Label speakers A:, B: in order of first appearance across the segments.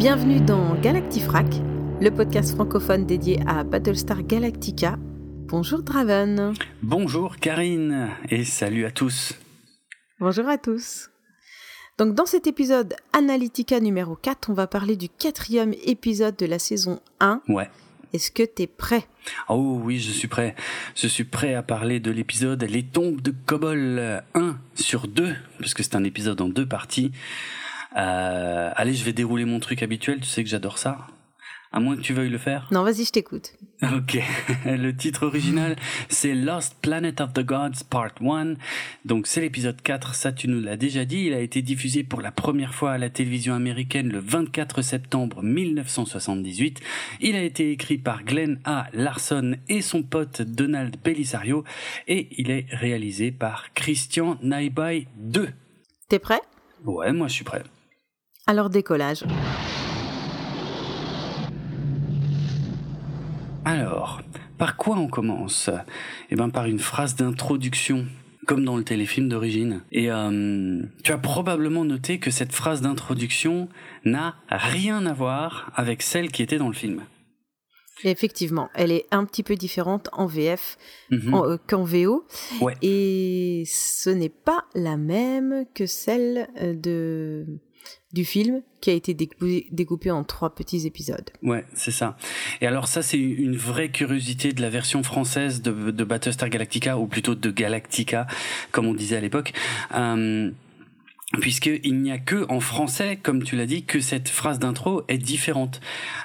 A: Bienvenue dans Galactifrac, le podcast francophone dédié à Battlestar Galactica. Bonjour Draven.
B: Bonjour Karine et salut à tous.
A: Bonjour à tous. Donc dans cet épisode Analytica numéro 4, on va parler du quatrième épisode de la saison 1.
B: Ouais.
A: Est-ce que t'es prêt?
B: Oh oui, je suis prêt. Je suis prêt à parler de l'épisode Les tombes de Kobol 1 sur 2, parce que c'est un épisode en deux parties. Euh, allez, je vais dérouler mon truc habituel, tu sais que j'adore ça. À moins que tu veuilles le faire.
A: Non, vas-y, je t'écoute.
B: Ok. Le titre original, c'est Lost Planet of the Gods Part 1. Donc c'est l'épisode 4, ça tu nous l'as déjà dit. Il a été diffusé pour la première fois à la télévision américaine le 24 septembre 1978. Il a été écrit par Glenn A. Larson et son pote Donald Belisario. Et il est réalisé par Christian Naibai 2.
A: T'es prêt?
B: Ouais, moi je suis prêt.
A: Alors décollage.
B: Alors, par quoi on commence? Eh bien par une phrase d'introduction comme dans le téléfilm d'origine. Et euh, tu as probablement noté que cette phrase d'introduction n'a rien à voir avec celle qui était dans le film.
A: Effectivement, elle est un petit peu différente en VF
B: Mhm.
A: euh, qu'en VO.
B: Ouais.
A: Et ce n'est pas la même que celle euh, de, du film qui a été découpé, en trois petits épisodes.
B: Ouais, c'est ça. Et alors ça, c'est une vraie curiosité de la version française de, Battlestar Galactica, ou plutôt de Galactica, comme on disait à l'époque. Euh, Puisqu'il n'y a que en français, comme tu l'as dit, que cette phrase d'intro est différente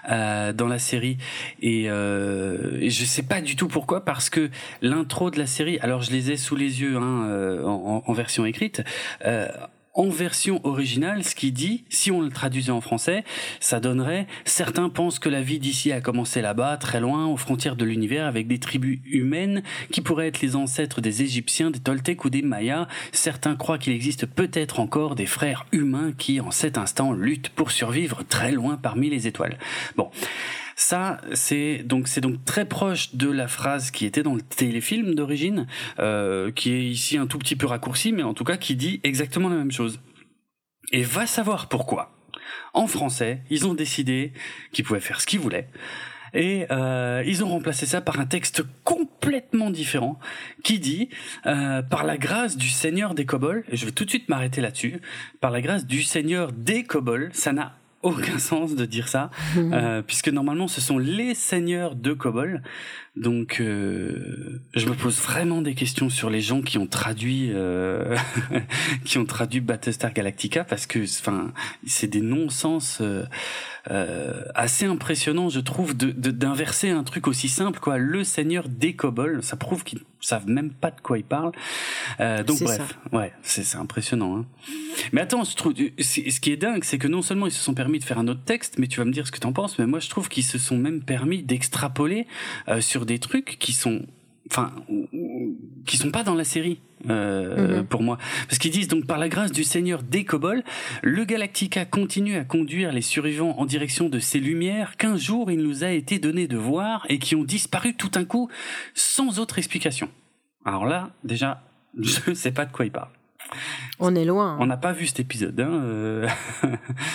B: euh, dans la série. Et, euh, et je sais pas du tout pourquoi, parce que l'intro de la série, alors je les ai sous les yeux hein, euh, en, en version écrite, euh, en version originale, ce qui dit, si on le traduisait en français, ça donnerait certains pensent que la vie d'ici a commencé là-bas, très loin, aux frontières de l'univers, avec des tribus humaines qui pourraient être les ancêtres des Égyptiens, des Toltecs ou des Mayas. Certains croient qu'il existe peut-être encore des frères humains qui, en cet instant, luttent pour survivre très loin parmi les étoiles. Bon. Ça, c'est donc c'est donc très proche de la phrase qui était dans le téléfilm d'origine, euh, qui est ici un tout petit peu raccourci, mais en tout cas qui dit exactement la même chose. Et va savoir pourquoi. En français, ils ont décidé qu'ils pouvaient faire ce qu'ils voulaient. Et euh, ils ont remplacé ça par un texte complètement différent qui dit euh, par la grâce du Seigneur des Kobolds, et je vais tout de suite m'arrêter là-dessus, par la grâce du Seigneur des Kobolds, ça n'a aucun sens de dire ça, euh, puisque normalement ce sont les seigneurs de Kobol. Donc euh, je me pose vraiment des questions sur les gens qui ont traduit euh, qui ont traduit Battlestar Galactica parce que enfin c'est des non-sens euh, assez impressionnants je trouve de de- d'inverser un truc aussi simple quoi. Le seigneur des Kobol ça prouve qu'ils savent même pas de quoi ils parlent. Euh, donc bref. ouais c'est impressionnant hein. Mais attends, je trouve, ce qui est dingue, c'est que non seulement ils se sont permis de faire un autre texte, mais tu vas me dire ce que t'en penses, mais moi je trouve qu'ils se sont même permis d'extrapoler euh, sur des trucs qui sont, enfin, qui sont pas dans la série. euh,
A: Mhm.
B: pour moi parce qu'ils disent donc par la grâce du Seigneur des Kobolds le Galactica continue à conduire les survivants en direction de ces lumières qu'un jour il nous a été donné de voir et qui ont disparu tout un coup sans autre explication alors là déjà je sais pas de quoi il parle
A: On est loin.
B: on n'a pas vu cet épisode. Hein euh.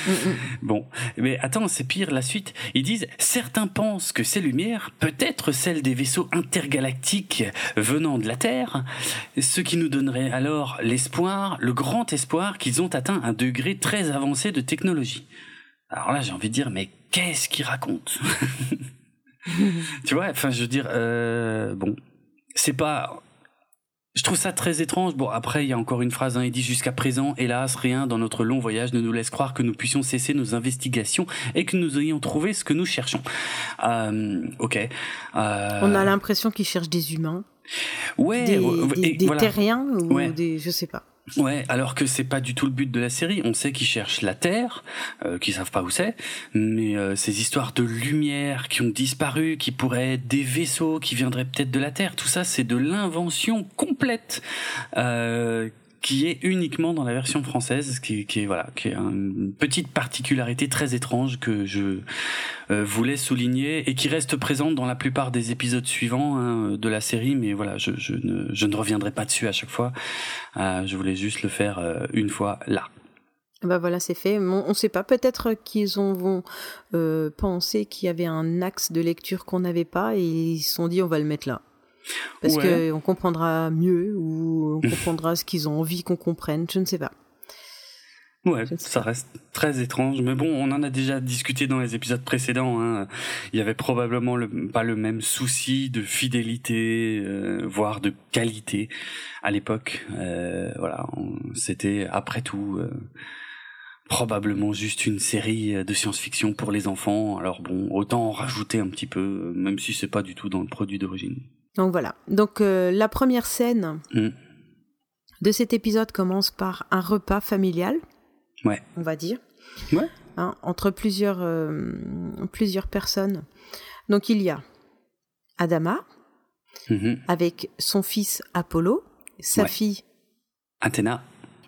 A: Mm, mm.
B: bon, mais attends, c'est pire la suite. Ils disent certains pensent que ces lumières, peut-être celles des vaisseaux intergalactiques venant de la Terre, ce qui nous donnerait alors l'espoir, le grand espoir qu'ils ont atteint un degré très avancé de technologie. Alors là, j'ai envie de dire, mais qu'est-ce qu'ils racontent? Tu vois, enfin, je veux dire, euh, bon, c'est pas je trouve ça très étrange. Bon, après, il y a encore une phrase, hein, il dit jusqu'à présent, hélas, rien dans notre long voyage ne nous laisse croire que nous puissions cesser nos investigations et que nous ayons trouvé ce que nous cherchons. Euh, ok. Euh,
A: On a l'impression qu'ils cherchent des humains,
B: ouais,
A: des, des-
B: et
A: des
B: voilà.
A: terriens ou
B: Ouais.
A: des, je sais pas.
B: Ouais, alors que c'est pas du tout le but de la série. On sait qu'ils cherchent la Terre, euh, qu'ils savent pas où c'est, mais euh, ces histoires de lumière qui ont disparu, qui pourraient être des vaisseaux qui viendraient peut-être de la Terre, tout ça, c'est de l'invention complète. Euh, qui est uniquement dans la version française, qui, qui est voilà, qui est une petite particularité très étrange que je euh, voulais souligner et qui reste présente dans la plupart des épisodes suivants hein, de la série, mais voilà, je, je, ne, je ne reviendrai pas dessus à chaque fois. Euh, je voulais juste le faire euh, une fois là.
A: Bah voilà, c'est fait. On ne sait pas. Peut-être qu'ils ont vont, euh, pensé qu'il y avait un axe de lecture qu'on n'avait pas et ils se sont dit on va le mettre là. Parce que qu'on comprendra mieux ou on comprendra ce qu'ils ont envie qu'on comprenne. Je ne sais pas.
B: Ouais, ça reste très étrange, mais bon, on en a déjà discuté dans les épisodes précédents. Hein. Il y avait probablement le, pas le même souci de fidélité, euh, voire de qualité à l'époque. Euh, voilà, c'était après tout euh, probablement juste une série de science-fiction pour les enfants. Alors bon, autant en rajouter un petit peu, même si c'est pas du tout dans le produit d'origine.
A: Donc voilà. Donc la première scène. Mmh. De cet épisode commence par un repas familial
B: ouais.
A: on va dire,
B: ouais.
A: Hein, entre plusieurs, euh, plusieurs personnes. Donc il y a Adama,
B: mm-hmm.
A: avec son fils Apollo, sa fille
B: Athéna,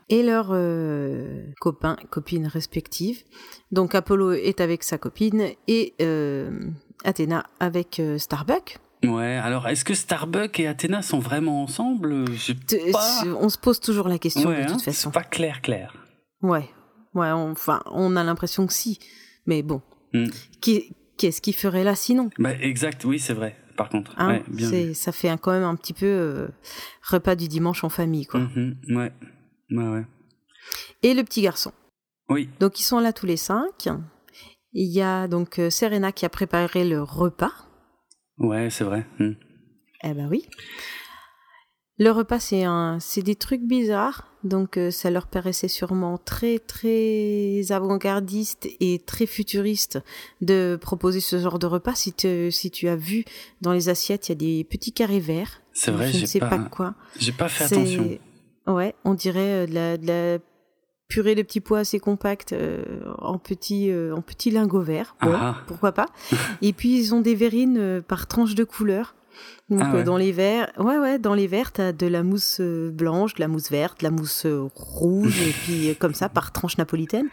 A: et leurs euh, copains, copines respectives. Donc Apollo est avec sa copine et euh, Athéna avec Starbuck.
B: Ouais, alors est-ce que Starbuck et Athéna sont vraiment ensemble?
A: On se pose toujours la question de toute hein, façon.
B: C'est pas clair, clair.
A: Ouais, Ouais, enfin, on a l'impression que si. Mais bon.
B: Hmm.
A: Qu'est-ce qui ferait là sinon?
B: Bah, Exact, oui, c'est vrai. Par contre, hein,
A: ça fait quand même un petit peu euh, repas du dimanche en famille, quoi.
B: Mm-hmm. ouais, ouais, ouais.
A: Et le petit garçon.
B: Oui.
A: Donc ils sont là tous les cinq. Il y a donc euh, Serena qui a préparé le repas.
B: Ouais, c'est vrai. Hmm.
A: Eh ben oui. Le repas, c'est un, c'est des trucs bizarres, donc euh, ça leur paraissait sûrement très très avant-gardiste et très futuriste de proposer ce genre de repas. Si, si tu as vu dans les assiettes, il y a des petits carrés verts.
B: C'est vrai, je ne sais pas, quoi. J'ai pas fait attention.
A: Ouais, on dirait euh, de la, de la purée de petits pois assez compacte euh, en petits en petits lingots verts. Bon, ah. pourquoi pas. et puis ils ont des verrines par tranche de couleur. Donc ah euh, dans les verres, ouais ouais, dans les verres, t'as de la mousse euh, blanche, de la mousse verte, de la mousse euh, rouge et puis comme ça par tranche napolitaine.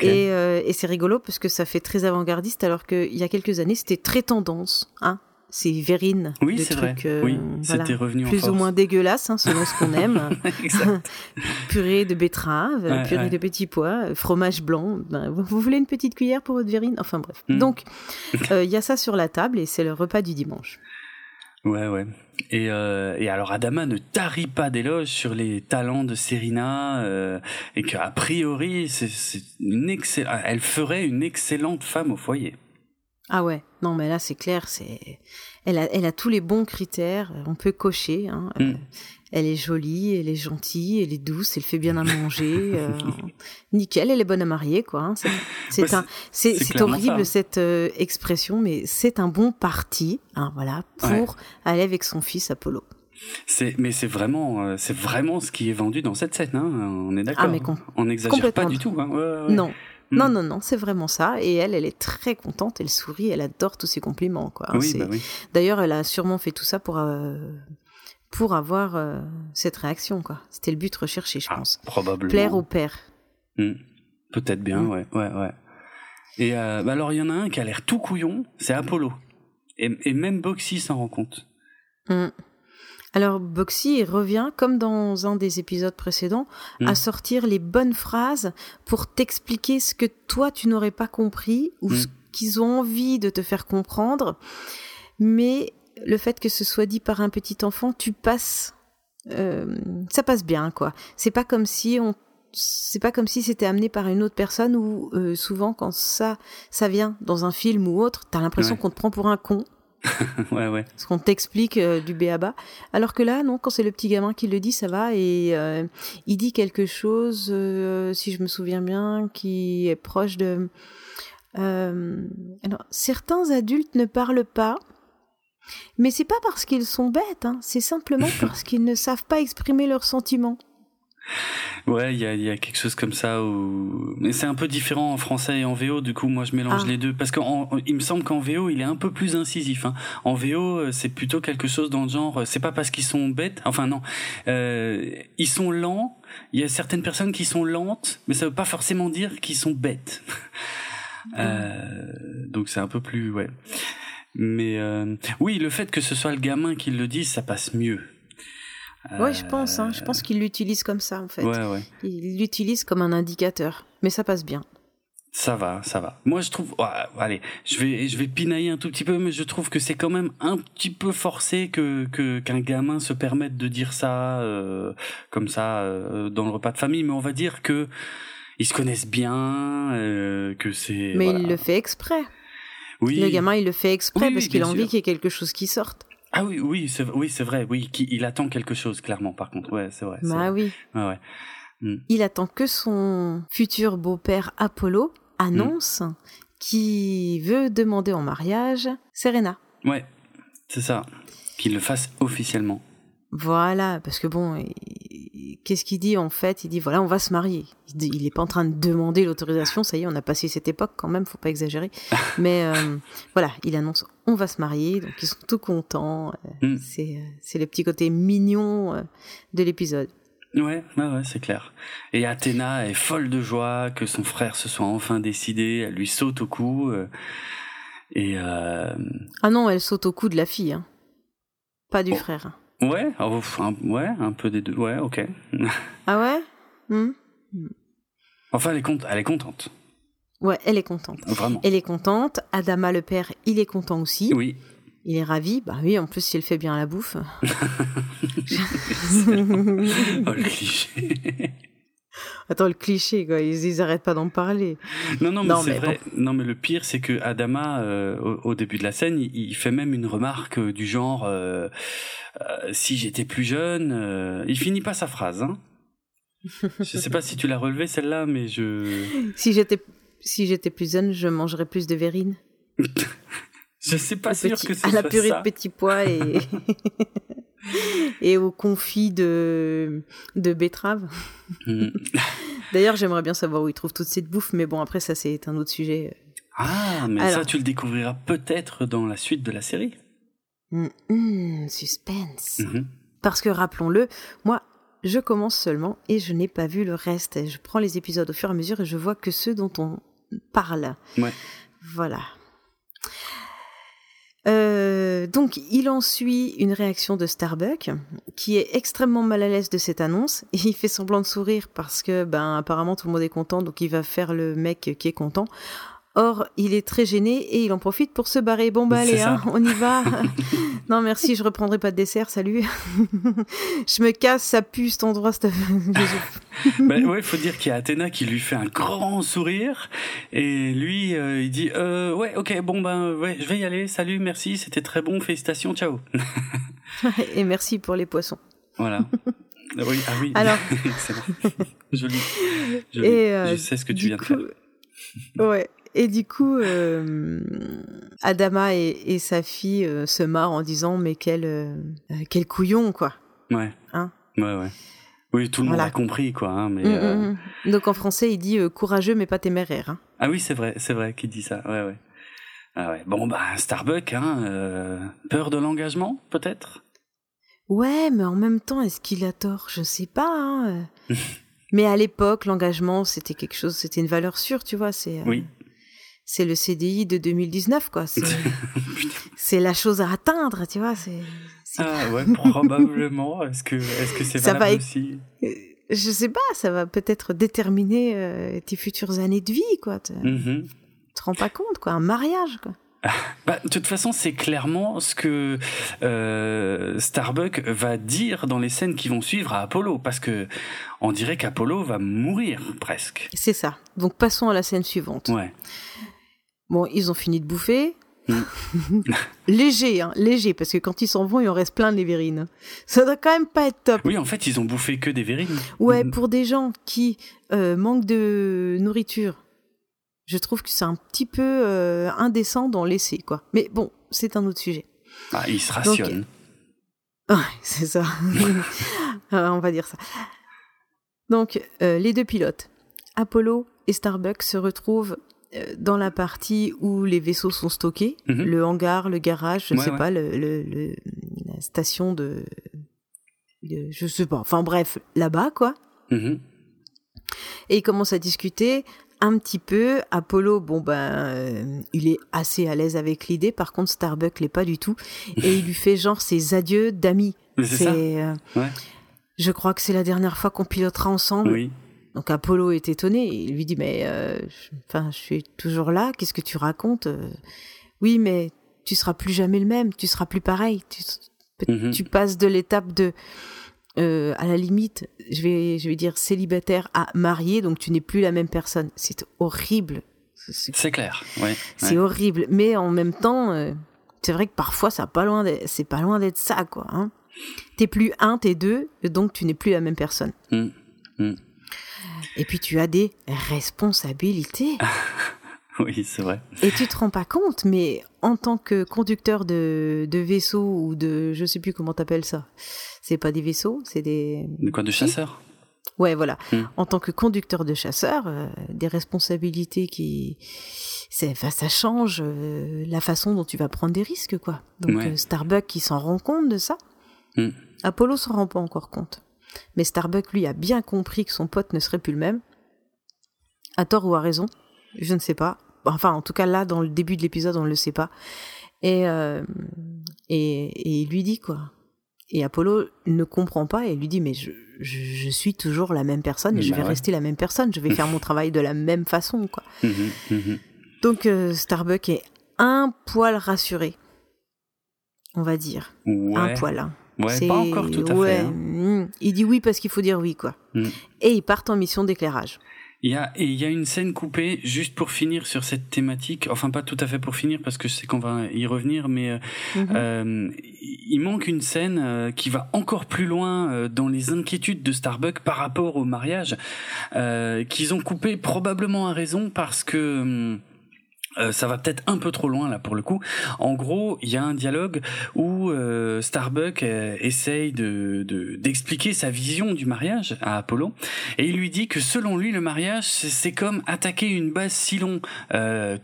A: Et, et c'est rigolo parce que ça fait très avant-gardiste alors qu'il y a quelques années c'était très tendance, hein. C'est verrine.
B: Oui, c'est vrai. oui, c'était revenu
A: plus ou moins dégueulasse hein, selon ce qu'on aime. purée de betterave, purée de petits pois, fromage blanc. Ben, vous, voulez une petite cuillère pour votre verrine Enfin bref. Hmm. Donc il y a ça sur la table et c'est le repas du dimanche.
B: Ouais, ouais. Et, euh, et alors Adama ne tarit pas d'éloges sur les talents de Serena euh, et qu'a priori c'est une excell... elle ferait une excellente femme au foyer.
A: Ah ouais, non mais là c'est clair, c'est elle a, elle a tous les bons critères, on peut cocher. Hein. Mm elle est jolie, elle est gentille, elle est douce, elle fait bien à manger. Euh, nickel, elle est bonne à marier, quoi. Hein. C'est un, c'est horrible cette euh, expression, mais c'est un bon parti, hein, voilà, pour aller avec son fils Apollo.
B: C'est, mais c'est vraiment, euh, c'est vraiment ce qui est vendu dans cette scène, hein. On est d'accord. Ah, on n'exagère pas du tout. Hein.
A: non. Hmm. Non, non, non, c'est vraiment ça. Et elle, elle est très contente, elle sourit, elle adore tous ses compliments. Quoi.
B: Oui, bah oui.
A: D'ailleurs, elle a sûrement fait tout ça pour, pour avoir euh, cette réaction, quoi. C'était le but recherché, je ah, pense.
B: Probablement.
A: Plaire au père.
B: Hmm. Peut-être bien, hmm. ouais, ouais, ouais. Et euh, bah alors, il y en a un qui a l'air tout couillon, c'est Apollo. Et, même Boxy s'en rend compte.
A: Hmm. Alors, Boxy revient, comme dans un des épisodes précédents, à sortir les bonnes phrases pour t'expliquer ce que toi, tu n'aurais pas compris ou ce qu'ils ont envie de te faire comprendre. Mais le fait que ce soit dit par un petit enfant, tu passes, euh, ça passe bien quoi. C'est pas comme si on, c'est pas comme si c'était amené par une autre personne ou euh, souvent quand ça, ça vient dans un film ou autre, t'as l'impression qu'on te prend pour un con.
B: ouais, ouais.
A: Parce qu'on t'explique euh, du béaba. Alors que là, non, quand c'est le petit gamin qui le dit, ça va. Et il dit quelque chose, si je me souviens bien, qui est proche de... alors, certains adultes ne parlent pas, mais c'est pas parce qu'ils sont bêtes, hein. c'est simplement parce qu'ils ne savent pas exprimer leurs sentiments.
B: Ouais, il y a, y a, quelque chose comme ça où... Mais c'est un peu différent en français et en VO, du coup moi je mélange ah. les deux. Parce qu'il me semble qu'en VO il est un peu plus incisif. Hein. En VO euh, c'est plutôt quelque chose dans le genre, euh, c'est pas parce qu'ils sont bêtes, enfin non, euh, ils sont lents, il y a certaines personnes qui sont lentes, mais ça veut pas forcément dire qu'ils sont bêtes. euh, donc c'est un peu plus... ouais. Mais euh, oui, le fait que ce soit le gamin qui le dise, ça passe mieux.
A: Oui, je pense. Hein. Je pense qu'il l'utilise comme ça, en fait.
B: Ouais, ouais.
A: Il l'utilise comme un indicateur. Mais ça passe bien.
B: Ça va, ça va. Moi, je trouve. allez, je vais, je vais pinailler un tout petit peu, mais je trouve que c'est quand même un petit peu forcé que qu'un gamin se permette de dire ça euh, comme ça euh, dans le repas de famille. Mais on va dire que ils se connaissent bien, euh, que c'est.
A: Mais il le fait exprès.
B: Oui.
A: Le gamin, il le fait exprès parce qu'il a envie qu'il y ait quelque chose qui sorte.
B: Ah oui, oui, c'est oui, c'est vrai. Oui, il attend quelque chose clairement. Par contre, ouais, c'est vrai.
A: Bah oui.
B: Ouais, ouais.
A: Hmm. Il attend que son futur beau-père Apollo annonce qui veut demander en mariage Serena.
B: Ouais, c'est ça. Qu'il le fasse officiellement.
A: Voilà, parce que bon, qu'est-ce qu'il dit en fait? Il dit voilà, on va se marier. Il n'est pas en train de demander l'autorisation, ça y est, on a passé cette époque quand même, faut pas exagérer. Mais euh, voilà, il annonce on va se marier, donc ils sont tout contents. Hmm. C'est C'est le petit côté mignon euh, de l'épisode.
B: Ouais, ouais, ouais c'est clair. Et Athéna est folle de joie que son frère se soit enfin décidé, elle lui saute au cou. Euh, et euh...
A: Ah non, elle saute au cou de la fille, hein. pas du oh. frère.
B: Ouais, oh, un, ouais, un peu des deux. Ouais, ok.
A: ah ouais? Hmm?
B: Enfin, elle est, elle est contente.
A: Ouais, elle est contente.
B: Vraiment.
A: Elle est contente. Adama, le père, il est content aussi.
B: Oui.
A: Il est ravi. Bah oui, en plus, si elle fait bien la bouffe. oh,
B: le cliché.
A: Attends, le cliché, quoi. Ils, ils arrêtent pas d'en parler.
B: Non, non, mais c'est vrai. Non, mais le pire, c'est que Adama, euh, au, début de la scène, il, fait même une remarque du genre euh, euh, si j'étais plus jeune. il finit pas sa phrase. Hein. je sais pas si tu l'as relevé celle-là, mais je.
A: Si j'étais si j'étais plus jeune, je mangerais plus de verrine.
B: Je sais pas sûr que c'est
A: À la purée de petits pois et et au confit de de betterave. Hmm. D'ailleurs, j'aimerais bien savoir où ils trouvent toute cette bouffe, mais bon, après ça c'est un autre sujet.
B: Ah, mais ça tu le découvriras peut-être dans la suite de la série.
A: Hmm, hmm, suspense. Mhm. Parce que rappelons-le, moi, je commence seulement et je n'ai pas vu le reste. Je prends les épisodes au fur et à mesure et je vois que ceux dont on parle.
B: Ouais.
A: Voilà. Euh, donc, il en suit une réaction de Starbuck, qui est extrêmement mal à l'aise de cette annonce. Et il fait semblant de sourire parce que, ben, apparemment, tout le monde est content, donc il va faire le mec qui est content. Or, il est très gêné et il en profite pour se barrer. Bon, bah allez, hein, on y va. non, merci, je reprendrai pas de dessert, salut. je me casse, ça pue cet endroit.
B: bah, ouais, il faut dire qu'il y a Athéna qui lui fait un grand sourire et lui, euh, il dit euh, Ouais, ok, bon, ben, ouais, je vais y aller, salut, merci, c'était très bon, félicitations, ciao.
A: et merci pour les poissons.
B: Voilà. Oui, ah oui,
A: Alors...
B: excellent. Joli. Joli. Et euh, je sais ce que tu viens de faire.
A: Ouais. Et du coup, euh, Adama et, sa fille euh, se marrent en disant mais quel euh, quel couillon quoi.
B: Ouais.
A: Hein
B: ouais ouais. Oui, tout le monde a compris quoi. Hein, mais
A: mm, mm, mm. Donc en français, il dit courageux mais pas téméraire. Hein.
B: Ah oui, c'est vrai, c'est vrai qu'il dit ça. Ouais ouais. Ah ouais. Bon bah Starbucks, hein, peur de l'engagement peut-être?
A: Ouais, mais en même temps, est-ce qu'il a tort? Je sais pas. Hein. mais à l'époque, l'engagement, c'était quelque chose, c'était une valeur sûre, tu vois. C'est.
B: Oui
A: c'est le CDI de 2019, quoi. C'est la chose à atteindre, tu vois. C'est.
B: Ah ouais, probablement. Est-ce que est-ce que c'est valable va aussi
A: euh, Je sais pas. Ça va peut-être déterminer euh, tes futures années de vie, quoi. Tu
B: mm-hmm.
A: te rends pas compte, quoi. Un mariage, quoi.
B: Bah, de toute façon, c'est clairement ce que euh, Starbuck va dire dans les scènes qui vont suivre à Apollo, parce que on dirait qu'Apollo va mourir presque.
A: C'est ça. Donc passons à la scène suivante.
B: Ouais.
A: Bon, ils ont fini de bouffer. Mm. léger, hein, léger, parce que quand ils s'en vont, il en reste plein de les verrines. Ça doit quand même pas être top.
B: Oui, en fait, ils ont bouffé que des verrines.
A: Ouais, mm. pour des gens qui euh, manquent de nourriture, je trouve que c'est un petit peu euh, indécent d'en laisser, quoi. Mais bon, c'est un autre sujet.
B: Ah, ils se rationnent.
A: Ouais, c'est ça. Euh, on va dire ça. Donc, les deux pilotes, Apollo et Starbucks, se retrouvent euh, dans la partie où les vaisseaux sont stockés, mhm. le hangar, le garage, je ne sais pas, le, la station de, de, je sais pas, enfin bref, là-bas quoi.
B: Mhm.
A: Et ils commencent à discuter. un petit peu. Apollo, bon ben, il est assez à l'aise avec l'idée. Par contre, Starbuck l'est pas du tout. Et il lui fait genre ses adieux d'amis.
B: C'est ouais.
A: Je crois que c'est la dernière fois qu'on pilotera ensemble.
B: Oui.
A: Donc Apollo est étonné. Il lui dit mais, enfin, je suis toujours là. Qu'est-ce que tu racontes Oui, mais tu seras plus jamais le même. Tu seras plus pareil. Tu, mhm. tu passes de l'étape de euh, à la limite, je vais, je vais dire célibataire à marié, donc tu n'es plus la même personne. C'est horrible.
B: C'est clair, ouais.
A: C'est horrible, mais en même temps, euh, c'est vrai que parfois, ça pas loin, c'est pas loin d'être ça, quoi. Hein. T'es plus un, t'es deux, donc tu n'es plus la même personne.
B: Mmh, mmh.
A: Et puis tu as des responsabilités.
B: oui, c'est vrai.
A: Et tu te rends pas compte, mais en tant que conducteur de, de vaisseau ou de, je sais plus comment t'appelles ça, c'est pas des vaisseaux, c'est des.
B: De quoi, de chasseurs?
A: Ouais, voilà. Hmm. En tant que conducteur de chasseurs, euh, des responsabilités qui, c'est, ça change euh, la façon dont tu vas prendre des risques, quoi. Donc euh, Starbuck, qui s'en rend compte de ça.
B: Hmm.
A: Apollo s'en rend pas encore compte, mais Starbuck lui a bien compris que son pote ne serait plus le même. À tort ou à raison, je ne sais pas. Enfin, en tout cas, là, dans le début de l'épisode, on ne le sait pas. Et, euh, et, et, il lui dit quoi. Et Apollo ne comprend pas et lui dit Mais je, je, suis toujours la même personne et je bah vais rester la même personne. Je vais faire mon travail de la même façon, quoi.
B: Mhm, mhm.
A: Donc, euh, Starbuck est un poil rassuré, on va dire. Un poil. Hein.
B: Ouais, pas encore tout à fait. Hein.
A: Hmm. Il dit oui parce qu'il faut dire oui, quoi.
B: Hmm.
A: Et ils partent en mission d'éclairage.
B: Il y a, et il y a une scène coupée juste pour finir sur cette thématique. Enfin, pas tout à fait pour finir parce que je sais qu'on va y revenir, mais euh, mhm. euh il manque une scène euh, qui va encore plus loin euh, dans les inquiétudes de Starbuck par rapport au mariage, qu'ils ont coupé probablement à raison parce que hum, euh, ça va peut-être un peu trop loin là pour le coup. En gros, il y a un dialogue où euh, Starbuck euh, essaye de d'expliquer sa vision du mariage à Apollo et il lui dit que selon lui le mariage c'est comme attaquer une base Cylon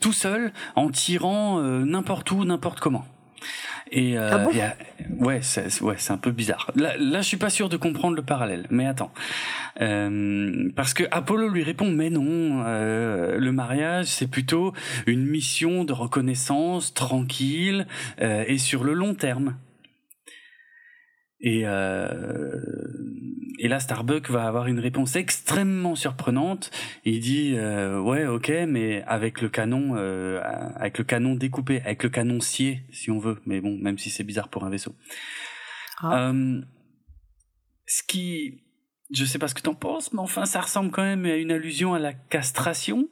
B: tout seul en tirant n'importe où n'importe comment. Et, euh,
A: ah
B: ouais, c'est ouais, c'est un peu bizarre. Là, là, je suis pas sûr de comprendre le parallèle. Mais attends, euh, parce que Apollo lui répond mais non, euh, le mariage c'est plutôt une mission de reconnaissance tranquille euh, et sur le long terme. Et, euh, et là, Starbuck va avoir une réponse extrêmement surprenante. Il dit euh, ouais, ok, mais avec le canon, euh, avec le canon découpé, avec le canon scié, si on veut. Mais bon, même si c'est bizarre pour un vaisseau.
A: Ah.
B: Euh, ce qui, je sais pas ce que t'en penses, mais enfin, ça ressemble quand même à une allusion à la castration.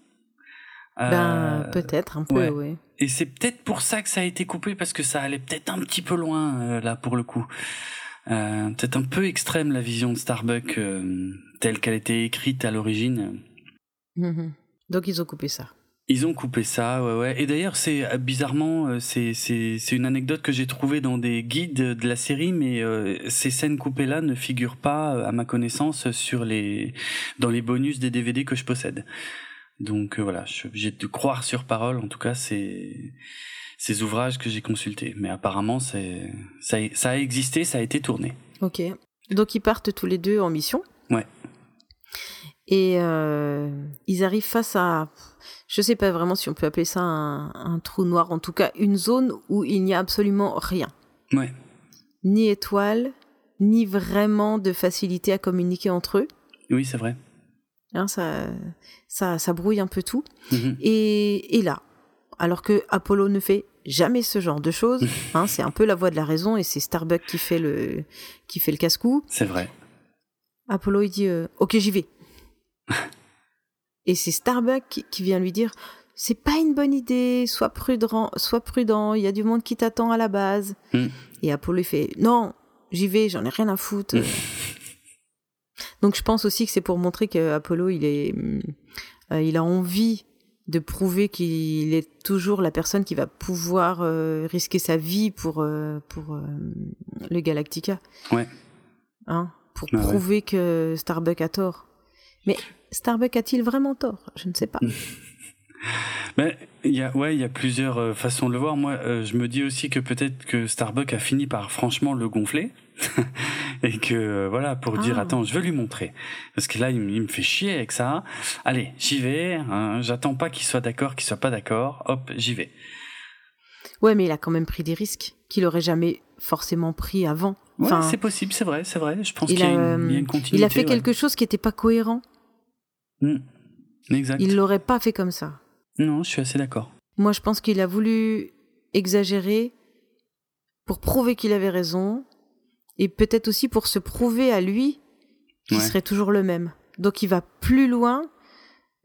A: Ben euh, peut-être un peu, ouais.
B: Et c'est peut-être pour ça que ça a été coupé parce que ça allait peut-être un petit peu loin euh, là pour le coup. Euh, peut-être un peu extrême la vision de Starbuck euh, telle qu'elle était écrite à l'origine.
A: Mhm. Donc ils ont coupé ça.
B: Ils ont coupé ça, ouais, ouais. Et d'ailleurs, c'est euh, bizarrement, c'est c'est une anecdote que j'ai trouvée dans des guides de la série, mais ces scènes coupées là ne figurent pas, à ma connaissance, sur les dans les bonus des DVD que je possède. Donc voilà, j'ai de croire sur parole. En tout cas, c'est ces ouvrages que j'ai consultés. Mais apparemment, c'est, ça, ça, a existé, ça a été tourné.
A: Ok. Donc ils partent tous les deux en mission.
B: Ouais.
A: Et euh, ils arrivent face à, je sais pas vraiment si on peut appeler ça un, un trou noir, en tout cas une zone où il n'y a absolument rien.
B: Ouais.
A: Ni étoile, ni vraiment de facilité à communiquer entre eux.
B: Oui, c'est vrai.
A: Hein, ça, ça, ça brouille un peu tout. Et, et là, alors que Apollo ne fait jamais ce genre de choses. Hein, c'est un peu la voix de la raison et c'est Starbuck qui fait le qui fait le casse-cou.
B: C'est vrai.
A: Apollo il dit euh, ok j'y vais. et c'est Starbuck qui, vient lui dire c'est pas une bonne idée, sois prudent, sois prudent, il y a du monde qui t'attend à la base.
B: Hmm.
A: Et Apollo il fait non j'y vais, j'en ai rien à foutre. Donc je pense aussi que c'est pour montrer que Apollo il est euh, il a envie de prouver qu'il est toujours la personne qui va pouvoir euh, risquer sa vie pour euh, pour euh, le Galactica.
B: Ouais.
A: Hein, pour prouver que Starbuck a tort. Mais Starbuck a-t-il vraiment tort? Je ne sais pas.
B: Mais il y a ouais, il y a plusieurs façons de le voir. Moi, je me dis aussi que peut-être que Starbuck a fini par franchement le gonfler et que voilà pour dire
A: Ah.
B: attends je veux lui montrer parce que là il, me- il me fait chier avec ça allez j'y vais hein, j'attends pas qu'il soit d'accord qu'il soit pas d'accord hop j'y vais
A: Ouais, mais il a quand même pris des risques qu'il aurait jamais forcément pris avant.
B: ouais,
A: Enfin,
B: c'est possible c'est vrai c'est vrai je pense
A: il
B: qu'il y, a une- il y a une
A: euh,
B: continuité
A: il a fait
B: ouais.
A: quelque chose qui n'était pas cohérent.
B: Mm. exact
A: Il l'aurait pas fait comme ça.
B: Non je suis assez d'accord
A: Moi, je pense qu'il a voulu exagérer pour prouver qu'il avait raison et peut-être aussi pour se prouver à lui qu'il
B: Ouais.
A: serait toujours le même. Donc, il va plus loin.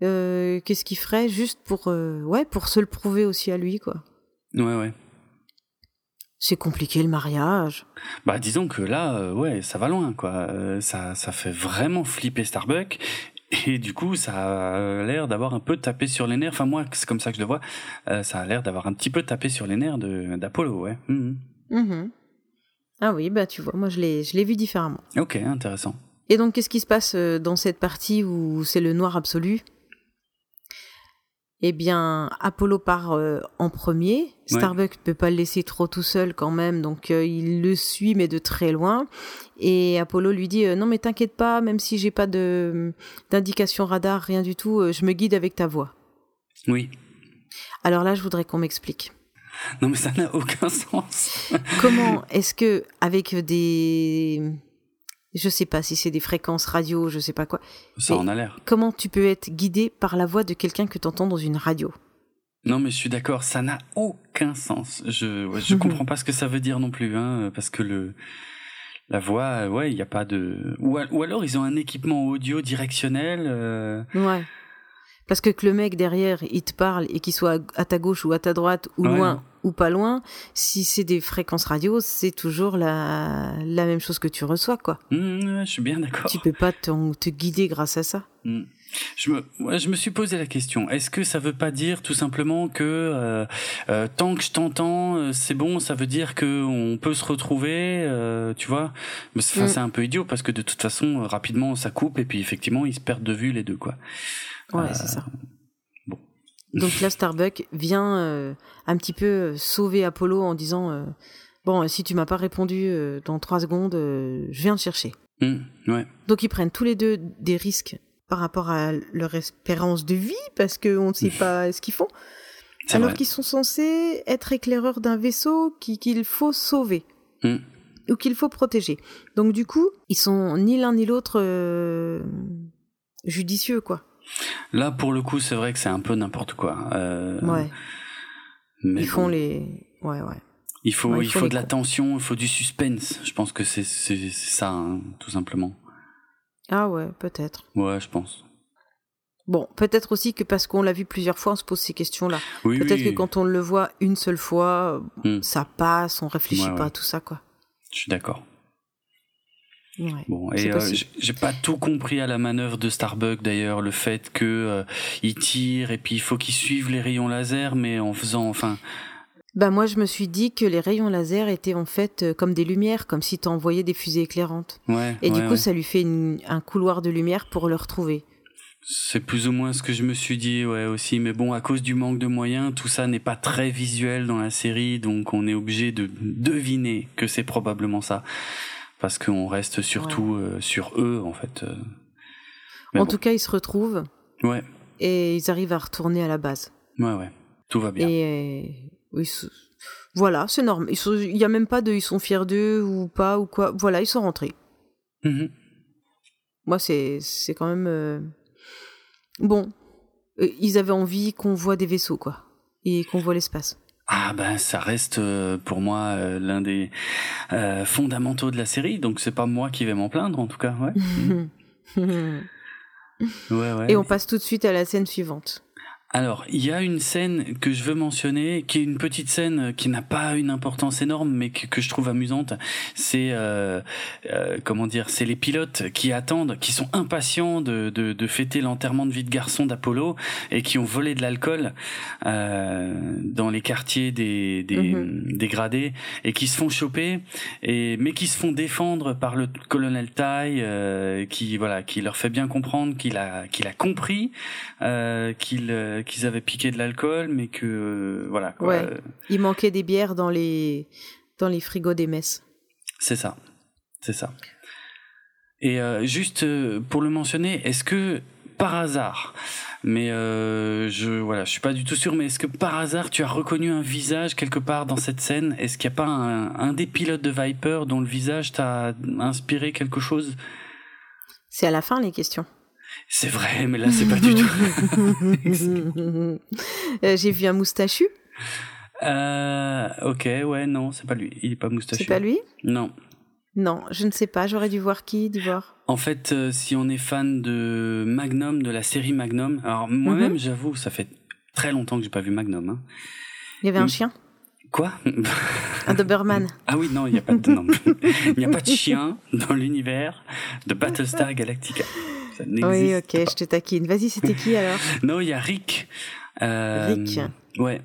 A: euh, Qu'est-ce qu'il ferait juste pour euh, ouais pour se le prouver aussi à lui quoi.
B: ouais ouais
A: C'est compliqué le mariage.
B: Bah disons que là, euh, ouais, ça va loin, quoi. Euh, ça, ça fait vraiment flipper Starbuck. Et du coup, ça a l'air d'avoir un peu tapé sur les nerfs. Enfin moi, c'est comme ça que je le vois. Euh, ça a l'air d'avoir un petit peu tapé sur les nerfs d'Apollo, ouais. Mhm.
A: Mhm. Ah oui, bah tu vois, moi je l'ai je l'ai vu différemment.
B: Ok, intéressant.
A: Et donc, qu'est-ce qui se passe euh, dans cette partie où c'est le noir absolu? Eh bien, Apollo part euh, en premier. Starbuck ne peut pas le laisser trop tout seul quand même, donc euh, il le suit, mais de très loin. Et Apollo lui dit euh, Non, mais t'inquiète pas, même si j'ai pas de d'indication radar, rien du tout, je me guide avec ta voix.
B: Oui.
A: Alors là, je voudrais qu'on m'explique.
B: Non mais ça n'a aucun sens.
A: Comment est-ce que, avec des. Je sais pas si c'est des fréquences radio, je sais pas quoi.
B: Ça en a l'air.
A: Comment tu peux être guidé par la voix de quelqu'un que t'entends dans une radio?
B: Non mais je suis d'accord, ça n'a aucun sens. Je, ouais, je comprends pas ce que ça veut dire non plus, hein, parce que le la voix, ouais, il n'y a pas de. Ou, al- ou alors ils ont un équipement audio directionnel. euh,
A: Ouais. Parce que que le mec derrière, il te parle et qu'il soit à ta gauche ou à ta droite ou
B: Ouais.
A: loin ou pas loin, si c'est des fréquences radio, c'est toujours la, la même chose que tu reçois, quoi.
B: Mmh, je suis bien d'accord.
A: Tu peux pas te guider grâce à ça.
B: Mm. Je me, ouais, je me suis posé la question. Est-ce que ça veut pas dire tout simplement que euh, euh, tant que je t'entends, euh, c'est bon, ça veut dire que on peut se retrouver, euh, tu vois? Mais c'est, enfin,
A: Mm.
B: c'est un peu idiot parce que de toute façon, rapidement, ça coupe et puis effectivement, ils se perdent de vue les deux, quoi.
A: Ouais, c'est ça. Donc là, Starbuck vient euh, un petit peu euh, sauver Apollo en disant euh, Bon, si tu m'as pas répondu euh, dans trois secondes, euh, je viens te chercher.
B: Mm, ouais.
A: Donc ils prennent tous les deux des risques par rapport à leur espérance de vie parce qu'on ne sait pas ce qu'ils font.
B: C'est
A: alors qu'ils sont censés être éclaireurs d'un vaisseau qui- qu'il faut sauver
B: Mm.
A: ou qu'il faut protéger. Donc du coup, ils sont ni l'un ni l'autre euh, judicieux, quoi.
B: Là, pour le coup, c'est vrai que c'est un peu n'importe quoi. Euh,
A: ouais.
B: mais
A: Ils font
B: bon.
A: les... Ouais, ouais.
B: Il faut,
A: Ouais, il
B: il
A: faut
B: de la tension, il faut du suspense. Je pense que c'est, ça, hein, tout simplement.
A: Ah ouais, peut-être.
B: Ouais, je pense.
A: Bon, peut-être aussi que parce qu'on l'a vu plusieurs fois, on se pose ces questions-là.
B: Oui,
A: Peut-être
B: oui,
A: que quand on le voit une seule fois,
B: Mm.
A: ça passe, on réfléchit
B: Ouais,
A: pas
B: ouais.
A: à tout ça, quoi.
B: je suis d'accord.
A: Ouais.
B: Bon, et euh, j'ai- pas tout compris à la manœuvre de Starbuck d'ailleurs, le fait que euh, il tire et puis il faut qu'il suive les rayons laser, mais en faisant, enfin,
A: Bah moi je me suis dit que les rayons laser étaient en fait euh, comme des lumières, comme si t'envoyais des fusées éclairantes.
B: ouais.
A: Et du coup
B: ouais.
A: ça lui fait une- un couloir de lumière pour le retrouver.
B: c'est plus ou moins ce que je me suis dit, ouais aussi. Mais bon, à cause du manque de moyens, tout ça n'est pas très visuel dans la série, donc on est obligé de deviner que c'est probablement ça, parce qu'on reste surtout euh, sur eux en fait. euh.
A: En
B: bon.
A: tout cas ils se retrouvent
B: Ouais,
A: et ils arrivent à retourner à la base.
B: ouais, ouais, tout va bien.
A: Et euh, oui, ce- voilà, c'est normal. Il y a même pas de ils sont fiers d'eux ou pas ou quoi. Voilà, ils sont rentrés.
B: Mhm.
A: Moi c'est quand même euh, bon. Euh, ils avaient envie qu'on voit des vaisseaux quoi et qu'on voit l'espace.
B: Ah ben ça reste euh, pour moi euh, l'un des euh, fondamentaux de la série, donc c'est pas moi qui vais m'en plaindre en tout cas. Ouais, ouais, ouais.
A: Et on passe tout de suite à la scène suivante.
B: Alors, il y a une scène que je veux mentionner, qui est une petite scène qui n'a pas une importance énorme, mais que, que je trouve amusante. C'est euh, euh, comment dire, c'est les pilotes qui attendent, qui sont impatients de, de, de fêter l'enterrement de vie de garçon d'Apollo et qui ont volé de l'alcool euh, dans les quartiers des, des
A: Mhm.
B: dégradés et qui se font choper, et mais qui se font défendre par le colonel Tai, euh, qui voilà, qui leur fait bien comprendre qu'il a qu'il a compris euh, qu'ils euh, qu'ils avaient piqué de l'alcool, mais que euh, voilà. Quoi,
A: Ouais.
B: euh,
A: Il manquait des bières dans les dans les frigos des messes.
B: c'est ça, c'est ça. Et juste pour le mentionner, est-ce que par hasard, mais je voilà, je suis pas du tout sûr, mais est-ce que par hasard tu as reconnu un visage quelque part dans cette scène? Est-ce qu'il n'y a pas un, un, des pilotes de Viper dont le visage t'a inspiré quelque chose?
A: C'est à la fin les questions.
B: C'est vrai, mais là c'est pas du tout.
A: J'ai vu un moustachu.
B: Euh, ok, ouais, non, c'est pas lui. Il est pas moustachu.
A: C'est pas lui?
B: Non.
A: Non, je ne sais pas. J'aurais dû voir qui, d'y voir.
B: En fait, euh, si on est fan de Magnum, de la série Magnum, alors moi-même, mhm. j'avoue, ça fait très longtemps que j'ai pas vu Magnum. Hein.
A: Il y avait un chien?
B: Quoi?
A: Un Doberman.
B: Ah oui, non, il n'y a pas de il n'y a pas de chien dans l'univers de Battlestar Galactica. Ça
A: oui, ok, je te taquine. Vas-y, c'était qui alors?
B: Non, il y a Rick.
A: Euh, Rick.
B: Ouais.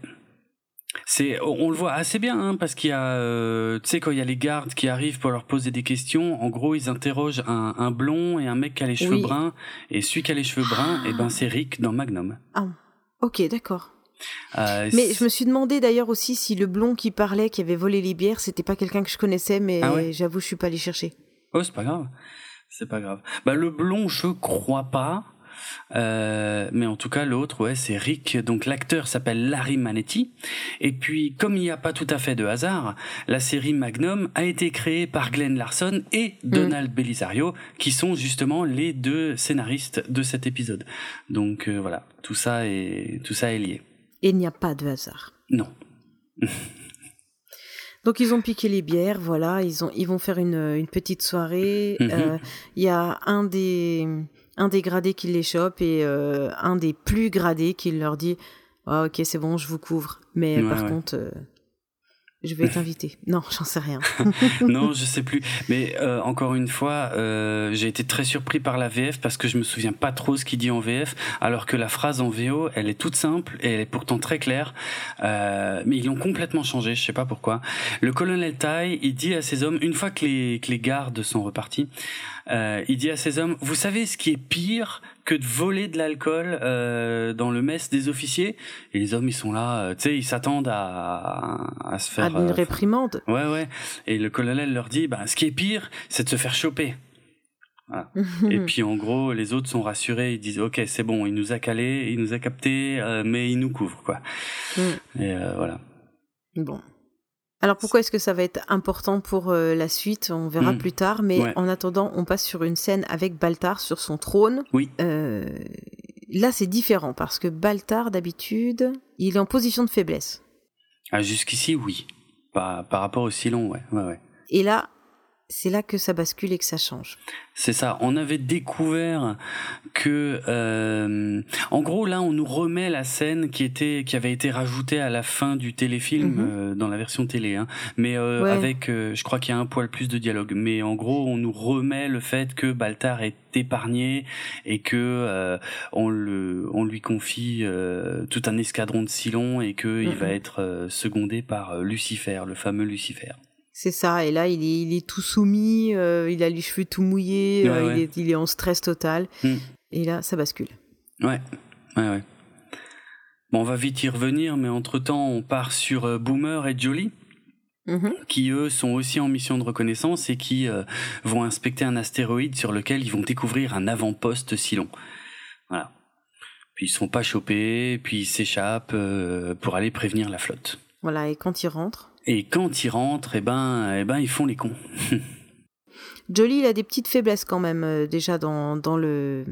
B: C'est, on le voit assez bien, hein, parce qu'il y a, euh, tu sais, quand il y a les gardes qui arrivent pour leur poser des questions, en gros, ils interrogent un, un blond et un mec qui a les cheveux bruns, et celui qui a les cheveux bruns, et eh ben c'est Rick dans Magnum.
A: Ah, ok, d'accord. Euh, mais je me suis demandé d'ailleurs aussi si le blond qui parlait, qui avait volé les bières, c'était pas quelqu'un que je connaissais, mais ah j'avoue, je suis pas allé chercher.
B: Oh, c'est pas grave. C'est pas grave. Bah le blond, je crois pas. Euh, mais en tout cas, l'autre, ouais, c'est Rick. Donc l'acteur s'appelle Larry Manetti. Et puis, comme il n'y a pas tout à fait de hasard, la série Magnum a été créée par Glenn Larson et mm. Donald Belisario, qui sont justement les deux scénaristes de cet épisode. Donc euh, voilà, tout ça est tout ça est lié.
A: Et il n'y a pas de hasard.
B: Non.
A: Donc ils ont piqué les bières, voilà, ils ont ils vont faire une, une petite soirée. Mm-hmm. Euh, il y a un des un des gradés qui les chope et euh, un des plus gradés qui leur dit ah, ok c'est bon je vous couvre mais par contre euh, je vais t'inviter. non, j'en sais rien.
B: non, je sais plus. Mais euh, encore une fois, euh, j'ai été très surpris par la VF parce que je me souviens pas trop ce qu'il dit en VF, alors que la phrase en VO, elle est toute simple et elle est pourtant très claire. Euh, mais ils l'ont complètement changé, je sais pas pourquoi. Le colonel Tai, il dit à ses hommes, une fois que les, que les gardes sont repartis, euh, il dit à ses hommes, vous savez ce qui est pire que de voler de l'alcool euh, dans le mess des officiers. Et les hommes, ils sont là, euh, tu sais, ils s'attendent à, à, se faire... À
A: une euh, réprimande.
B: Ouais, ouais. Et le colonel leur dit, bah, ce qui est pire, c'est de se faire choper. Voilà. et puis en gros, les autres sont rassurés, ils disent ok c'est bon, il nous a calé, il nous a capté, mais il nous couvre quoi. Mm. Et voilà.
A: Bon, alors pourquoi est-ce que ça va être important pour euh, la suite? On verra hmm. plus tard, mais en attendant, on passe sur une scène avec Baltar sur son trône.
B: Oui.
A: Euh, là, c'est différent parce que Baltar, d'habitude, il est en position de faiblesse.
B: Ah, jusqu'ici, oui. Par, par rapport au Silon, ouais, ouais, ouais.
A: Et là, c'est là que ça bascule et que ça change.
B: C'est ça. On avait découvert que, euh, en gros, là, on nous remet la scène qui était, qui avait été rajoutée à la fin du téléfilm mhm. euh, dans la version télé, hein. mais euh, avec, je crois qu'il y a un poil plus de dialogue. Mais en gros, on nous remet le fait que Baltar est épargné et que on le, on lui confie tout un escadron de Silons et que il va être secondé par Lucifer, le fameux Lucifer.
A: C'est ça, et là il est, il est tout soumis, euh, il a les cheveux tout mouillés, euh, Il, est, il, est, en stress total, hmm. et là ça bascule.
B: Ouais, ouais, ouais. Bon, on va vite y revenir, mais entre-temps on part sur euh, Boomer et Jolie, mm-hmm. qui eux sont aussi en mission de reconnaissance et qui vont inspecter un astéroïde sur lequel ils vont découvrir un avant-poste si long. Voilà. Puis ils sont pas chopés, puis ils s'échappent pour aller prévenir la flotte.
A: Voilà, et quand ils rentrent
B: et quand ils rentrent, eh ben, eh ben, ils font les cons.
A: Jolie, il a des petites faiblesses quand même euh, déjà dans, dans, le,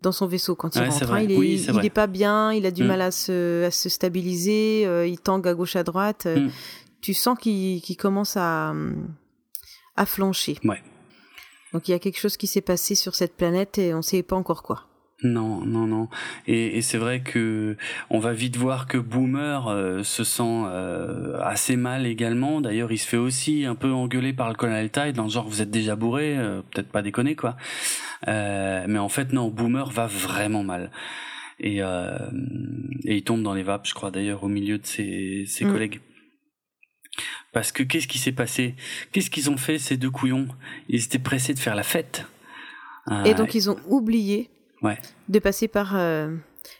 A: dans son vaisseau quand il rentre. Hein. il, est, il est pas bien, il a du mm. mal à se, à se stabiliser, euh, il tangue à gauche à droite. Euh, mm. Tu sens qu'il commence à, à flancher.
B: Ouais.
A: Donc il y a quelque chose qui s'est passé sur cette planète et on ne sait pas encore quoi.
B: Non, non, non. Et, et c'est vrai que on va vite voir que Boomer euh, se sent euh, assez mal également. D'ailleurs, il se fait aussi un peu engueuler par le colonel Tide dans le genre vous êtes déjà bourré, euh, peut-être pas déconner quoi. mais en fait non, Boomer va vraiment mal. Et, et il tombe dans les vapes, je crois d'ailleurs au milieu de ses, ses mm. collègues. Parce que qu'est-ce qui s'est passé? Qu'est-ce qu'ils ont fait ces deux couillons? Ils étaient pressés de faire la fête.
A: et donc ils ont oublié
B: ouais.
A: de passer par euh,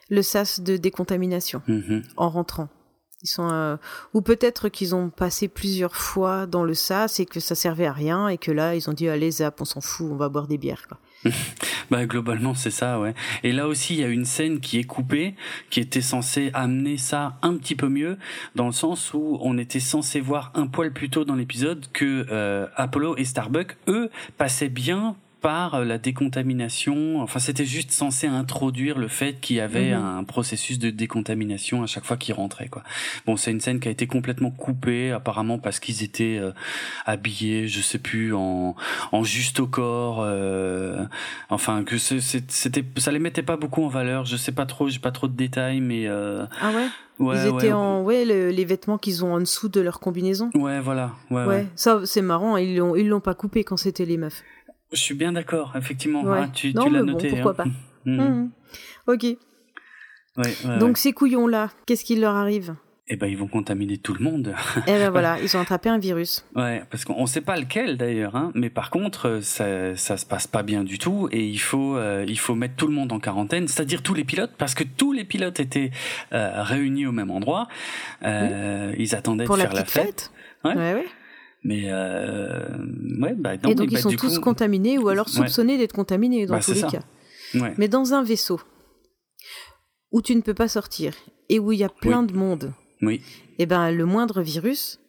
A: le sas de décontamination
B: mhm.
A: en rentrant. Ils sont ou peut-être qu'ils ont passé plusieurs fois dans le sas et que ça servait à rien et que là ils ont dit allez zap on s'en fout on va boire des bières quoi.
B: bah globalement c'est ça ouais. Et là aussi il y a une scène qui est coupée qui était censée amener ça un petit peu mieux dans le sens où on était censé voir un poil plus tôt dans l'épisode que euh, Apollo et Starbuck eux passaient bien par euh, la décontamination. Enfin, c'était juste censé introduire le fait qu'il y avait mhm. un processus de décontamination à chaque fois qu'ils rentraient. Quoi. Bon, c'est une scène qui a été complètement coupée, apparemment parce qu'ils étaient euh, habillés, je sais plus, en, en juste au corps. Euh, enfin, que c'était, ça les mettait pas beaucoup en valeur. Je sais pas trop, j'ai pas trop de détails, mais.
A: ah ouais? Ouais, ils étaient en ouais les vêtements qu'ils ont en dessous de leur combinaison?
B: Ouais, voilà. Ouais, ouais.
A: ça c'est marrant. Ils l'ont ils l'ont pas coupé quand c'était les meufs.
B: Je suis bien d'accord, effectivement. Ah, tu, tu l'as noté.
A: pourquoi
B: hein.
A: pas. Mmh. Mmh. Ok.
B: Ouais,
A: Donc ces couillons-là, qu'est-ce qui leur arrive?
B: Eh ben, ils vont contaminer tout le monde.
A: Eh ben voilà, ils ont attrapé un virus.
B: Ouais, parce qu'on ne sait pas lequel d'ailleurs, hein, mais par contre, ça, ça se passe pas bien du tout et il faut, euh, il faut mettre tout le monde en quarantaine, c'est-à-dire tous les pilotes, parce que tous les pilotes étaient euh, réunis au même endroit. Euh, Ils attendaient
A: Pour
B: de
A: la
B: faire la
A: fête?
B: Ouais.
A: ouais, ouais.
B: Mais euh, ouais, bah,
A: et donc ils
B: bah,
A: sont tous contaminés ou alors soupçonnés d'être contaminés dans bah, tous les cas. Mais dans un vaisseau où tu ne peux pas sortir et où il y a plein de monde,
B: oui.
A: et eh ben le moindre virus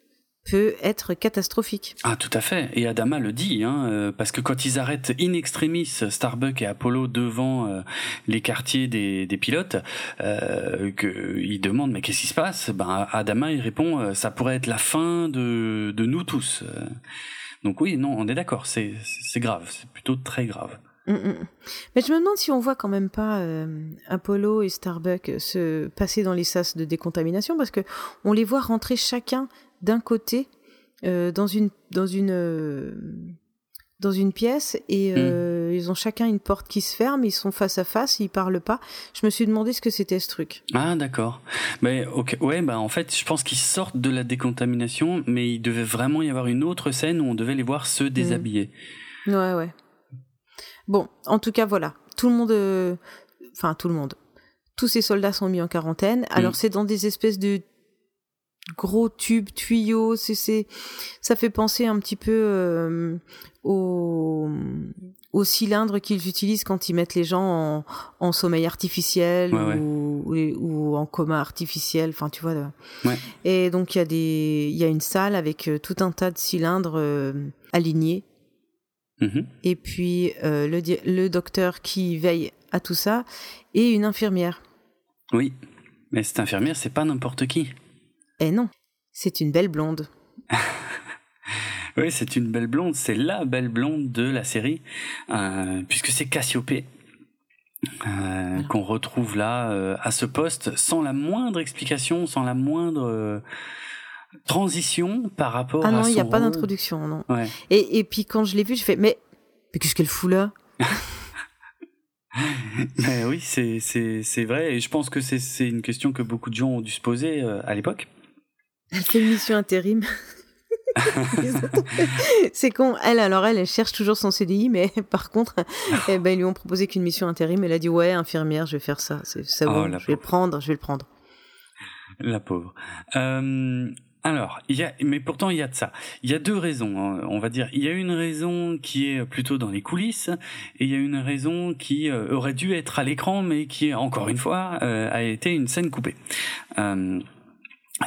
A: peut être catastrophique.
B: Ah tout à fait. Et Adama le dit, hein, euh, parce que quand ils arrêtent in extremis Starbuck et Apollo devant euh, les quartiers des, des pilotes, euh, qu'ils demandent mais qu'est-ce qui se passe? Ben Adama il répond euh, ça pourrait être la fin de, de nous tous. Donc oui, non, on est d'accord, c'est c'est grave, c'est plutôt très grave.
A: Mm, mm, mm. Mais je me demande si on voit quand même pas Apollo et Starbuck se passer dans les sas de décontamination parce que on les voit rentrer chacun d'un côté euh, dans une dans une euh, dans une pièce et hmm. euh, ils ont chacun une porte qui se ferme, ils sont face à face, ils parlent pas. Je me suis demandé ce que c'était ce truc.
B: Ah d'accord. Mais ok, ouais, bah en fait, je pense qu'ils sortent de la décontamination, mais il devait vraiment y avoir une autre scène où on devait les voir se déshabiller.
A: Hmm. Ouais, ouais. Bon, en tout cas, voilà, tout le monde, enfin tout le monde, tous ces soldats sont mis en quarantaine. Alors hmm. c'est dans des espèces de gros tubes, tuyaux, c'est, ça fait penser un petit peu euh, au, au cylindre qu'ils utilisent quand ils mettent les gens en, en sommeil artificiel ou, ou, en coma artificiel, enfin tu vois.
B: Ouais.
A: Et donc il y a des, il y a une salle avec euh, tout un tas de cylindres euh, alignés.
B: Mm-hmm.
A: Et puis le, le docteur qui veille à tout ça et une infirmière.
B: Oui, mais cette infirmière, c'est pas n'importe qui.
A: Eh non, c'est une belle blonde.
B: oui, c'est une belle blonde, c'est la belle blonde de la série, euh, puisque c'est Cassiopée. Euh, qu'on retrouve là euh, à ce poste sans la moindre explication, sans la moindre transition par rapport
A: ah non,
B: il
A: n'y a pas d'introduction, non.
B: Ouais.
A: Et, et puis quand je l'ai vu, je fais mais, mais qu'est-ce qu'elle fout là?
B: Oui, c'est c'est vrai, et je pense que c'est une question que beaucoup de gens ont dû se poser à l'époque.
A: Elle fait une mission intérim. c'est con. Elle, alors, elle, elle cherche toujours son CDI, mais par contre, eh ben, ils lui ont proposé qu'une mission intérim. Elle a dit Ouais, infirmière, je vais faire ça. C'est ça oh, je vais le prendre, je vais le prendre.
B: La pauvre. Euh, alors, il y a, mais pourtant il y a de ça. Il y a deux raisons, hein, on va dire. Il y a une raison qui est plutôt dans les coulisses, et il y a une raison qui euh, aurait dû être à l'écran, mais qui, encore une fois, euh, a été une scène coupée. Euh,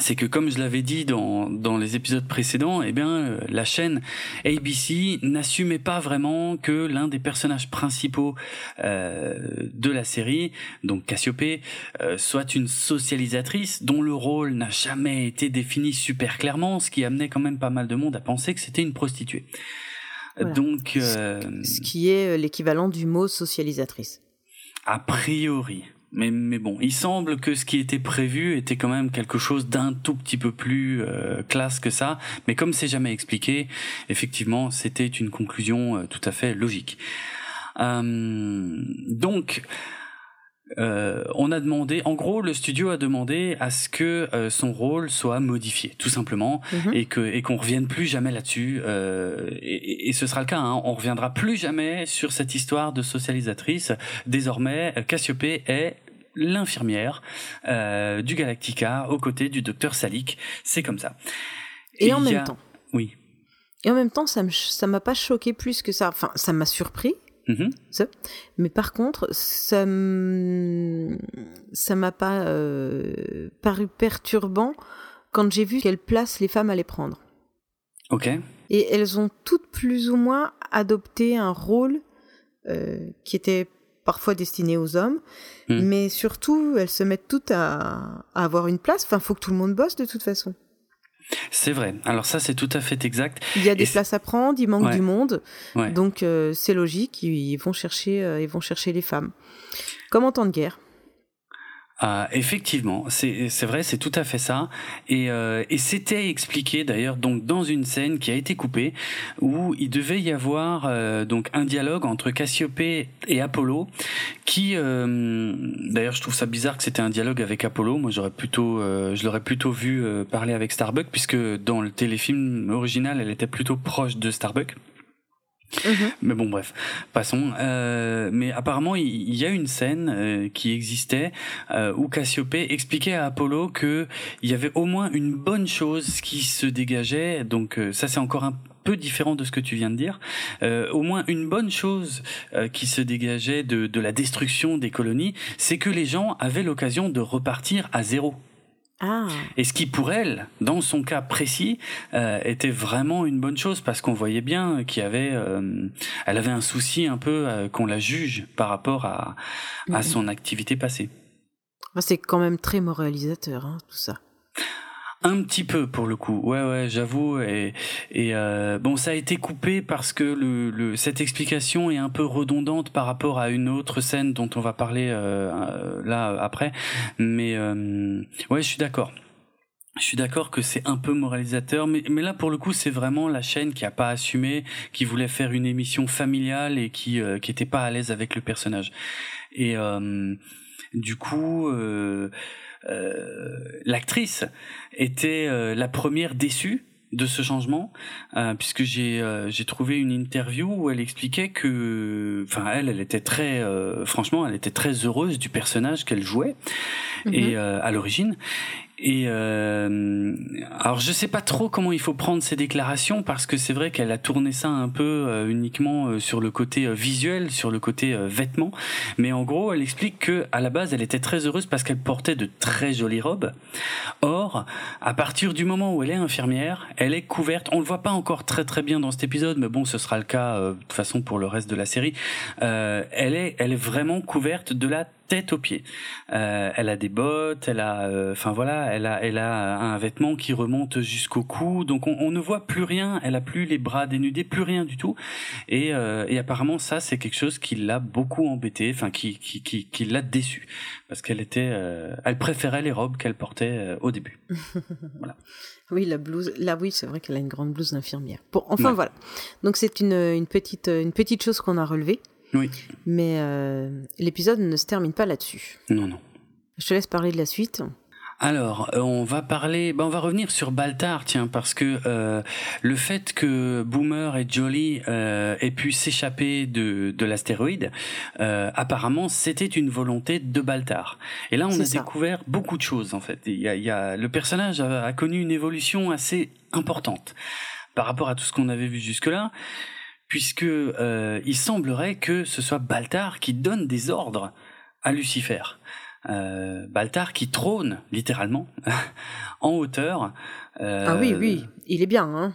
B: c'est que comme je l'avais dit dans, dans les épisodes précédents, eh bien euh, la chaîne ABC n'assumait pas vraiment que l'un des personnages principaux euh, de la série, donc Cassiopée, euh, soit une socialisatrice dont le rôle n'a jamais été défini super clairement, ce qui amenait quand même pas mal de monde à penser que c'était une prostituée. Donc,
A: ce qui est l'équivalent du mot socialisatrice.
B: A priori. Mais, mais bon, il semble que ce qui était prévu était quand même quelque chose d'un tout petit peu plus euh, classe que ça. Mais comme c'est jamais expliqué, effectivement, c'était une conclusion euh, tout à fait logique. Euh, donc, euh, on a demandé, en gros, le studio a demandé à ce que euh, son rôle soit modifié, tout simplement, mhm. et que et qu'on revienne plus jamais là-dessus. Euh, et, et, ce sera le cas. Hein, on reviendra plus jamais sur cette histoire de socialisatrice. Désormais, Cassiopée est l'infirmière euh, du Galactica aux côtés du docteur Salik. C'est comme ça.
A: Et, en même temps.
B: Oui.
A: Et en même temps, ça ça m'a pas choqué plus que ça. Enfin, ça m'a surpris. Mm-hmm. Mais par contre, ça ça m'a pas euh, paru perturbant quand j'ai vu quelle place les femmes allaient prendre.
B: Ok.
A: Et elles ont toutes plus ou moins adopté un rôle euh, qui était parfois destiné aux hommes, mm. mais surtout elles se mettent toutes à, à avoir une place. Enfin, faut que tout le monde bosse de toute façon.
B: C'est vrai. Alors ça, c'est tout à fait exact.
A: Il y a des places à prendre, il manque du monde, donc euh, c'est logique. Ils vont chercher, euh, ils vont chercher les femmes. Comme en temps de guerre.
B: Ah, effectivement, c'est vrai, c'est tout à fait ça. Et, euh, et c'était expliqué d'ailleurs donc dans une scène qui a été coupée où il devait y avoir euh, donc un dialogue entre Cassiopée et Apollo, qui euh, d'ailleurs je trouve ça bizarre que c'était un dialogue avec Apollo. Moi j'aurais plutôt, je l'aurais plutôt vu parler avec Starbuck puisque dans le téléfilm original elle était plutôt proche de Starbuck. Mhm. Mais bon, bref, passons. Euh, mais apparemment, il y a une scène euh, qui existait euh, où Cassiopée expliquait à Apollo que il y avait au moins une bonne chose qui se dégageait. Donc ça, c'est encore un peu différent de ce que tu viens de dire. au moins une bonne chose qui se dégageait de, de la destruction des colonies, c'est que les gens avaient l'occasion de repartir à zéro.
A: Ah.
B: Et ce qui pour elle, dans son cas précis, euh, était vraiment une bonne chose parce qu'on voyait bien qu'il y avait, euh, elle avait un souci un peu euh, qu'on la juge par rapport à, à son activité passée.
A: C'est quand même très moralisateur, hein, tout ça.
B: Un petit peu pour le coup, ouais ouais, j'avoue. Et, euh, bon, ça a été coupé parce que le, le, cette explication est un peu redondante par rapport à une autre scène dont on va parler euh, euh là après. Mais euh, ouais, je suis d'accord. Je suis d'accord que c'est un peu moralisateur, mais, là pour le coup c'est vraiment la chaîne qui a pas assumé, qui voulait faire une émission familiale et qui euh, qui était pas à l'aise avec le personnage. Et euh, du coup, euh, l'actrice était euh, la première déçue de ce changement euh, puisque j'ai euh, j'ai trouvé une interview où elle expliquait que enfin elle elle était très franchement elle était très heureuse du personnage qu'elle jouait et mhm. à l'origine et euh, alors je sais pas trop comment il faut prendre ces déclarations parce que c'est vrai qu'elle a tourné ça un peu euh, uniquement euh, sur le côté euh, visuel, sur le côté vêtements, mais en gros elle explique que à la base elle était très heureuse parce qu'elle portait de très jolies robes. Or à partir du moment où elle est infirmière, elle est couverte. On le voit pas encore très très bien dans cet épisode, mais bon ce sera le cas de toute façon pour le reste de la série. elle est elle est vraiment couverte de la tête aux pieds. Euh, elle a des bottes, elle a, euh, enfin voilà, elle a, elle a un vêtement qui remonte jusqu'au cou, donc on, ne voit plus rien. Elle a plus les bras dénudés, plus rien du tout. Et, euh, et apparemment ça, c'est quelque chose qui l'a beaucoup embêté, enfin qui, qui, qui, qui l'a déçu, parce qu'elle était, elle préférait les robes qu'elle portait au début. voilà.
A: Oui, la blouse. Là, oui, c'est vrai qu'elle a une grande blouse d'infirmière. Bon, enfin voilà. Donc c'est une, une petite, une petite chose qu'on a relevée.
B: Oui.
A: Mais euh, l'épisode ne se termine pas là-dessus.
B: Non, non.
A: Je te laisse parler de la suite.
B: Alors, euh, on va parler, ben on va revenir sur Baltar, tiens, parce que euh, le fait que Boomer et Jolly euh, aient pu s'échapper de, de l'astéroïde, euh, apparemment, c'était une volonté de Baltar. Et là, on a découvert beaucoup de choses, en fait. Il y a, il y a le personnage a, a, connu une évolution assez importante par rapport à tout ce qu'on avait vu jusque-là puisque euh, il semblerait que ce soit Baltar qui donne des ordres à Lucifer. Euh, Baltar qui trône littéralement en hauteur.
A: Euh, ah oui, oui, il est bien. Hein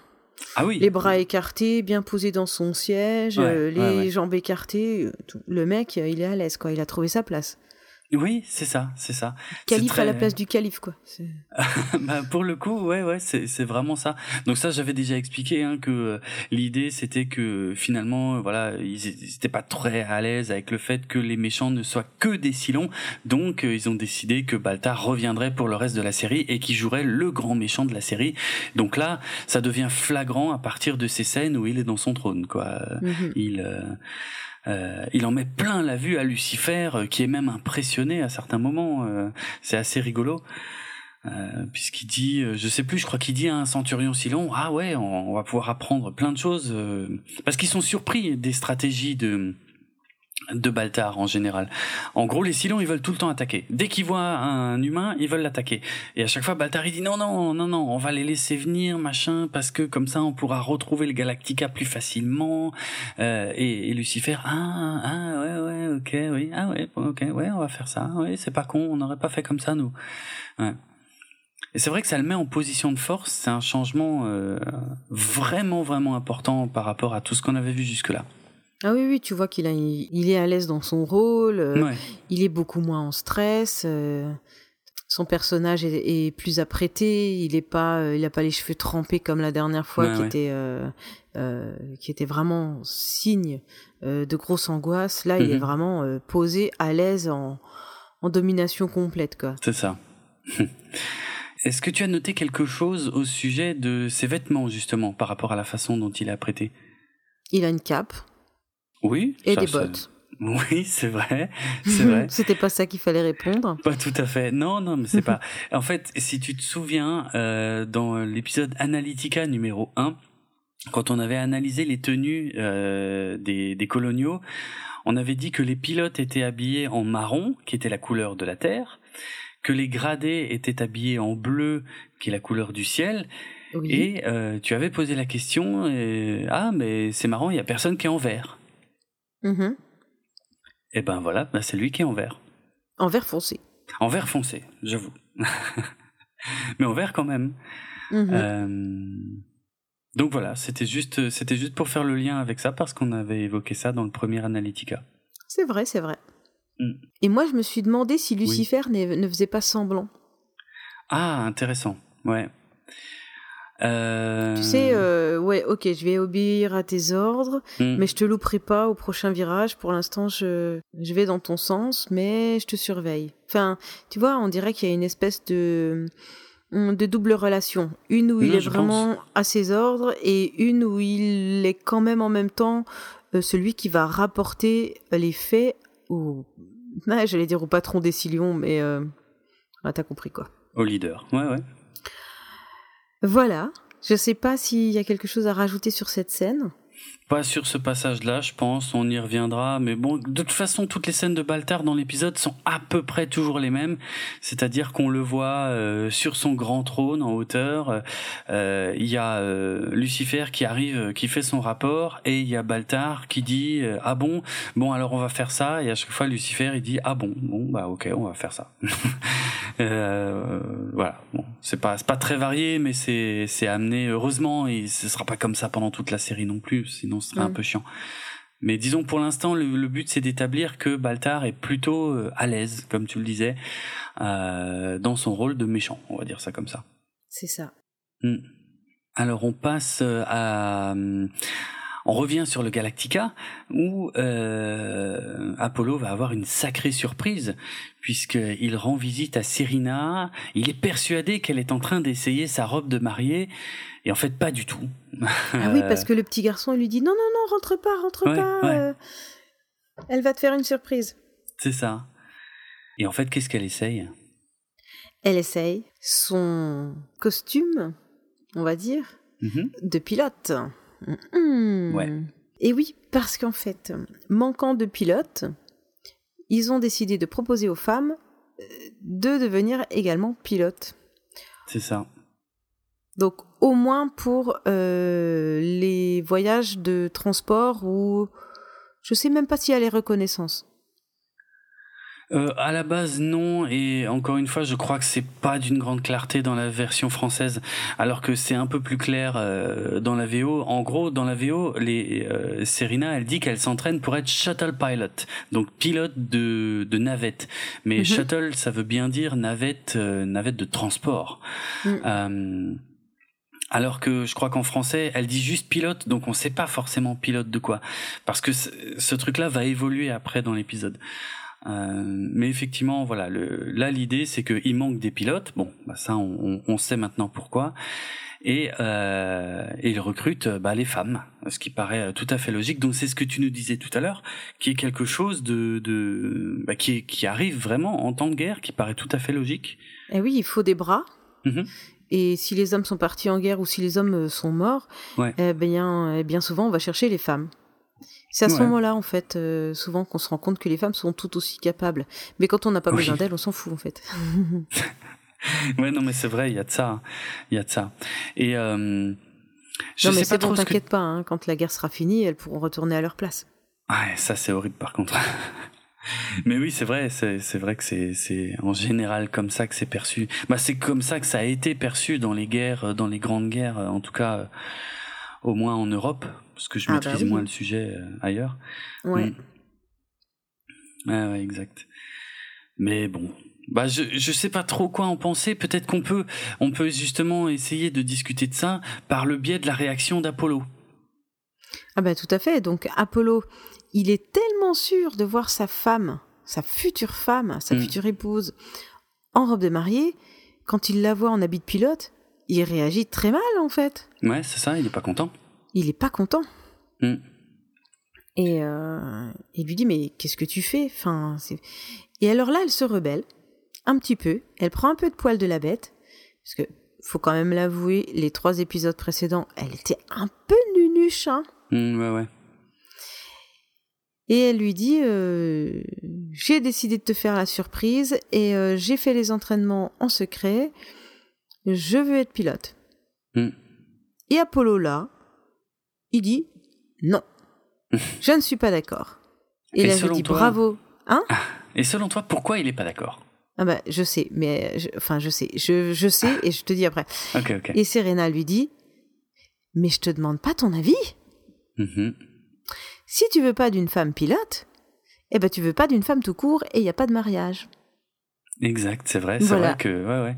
B: ah oui.
A: Les bras écartés, bien posés dans son siège, les jambes écartées. Le mec, il est à l'aise, quoi. Il a trouvé sa place.
B: Oui, c'est ça, c'est ça.
A: Calife à la place du calife, quoi.
B: bah, pour le coup, ouais, ouais, c'est vraiment ça. Donc ça, j'avais déjà expliqué hein, que euh, l'idée, c'était que finalement, euh, voilà, ils n'étaient pas très à l'aise avec le fait que les méchants ne soient que des Silons. Donc, euh, ils ont décidé que Baltar reviendrait pour le reste de la série et qui jouerait le grand méchant de la série. Donc là, ça devient flagrant à partir de ces scènes où il est dans son trône, quoi. Mhm. Il euh, il en met plein la vue à Lucifer, euh, qui est même impressionné à certains moments. Euh, c'est assez rigolo. puisqu'il dit, je sais plus, je crois qu'il dit à un centurion Silon, ah ouais, on, va pouvoir apprendre plein de choses, parce qu'ils sont surpris des stratégies de de Baltar en général. En gros, les Silons, ils veulent tout le temps attaquer. Dès qu'ils voient un humain, ils veulent l'attaquer. Et à chaque fois, Baltar, il dit non, non, non, non, on va les laisser venir, machin, parce que comme ça, on pourra retrouver le Galactica plus facilement. Euh, et, Lucifer, ah, ah, ouais, ouais, ok, oui, ah ouais, ok, ouais, on va faire ça. Oui, c'est pas con, on n'aurait pas fait comme ça, nous. Ouais. Et c'est vrai que ça le met en position de force. C'est un changement euh, vraiment, vraiment important par rapport à tout ce qu'on avait vu jusque-là.
A: Ah oui, oui, tu vois qu'il a, il est à l'aise dans son rôle, euh, il est beaucoup moins en stress, euh, son personnage est, plus apprêté, il est pas, euh, il a pas les cheveux trempés comme la dernière fois, qui était, qui était vraiment signe de grosse angoisse. Là, il est mhm. vraiment posé, à l'aise, en, en domination complète, quoi.
B: C'est ça. Est-ce que tu as noté quelque chose au sujet de ses vêtements, justement, par rapport à la façon dont il est apprêté?
A: Il a une cape.
B: Oui.
A: Et des bottes.
B: Oui, c'est vrai, c'est vrai.
A: C'était pas ça qu'il fallait répondre.
B: Pas tout à fait. Non, non, mais c'est pas. En fait, si tu te souviens, euh, dans l'épisode Analytica numéro 1, quand on avait analysé les tenues euh, des, des coloniaux, on avait dit que les pilotes étaient habillés en marron, qui était la couleur de la Terre, que les gradés étaient habillés en bleu, qui est la couleur du ciel, et euh, tu avais posé la question, ah mais c'est marrant, il y a personne qui est en vert.
A: Mhm.
B: Et ben voilà, ben c'est lui qui est en vert.
A: En vert foncé.
B: En vert foncé, j'avoue. Mais en vert quand même.
A: Mhm.
B: Euh, donc voilà, c'était juste, c'était juste pour faire le lien avec ça parce qu'on avait évoqué ça dans le premier Analytica.
A: C'est vrai, c'est vrai. Mm. Et moi, je me suis demandé si Lucifer ne faisait pas semblant.
B: Ah, intéressant. Ouais.
A: Euh... Tu sais, euh, ouais, ok, je vais obéir à tes ordres, hmm. mais je te louperai pas au prochain virage. Pour l'instant, je, je vais dans ton sens, mais je te surveille. Enfin, tu vois, on dirait qu'il y a une espèce de de double relation. Une où il est vraiment à ses ordres et une où il est quand même en même temps euh, celui qui va rapporter les faits au, j'allais dire au patron des Silions, mais euh... ah, t'as compris quoi.
B: Au leader, ouais, ouais.
A: Voilà. Je sais pas s'il y a quelque chose à rajouter sur cette scène.
B: Pas sur ce passage-là, je pense, on y reviendra. Mais bon, de toute façon, toutes les scènes de Baltar dans l'épisode sont à peu près toujours les mêmes. C'est-à-dire qu'on le voit euh, sur son grand trône en hauteur. Euh, il y a euh, Lucifer qui arrive, qui fait son rapport, et il y a Baltar qui dit ah bon, bon alors on va faire ça. Et à chaque fois, Lucifer il dit ah bon, bon bah ok, on va faire ça. voilà. Bon, c'est pas c'est pas très varié, mais c'est c'est amené heureusement et ce sera pas comme ça pendant toute la série non plus. Sinon ce serait un mm. peu chiant. Mais disons pour l'instant, le, but c'est d'établir que Baltar est plutôt euh, à l'aise, comme tu le disais, euh, dans son rôle de méchant, on va dire ça comme ça.
A: C'est ça.
B: Mm. Alors on passe euh, à... On revient sur le Galactica où euh, Apollo va avoir une sacrée surprise puisqu'il rend visite à Serena. Il est persuadé qu'elle est en train d'essayer sa robe de mariée et en fait pas du tout.
A: Ah oui, parce que le petit garçon lui dit non non non rentre pas rentre pas. Euh, elle va te faire une surprise.
B: C'est ça. Et en fait qu'est-ce qu'elle essaye?
A: Elle essaye son costume, on va dire, mm-hmm. de pilote.
B: Ouais.
A: Et oui, parce qu'en fait, manquant de pilotes, ils ont décidé de proposer aux femmes euh, de devenir également pilotes.
B: C'est ça.
A: Donc au moins pour euh, les voyages de transport ou je sais même pas s'il y a les reconnaissances.
B: Euh, à la base, non. Et encore une fois, je crois que c'est pas d'une grande clarté dans la version française, alors que c'est un peu plus clair euh, dans la VO. En gros, dans la VO, les euh, Serena, elle dit qu'elle s'entraîne pour être shuttle pilot, donc pilote de, de navette. Mais mhm. shuttle, ça veut bien dire navette, euh, navette de transport. Mm. Alors que je crois qu'en français, elle dit juste pilote, donc on sait pas forcément pilote de quoi. Parce que ce truc-là va évoluer après dans l'épisode. Euh, mais effectivement, voilà, le, là l'idée c'est qu'il manque des pilotes. Bon, bah ça on, on, sait maintenant pourquoi. Et, euh, et il recrute bah, les femmes, ce qui paraît tout à fait logique. Donc c'est ce que tu nous disais tout à l'heure, qui est quelque chose de, de bah, qui, qui arrive vraiment en temps de guerre, qui paraît tout à fait logique.
A: Et eh oui, il faut des bras.
B: Mm-hmm.
A: Et si les hommes sont partis en guerre ou si les hommes sont morts,
B: ouais.
A: eh bien, eh bien souvent on va chercher les femmes. C'est à ce moment-là, en fait, euh, souvent qu'on se rend compte que les femmes sont tout aussi capables. Mais quand on n'a pas besoin d'elles, on s'en fout, en fait.
B: ouais, non, mais c'est vrai, il y a de ça. Il y a de ça. Et euh,
A: je non, mais c'est bon, t'inquiète pas, hein, quand la guerre sera finie, elles pourront retourner à leur place.
B: Ouais, ça c'est horrible par contre. Mais oui, c'est vrai, c'est vrai que c'est en général comme ça que c'est perçu. Bah, c'est comme ça que ça a été perçu dans les guerres, dans les grandes guerres, en tout cas, au moins en Europe, parce que je ah, maîtrise bah moins le sujet euh, ailleurs.
A: Ouais.
B: Mm. ouais, exact. Mais bon, bah je je sais pas trop quoi en penser. Peut-être qu'on peut on peut justement essayer de discuter de ça par le biais de la réaction d'Apollo.
A: Ah bah tout à fait. Donc Apollo, il est tellement sûr de voir sa femme, sa future femme, sa mm. future épouse, en robe de mariée, quand il la voit en habit de pilote, il réagit très mal en fait.
B: Ouais, c'est ça, il est pas content.
A: Il est pas content.
B: Mm.
A: Et euh, il lui dit mais qu'est-ce que tu fais? Enfin, Et alors là, elle se rebelle un petit peu. Elle prend un peu de poil de la bête parce que faut quand même l'avouer, les trois épisodes précédents, elle était un peu nunuche. Hein.
B: Mm, ouais ouais.
A: Et elle lui dit euh, J'ai décidé de te faire la surprise et euh, j'ai fait les entraînements en secret. Je veux être pilote.
B: Hmm.
A: Et Apollo, là, il dit Non, je ne suis pas d'accord. Et, là, je dis Bravo. Hein
B: ah, Et selon toi, pourquoi il n'est pas d'accord?
A: Ah bah, je sais, mais enfin, je sais, je, je sais et je te dis après. Et Serena lui dit Mais je te demande pas ton avis.
B: mm
A: si tu veux pas d'une femme pilote, eh ben tu veux pas d'une femme tout court et il n'y a pas de mariage.
B: Exact, c'est vrai, c'est vrai que ouais ouais.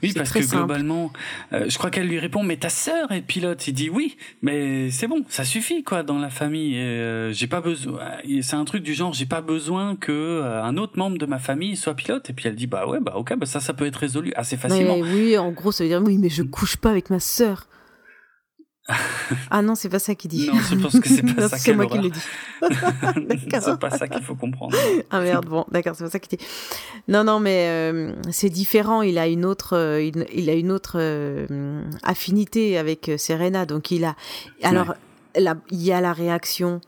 B: Oui, parce que globalement, euh, je crois qu'elle lui répond mais ta sœur est pilote. Il dit oui, mais c'est bon, ça suffit quoi dans la famille. Euh, j'ai pas besoin. C'est un truc du genre j'ai pas besoin que euh, un autre membre de ma famille soit pilote. Et puis elle dit bah ouais bah ok bah ça ça peut être résolu assez facilement.
A: oui, en gros ça veut dire oui mais je couche pas avec ma sœur. ah non, c'est pas ça qu'il dit.
B: Non, je pense que c'est pas ça
A: C'est moi qui le dis.
B: c'est pas ça qu'il faut comprendre.
A: ah merde, bon, d'accord, c'est pas ça qu'il dit. Non, non, mais euh, c'est différent. Il a une autre, euh, il, a une autre euh, affinité avec Serena, donc il a. Alors, il y a la réaction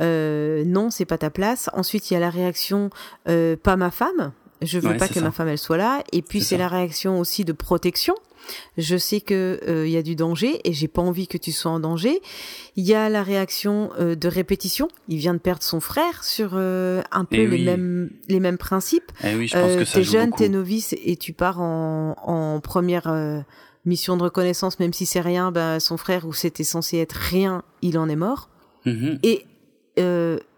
A: non, c'est pas ta place. Ensuite, il y a la réaction pas ma femme. Je veux pas que ma femme elle soit là. Et puis c'est la réaction aussi de protection je sais que il euh, y a du danger et j'ai pas envie que tu sois en danger. Il y a la réaction euh, de répétition. Il vient de perdre son frère sur euh, un peu eh les mêmes les mêmes principes.
B: Eh oui, je pense que ça
A: t'es jeune, t'es novice et tu pars en, en première mission de reconnaissance, même si c'est rien. Ben son frère où c'était censé être rien, il en est mort.
B: Mm-hmm.
A: Et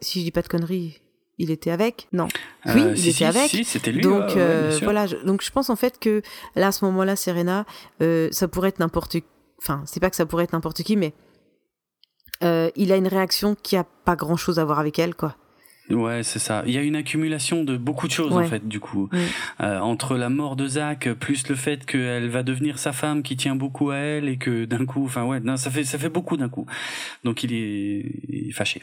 A: si je dis pas de conneries, il était avec Non. Euh, oui, il était avec.
B: Si, c'était lui.
A: Donc euh, voilà, je, donc je pense en fait que là à ce moment-là, Serena, euh, ça pourrait être n'importe, enfin c'est pas que ça pourrait être n'importe qui, mais il a une réaction qui a pas grand-chose à voir avec elle, quoi.
B: Ouais, c'est ça. Il y a une accumulation de beaucoup de choses en fait, du coup, entre la mort de Zach plus le fait qu'elle va devenir sa femme qui tient beaucoup à elle et que d'un coup, enfin ouais, non, ça fait ça fait beaucoup d'un coup. Donc il est fâché.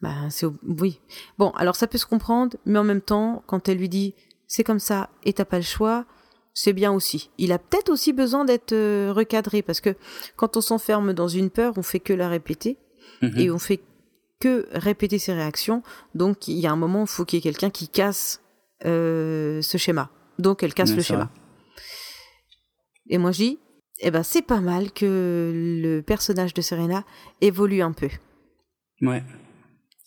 A: Bah, c'est oui. Bon, alors ça peut se comprendre, mais en même temps, quand elle lui dit c'est comme ça et t'as pas le choix, c'est bien aussi. Il a peut-être aussi besoin d'être euh, recadré parce que quand on s'enferme dans une peur, on fait que la répéter mhm. et on fait que répéter ses réactions. Donc il y a un moment, il faut qu'il y ait quelqu'un qui casse euh, ce schéma. Donc elle casse le schéma. Et moi je dis, eh ben c'est pas mal que le personnage de Serena évolue un peu.
B: Ouais.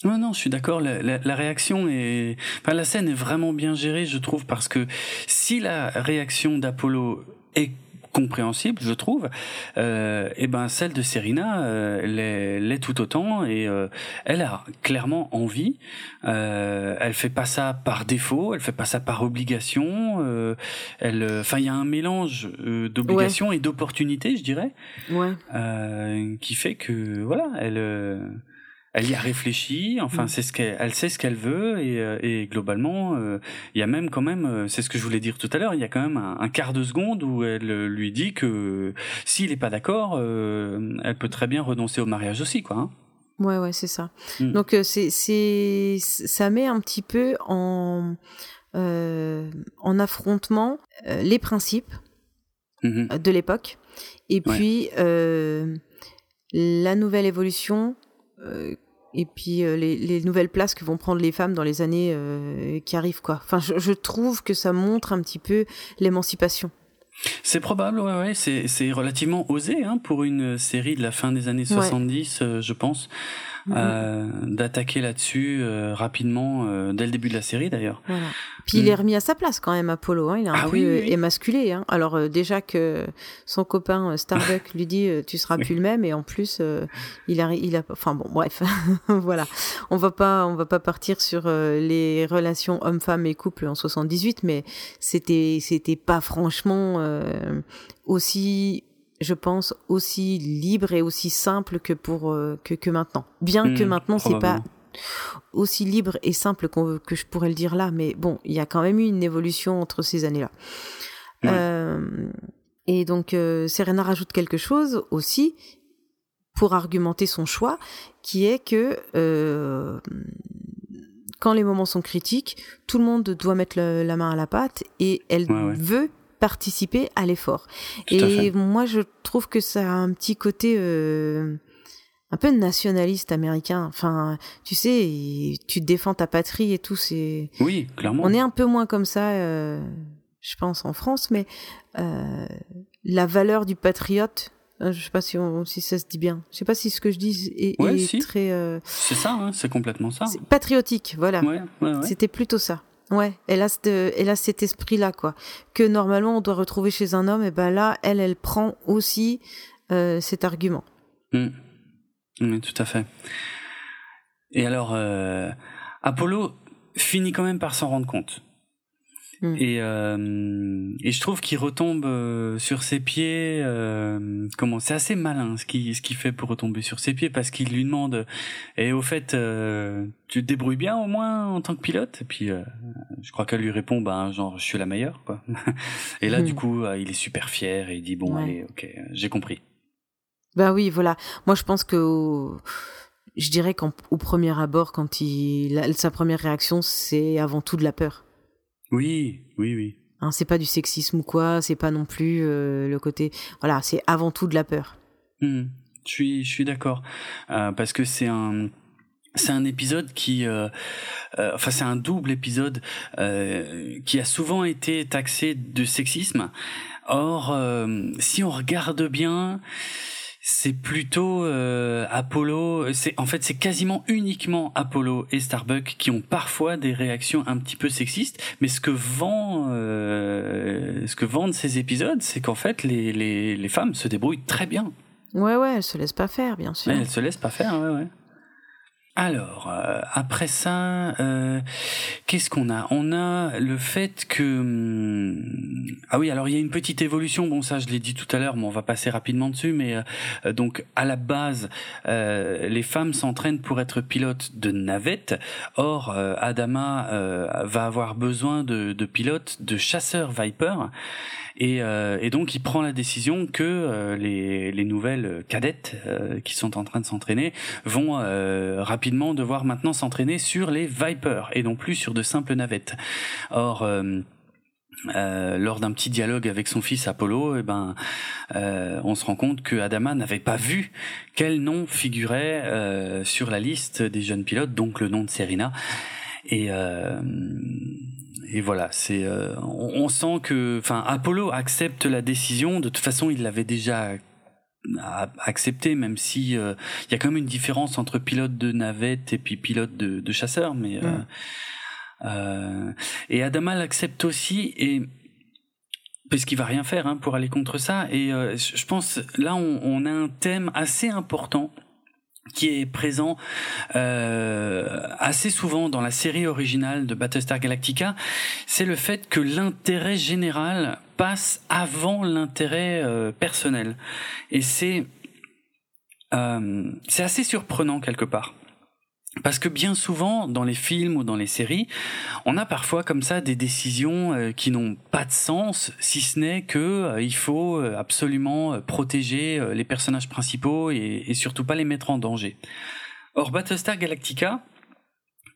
B: Non, non, je suis d'accord. La, la, réaction est, enfin, la scène est vraiment bien gérée, je trouve, parce que si la réaction d'Apollo est compréhensible, je trouve, euh, et ben celle de Serena euh, l'est tout autant et euh, elle a clairement envie. Euh, elle fait pas ça par défaut, elle fait pas ça par obligation. Euh, elle, enfin il y a un mélange euh, d'obligation et d'opportunité, je dirais,
A: ouais.
B: qui fait que voilà, elle elle y a réfléchi, enfin mm. c'est ce qu'elle elle sait ce qu'elle veut et, euh, et globalement euh, il y a même quand même euh, c'est ce que je voulais dire tout à l'heure, il y a quand même un, quart de seconde où elle lui dit que s'il est pas d'accord, elle peut très bien renoncer au mariage aussi quoi. Hein.
A: Ouais ouais, c'est ça. Mm. Donc c'est c'est ça met un petit peu en en affrontement les principes mm-hmm. de l'époque et puis la nouvelle évolution euh, et puis les, les, nouvelles places que vont prendre les femmes dans les années qui arrivent quoi. Enfin, je, je, trouve que ça montre un petit peu l'émancipation.
B: C'est probable, ouais, ouais. C'est relativement osé hein, pour une série de la fin des années 70, je pense. Mm-hmm. Euh, d'attaquer là-dessus euh, rapidement euh, dès le début de la série d'ailleurs.
A: Puis il est mm. remis à sa place quand même Apollo, hein. il est un ah peu émasculé. Hein. Alors déjà que son copain Starbuck lui dit tu seras plus le même et en plus il a, il a, enfin bon bref, voilà. On va pas, on va pas partir sur les relations homme-femme et couple en 78, mais c'était, c'était pas franchement aussi je pense, aussi libre et aussi simple que pour euh, que, que maintenant. Bien que hmm, maintenant c'est pas aussi libre et simple que je pourrais le dire là, mais bon, il y a quand même eu une évolution entre ces années-là. Euh, et donc euh, Serena rajoute quelque chose aussi pour argumenter son choix, qui est que euh, quand les moments sont critiques, tout le monde doit mettre la main à la pâte et elle veut participer à l'effort. Et moi, je trouve que ça a un petit côté euh, un peu nationaliste américain. Enfin, tu sais, tu défends ta patrie et tout. C'est
B: oui, clairement.
A: On est un peu moins comme ça, euh, je pense, en France, mais euh, la valeur du patriote. Je sais pas si, on, si ça se dit bien. Je sais pas si ce que je dis est, très.
B: C'est ça, hein, c'est complètement ça.
A: Patriotique, voilà. C'était plutôt ça. Ouais, elle a, elle a cet esprit-là, quoi. Que normalement on doit retrouver chez un homme, et ben là, elle, elle prend aussi euh, cet argument.
B: Mmh. Tout à fait. Et alors, euh, Apollo finit quand même par s'en rendre compte. Mm. Et, euh, et je trouve qu'il retombe euh, sur ses pieds. Euh, comment C'est assez malin ce qu'il ce qu'il fait pour retomber sur ses pieds parce qu'il lui demande. Et au fait, euh, tu te débrouilles bien au moins en tant que pilote? Et puis euh, je crois qu'elle lui répond, ben genre je suis la meilleure quoi. et là du mm. coup, il est super fier et il dit bon allez, ok, j'ai compris.
A: Bah oui, voilà. Moi je pense que je dirais qu'au premier abord, quand il sa première réaction, c'est avant tout de la peur.
B: Oui, oui, oui.
A: Hein, c'est pas du sexisme ou quoi, c'est pas non plus euh, le côté. Voilà, c'est avant tout de la peur.
B: Hmm. je suis, je suis d'accord euh, parce que c'est un. C'est un épisode qui, euh, enfin c'est un double épisode qui a souvent été taxé de sexisme. Or, si on regarde bien, c'est plutôt euh, Apollo. C'est en fait c'est quasiment uniquement Apollo et Starbuck qui ont parfois des réactions un petit peu sexistes. Mais ce que vend, euh, ce que vendent ces épisodes, c'est qu'en fait les, les, les femmes se débrouillent très bien.
A: Ouais ouais, elles se laissent pas faire, bien sûr.
B: elles se laissent pas faire, ouais ouais. Alors, euh, après ça, euh, qu'est-ce qu'on a? On a le fait que... Hum, ah oui, alors il y a une petite évolution, bon ça je l'ai dit tout à l'heure, mais on va passer rapidement dessus, mais euh, donc à la base, les femmes s'entraînent pour être pilotes de navettes, or Adama va avoir besoin de pilotes de chasseurs Viper, et, euh, et, donc il prend la décision que euh, les, les, nouvelles cadettes euh, qui sont en train de s'entraîner vont rapidement devoir maintenant s'entraîner sur les Vipers et non plus sur de simples navettes. Or euh, lors d'un petit dialogue avec son fils Apollo, eh ben, euh, on se rend compte que Adama n'avait pas vu quel nom figurait euh, sur la liste des jeunes pilotes, donc le nom de Serena. Et et voilà, c'est euh, on, sent que, enfin, Apollo accepte la décision. De toute façon, il l'avait déjà accepté, même si euh, il y a quand même une différence entre pilote de navette et puis pilote de, de chasseur. Mais euh, euh, et Adama l'accepte aussi et parce qu'il va rien faire hein, pour aller contre ça. Et je pense là, on, on a un thème assez important qui est présent euh, assez souvent dans la série originale de Battlestar Galactica, c'est le fait que l'intérêt général passe avant l'intérêt euh, personnel. Et c'est euh, c'est assez surprenant quelque part. Parce que bien souvent, dans les films ou dans les séries, on a parfois comme ça des décisions euh, qui n'ont pas de sens, si ce n'est que euh, il faut euh, absolument protéger les personnages principaux et, surtout pas les mettre en danger. Or, Battlestar Galactica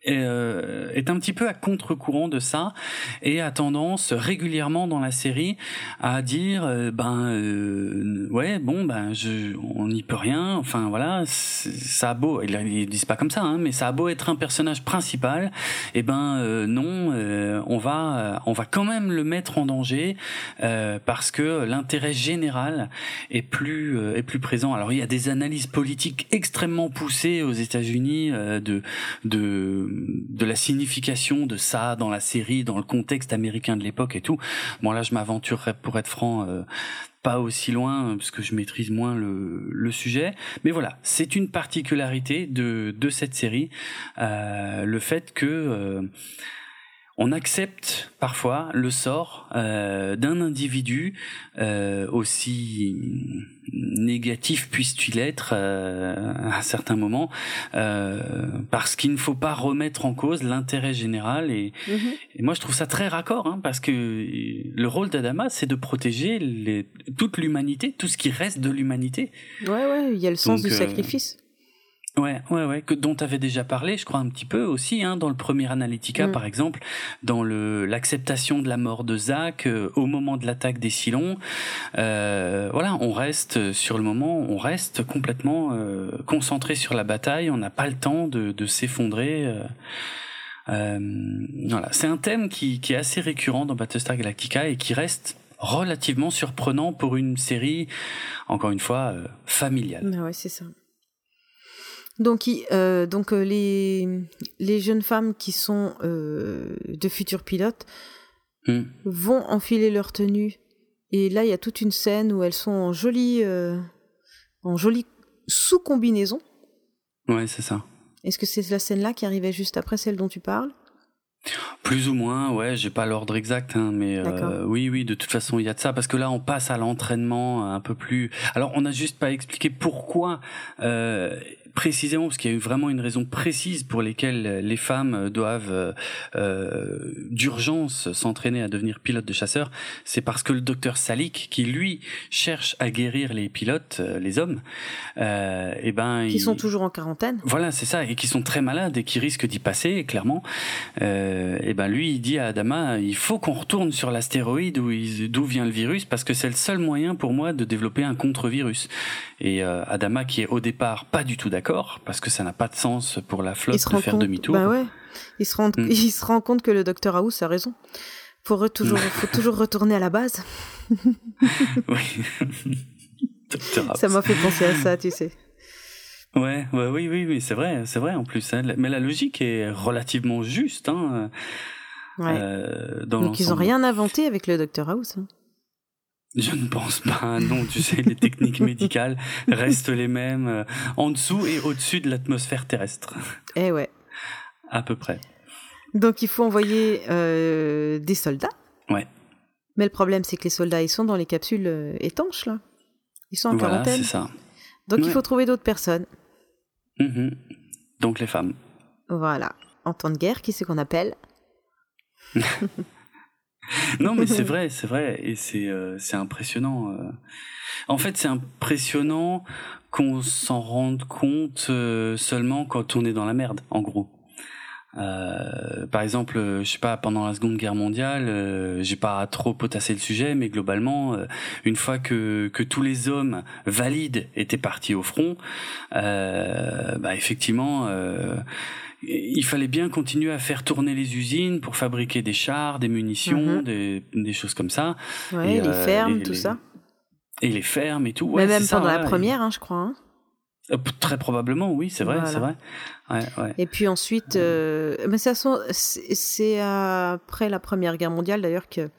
B: est un petit peu à contre-courant de ça et a tendance régulièrement dans la série à dire euh, ben euh, ouais bon ben je on n'y peut rien. Enfin voilà ça a beau ils, ils disent pas comme ça hein, mais ça a beau être un personnage principal et eh ben non on va on va quand même le mettre en danger parce que l'intérêt général est plus est plus présent. Alors il y a des analyses politiques extrêmement poussées aux États-Unis de de de la signification de ça dans la série, dans le contexte américain de l'époque et tout. Bon là, je m'aventurerai pour être franc. Euh, pas aussi loin parce que je maîtrise moins le, le sujet mais voilà c'est une particularité de, de cette série euh, le fait que euh, on accepte parfois le sort euh, d'un individu euh, aussi négatif puisse-t-il être euh, à certains moments parce qu'il ne faut pas remettre en cause l'intérêt général et, mhm. et, moi je trouve ça très raccord hein, parce que le rôle d'Adama c'est de protéger les, toute l'humanité tout ce qui reste de l'humanité
A: ouais ouais il y a le sens du sacrifice
B: Ouais, ouais, ouais, que dont tu avais déjà parlé, je crois un petit peu aussi, hein, dans le premier Analytica, mm. par exemple, dans le l'acceptation de la mort de Zach euh, au moment de l'attaque des Silons. Euh, voilà, on reste sur le moment, on reste complètement euh, concentré sur la bataille. On n'a pas le temps de, de s'effondrer. Euh, euh voilà, c'est un thème qui, qui est assez récurrent dans Battlestar Galactica et qui reste relativement surprenant pour une série, encore une fois, familiale.
A: Ah ouais, c'est ça. Donc, euh, donc euh, les, les jeunes femmes qui sont euh, de futurs pilotes hmm. vont enfiler leur tenue. Et là, il y a toute une scène où elles sont en jolie, en jolie sous-combinaison.
B: Ouais, c'est ça.
A: Est-ce que c'est la scène-là qui arrivait juste après celle dont tu parles?
B: Plus ou moins, ouais, j'ai pas l'ordre exact, hein, mais euh, oui, oui, de toute façon, il y a de ça, parce que là, on passe à l'entraînement un peu plus. Alors, on n'a juste pas expliqué pourquoi euh, précisément parce qu'il y a eu vraiment une raison précise pour lesquelles les femmes doivent euh, euh, d'urgence s'entraîner à devenir pilote de chasseurs, c'est parce que le docteur Salik, qui lui cherche à guérir les pilotes, euh, les hommes, euh, et eh ben
A: qui sont toujours en quarantaine.
B: Voilà, c'est ça, et qui sont très malades et qui risquent d'y passer clairement. Euh, et eh ben lui, il dit à Adama, il faut qu'on retourne sur l'astéroïde où d'où vient le virus parce que c'est le seul moyen pour moi de développer un contre-virus. Et euh, Adama, qui est au départ pas du tout d'accord parce que ça n'a pas de sens pour la flotte de faire demi-tour.
A: Bah ouais. Se rend, hmm. il se rend compte que le docteur House a raison. Faut toujours, faut toujours retourner à la base. oui. ça m'a fait penser à ça, tu sais.
B: Ouais, ouais, oui, oui, oui, c'est vrai, c'est vrai en plus. Hein. Mais la logique est relativement juste. Hein,
A: ouais. Euh, Donc ils ont rien inventé avec le docteur House. Hein.
B: Je ne pense pas, non, tu sais, les techniques médicales restent les mêmes euh, en dessous et au-dessus de l'atmosphère terrestre.
A: Eh ouais.
B: À peu près.
A: Donc il faut envoyer euh, des soldats.
B: Ouais.
A: Mais le problème, c'est que les soldats, ils sont dans les capsules euh, étanches, là. Ils sont en voilà, quarantaine. c'est ça. Donc il faut trouver d'autres personnes.
B: Mm-hmm. Donc les femmes.
A: Voilà. En temps de guerre, qui c'est qu'on appelle?
B: non, mais c'est vrai, c'est vrai, et c'est euh, c'est impressionnant. Euh. En fait, c'est impressionnant qu'on s'en rende compte euh, seulement quand on est dans la merde, en gros. Euh, par exemple, je sais pas, pendant la Seconde Guerre mondiale, j'ai pas trop potassé le sujet, mais globalement, une fois que, que tous les hommes valides étaient partis au front, bah effectivement, il fallait bien continuer à faire tourner les usines pour fabriquer des chars, des munitions, mhm. des, des, choses comme ça.
A: Ouais, les euh, fermes, tout ça.
B: Et les fermes et tout.
A: Ouais, Mais même pendant la première, hein, je crois. Hein.
B: Euh, très probablement, oui, c'est vrai, c'est vrai. Ouais, ouais.
A: Et puis ensuite, euh, mais ça c'est après la Première Guerre mondiale d'ailleurs que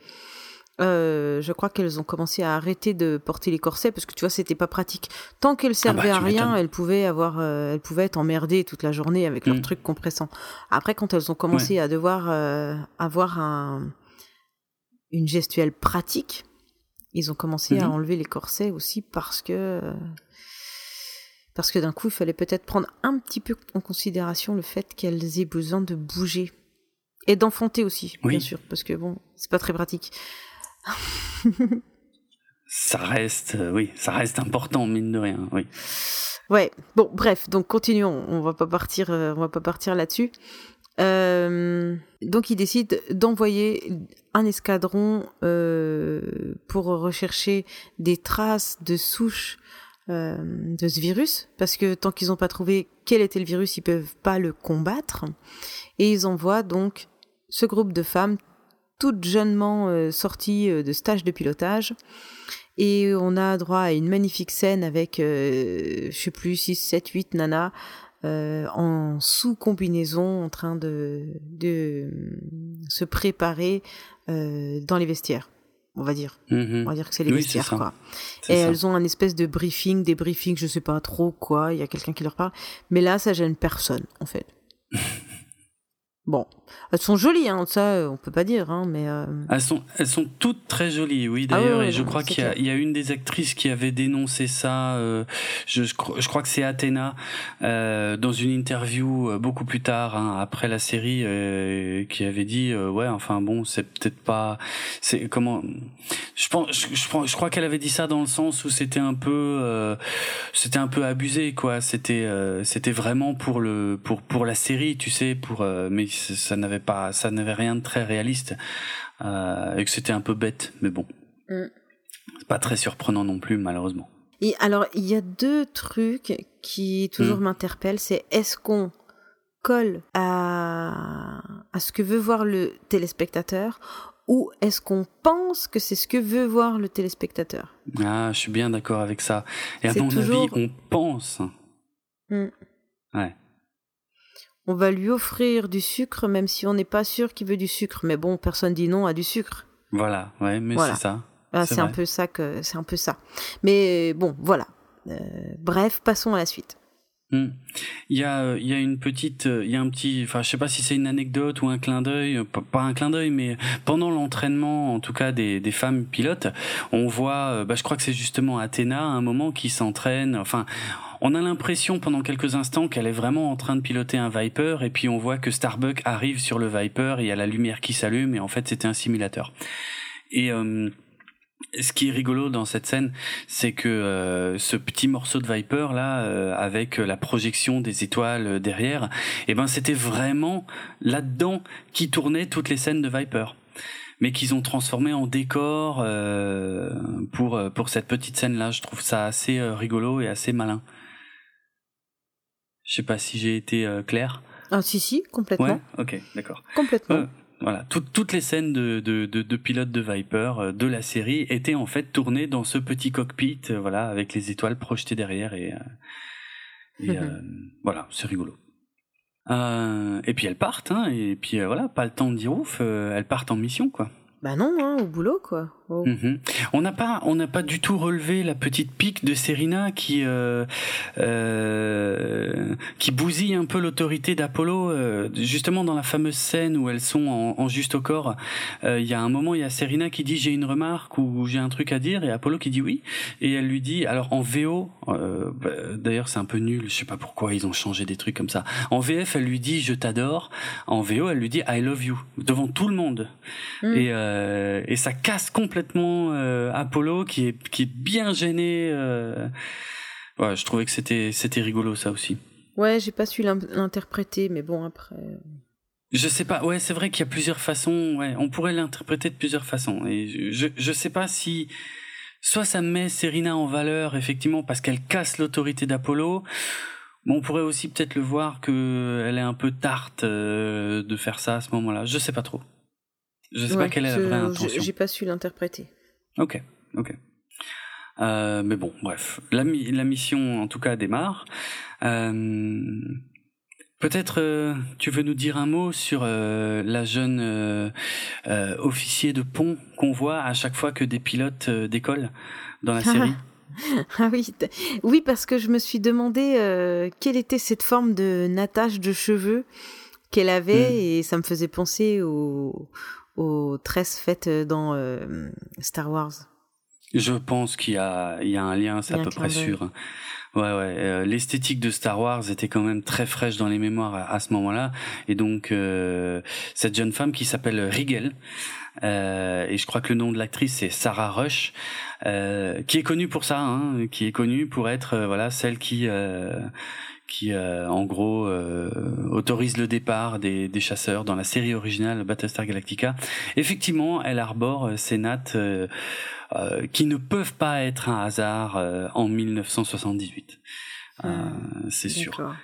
A: euh, je crois qu'elles ont commencé à arrêter de porter les corsets parce que tu vois c'était pas pratique. Tant qu'elles ah bah, servaient à rien, elles pouvaient avoir, euh, elles pouvaient être emmerdées toute la journée avec leurs mm. trucs compressants. Après quand elles ont commencé à devoir euh, avoir un, une gestuelle pratique, ils ont commencé à mm-hmm. enlever les corsets aussi parce que parce que d'un coup il fallait peut-être prendre un petit peu en considération le fait qu'elles aient besoin de bouger et d'enfanter aussi, bien sûr, parce que bon, c'est pas très pratique
B: ça reste, euh, oui, ça reste important mine de rien, oui.
A: Ouais. Bon, bref, donc continuons. On va pas partir, euh, on va pas partir là-dessus. donc il décide d'envoyer un escadron pour rechercher des traces de souches de ce virus, parce que tant qu'ils n'ont pas trouvé quel était le virus, ils peuvent pas le combattre. Et ils envoient donc ce groupe de femmes, toutes jeunement sorties de stage de pilotage, et on a droit à une magnifique scène avec, euh, je sais plus, 6, 7, 8 nanas euh, en sous-combinaison en train de, de se préparer euh, dans les vestiaires. On va dire.
B: Mhm.
A: On va dire que c'est les vestiaires, quoi. Et elles ont un espèce de briefing, des briefings, je sais pas trop quoi, il y a quelqu'un qui leur parle. Mais là, ça gêne personne, en fait. Bon, elles sont jolies, hein, ça, euh, on peut pas dire, hein, mais. Euh...
B: Elles sont, elles sont toutes très jolies, oui. Ah d'ailleurs, et je crois qu'il y, y, a une des actrices qui avait dénoncé ça. Euh, je, je, crois que c'est Athéna euh, dans une interview beaucoup plus tard, hein, après la série, qui avait dit, ouais, enfin bon, c'est peut-être pas, c'est comment. Je pense, je, je, je crois qu'elle avait dit ça dans le sens où c'était un peu, c'était un peu abusé, quoi. C'était, c'était vraiment pour le, pour pour la série, tu sais, pour mais ça n'avait pas, ça n'avait rien de très réaliste euh, et que c'était un peu bête, mais bon, mm. c'est pas très surprenant non plus malheureusement.
A: Et alors il y a deux trucs qui toujours mm. m'interpellent, c'est est-ce qu'on colle à à ce que veut voir le téléspectateur ou est-ce qu'on pense que c'est ce que veut voir le téléspectateur?
B: Ah, je suis bien d'accord avec ça. Et à mon avis, on pense. Mm.
A: On va lui offrir du sucre, même si on n'est pas sûr qu'il veut du sucre. Mais bon, personne dit non à du sucre.
B: Voilà, ouais, mais c'est ça.
A: Ah, c'est un peu ça que c'est un peu ça. Mais bon, voilà. Euh, bref, passons à la suite.
B: Hmm. Il y a il y a une petite il y a un petit enfin je sais pas si c'est une anecdote ou un clin d'œil pas un clin d'œil mais pendant l'entraînement en tout cas des, des femmes pilotes on voit euh, bah, je crois que c'est justement Athéna à un moment qui s'entraîne enfin on a l'impression pendant quelques instants qu'elle est vraiment en train de piloter un Viper et puis on voit que Starbuck arrive sur le Viper et il y a la lumière qui s'allume et en fait c'était un simulateur. Et euh, ce qui est rigolo dans cette scène, c'est que euh, ce petit morceau de Viper là, euh, avec la projection des étoiles derrière, et eh ben c'était vraiment là-dedans qui tournait toutes les scènes de Viper mais qu'ils ont transformé en décor pour pour cette petite scène là. Je trouve ça assez rigolo et assez malin. Je sais pas si j'ai été euh, clair.
A: Ah si si, complètement.
B: Ouais, ok, d'accord.
A: Complètement. Euh,
B: voilà, toutes les scènes de, de, de, de pilotes de Viper euh, de la série étaient en fait tournées dans ce petit cockpit, voilà, avec les étoiles projetées derrière et, et voilà, c'est rigolo. et puis elles partent, hein, et puis voilà, pas le temps de dire ouf, elles partent en mission, quoi.
A: Bah non, hein, au boulot quoi.
B: Mhm. On n'a pas, on n'a pas du tout relevé la petite pique de Serena qui euh, euh, qui bousille un peu l'autorité d'Apollo. Euh, justement dans la fameuse scène où elles sont en, juste au corps, il y a un moment, il y a Serena qui dit j'ai une remarque ou j'ai un truc à dire et Apollo qui dit oui et elle lui dit alors en VO, bah, d'ailleurs c'est un peu nul, je sais pas pourquoi ils ont changé des trucs comme ça. En VF elle lui dit je t'adore, en VO elle lui dit I love you devant tout le monde mm. et et ça casse complètement complètement euh, Apollo qui est qui est bien gêné. Euh... Ouais, je trouvais que c'était c'était rigolo ça aussi.
A: Ouais, j'ai pas su l'interpréter, mais bon après. Euh.
B: Je sais pas. Ouais, c'est vrai qu'il y a plusieurs façons. Ouais, on pourrait l'interpréter de plusieurs façons. Et je je sais pas si soit ça met Serena en valeur effectivement parce qu'elle casse l'autorité d'Apollo. Mais on pourrait aussi peut-être le voir que elle est un peu tarte euh, de faire ça à ce moment-là. Je sais pas trop. Je sais pas quelle est la vraie intention.
A: J'ai pas su l'interpréter.
B: Ok, ok. Euh, mais bon, bref, la, la, mission en tout cas démarre. Euh, Peut-être euh, tu veux nous dire un mot sur la jeune officier de pont qu'on voit à chaque fois que des pilotes décollent dans la série?
A: ah oui, oui parce que je me suis demandé quelle était cette forme de natage de cheveux qu'elle avait hmm. et ça me faisait penser au, aux tresses faites dans euh, Star Wars.
B: Je pense qu'il y a, il y a un lien, c'est à peu près sûr. Ouais, ouais. Euh, l'esthétique de Star Wars était quand même très fraîche dans les mémoires à, ce moment-là, et donc euh, cette jeune femme qui s'appelle Rigel, euh, et je crois que le nom de l'actrice c'est Sarah Rush, qui est connue pour ça, hein, qui est connue pour être voilà celle qui qui en gros autorise le départ des, des, chasseurs dans la série originale Battlestar Galactica. Effectivement, elle arbore ces nattes qui ne peuvent pas être un hasard en 1978. Hmm. c'est sûr.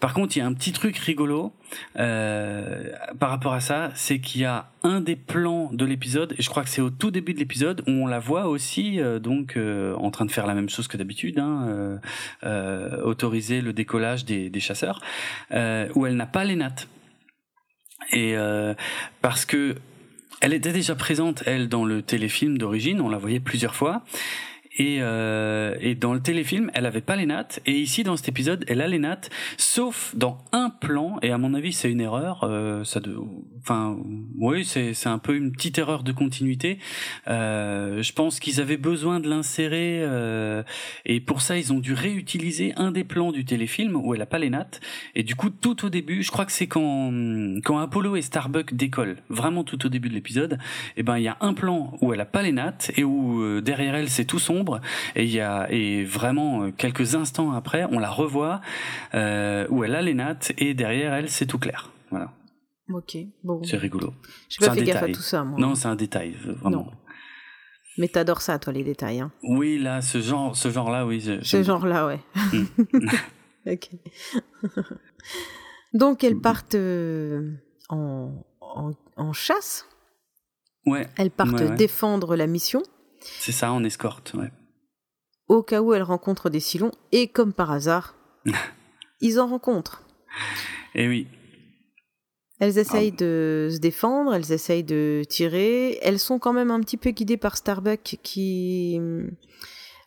B: Par contre, il y a un petit truc rigolo euh, par rapport à ça, c'est qu'il y a un des plans de l'épisode, et je crois que c'est au tout début de l'épisode, où on la voit aussi euh, donc euh, en train de faire la même chose que d'habitude, hein, autoriser le décollage des, chasseurs, où elle n'a pas les nattes. Et parce que elle était déjà présente, elle, dans le téléfilm d'origine, on la voyait plusieurs fois. Et, euh, et dans le téléfilm, elle avait pas les nattes. Et ici, dans cet épisode, elle a les nattes, sauf dans un plan. Et à mon avis, c'est une erreur. Euh, ça, de, enfin, oui, c'est c'est un peu une petite erreur de continuité. Euh, je pense qu'ils avaient besoin de l'insérer, euh, et pour ça, ils ont dû réutiliser un des plans du téléfilm où elle a pas les nattes. Et du coup, tout au début, je crois que c'est quand quand Apollo et Starbuck décollent, vraiment tout au début de l'épisode. Et eh ben, il y a un plan où elle a pas les nattes et où euh, derrière elle, c'est tout sombre et il y a et vraiment euh, quelques instants après, on la revoit euh, où elle a les nattes et derrière elle c'est tout clair. Voilà.
A: Ok, bon.
B: C'est rigolo.
A: Je pas fait gaffe à tout ça, moi.
B: Non, c'est un détail, vraiment. Non.
A: Mais t'adores ça, toi, les détails. Hein.
B: Oui, là, ce genre, ce genre-là, oui.
A: ce genre-là, ouais. Mm. ok. Donc, elles partent euh, en, en, chasse.
B: Ouais.
A: Elles partent défendre la mission.
B: C'est ça, en escorte, ouais.
A: Au cas où elles rencontrent des silons, et comme par hasard, ils en rencontrent.
B: Eh oui.
A: Elles essayent ah. de se défendre, elles essayent de tirer. Elles sont quand même un petit peu guidées par Starbuck qui,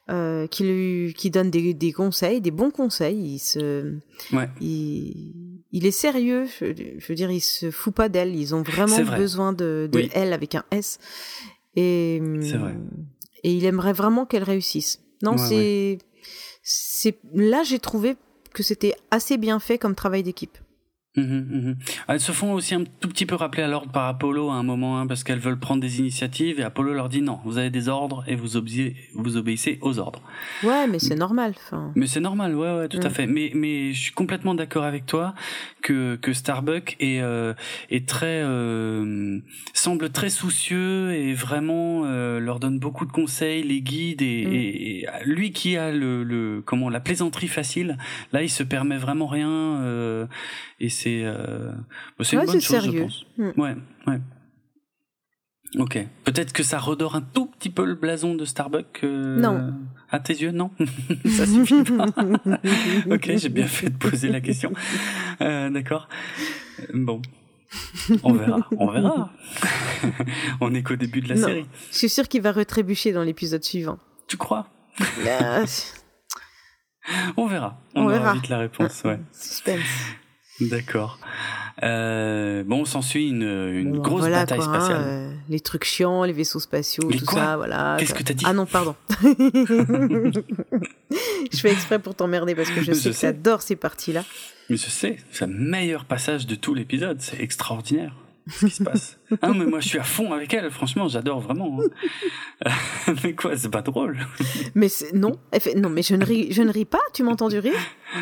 A: euh, qui, lui, qui donne des, des, conseils, des bons conseils. Il, se,
B: ouais.
A: il, il est sérieux, je, veux dire, il se fout pas d'elle. Ils ont vraiment besoin de, de elle avec un S. Et,
B: vrai.
A: et il aimerait vraiment qu'elle réussisse. Non, c'est, c'est, là, j'ai trouvé que c'était assez bien fait comme travail d'équipe.
B: Mhm, mhm. Elles se font aussi un tout petit peu rappeler à l'ordre par Apollo à un moment, hein, parce qu'elles veulent prendre des initiatives et Apollo leur dit non, vous avez des ordres et vous, obéissez, vous obéissez aux ordres.
A: Ouais, mais c'est normal.
B: Mais c'est normal, ouais, ouais, tout à mm. fait. Mais, mais je suis complètement d'accord avec toi que, que Starbuck est, euh, est très, euh, semble très soucieux et vraiment euh, leur donne beaucoup de conseils, les guide et, mm. et, lui qui a le, le, comment, la plaisanterie facile, là il se permet vraiment rien euh, et c'est c'est euh, bah, une bonne chose,
A: sérieux.
B: je pense. Mm. Ouais, ouais. Ok. Peut-être que ça redore un tout petit peu le blason de Starbucks. Euh,
A: non.
B: À tes yeux, non? ça suffit pas. ok, j'ai bien fait de poser la question. Euh, D'accord. Bon. On verra, on verra. on est qu'au début de la série.
A: Je suis sûr qu'il va retrébucher dans l'épisode suivant.
B: Tu crois? On verra. On, on verra vite la réponse. Ouais.
A: Suspense.
B: D'accord. Euh, bon, s'ensuit une, une grosse bataille spatiale. Euh,
A: les trucs chiants, les vaisseaux spatiaux, tout ça, voilà.
B: Qu'est-ce que t'as dit
A: Ah non, pardon. je fais exprès pour t'emmerder parce que je, sais, que t'adores ces parties-là.
B: Mais je sais, c'est le meilleur passage de tout l'épisode, c'est extraordinaire ce qui se passe. Ah, mais moi, je suis à fond avec elle, franchement, j'adore vraiment. Hein. mais quoi, c'est pas drôle.
A: mais non, non, mais je ne ris, je ne ris pas, tu m'as entendu rire?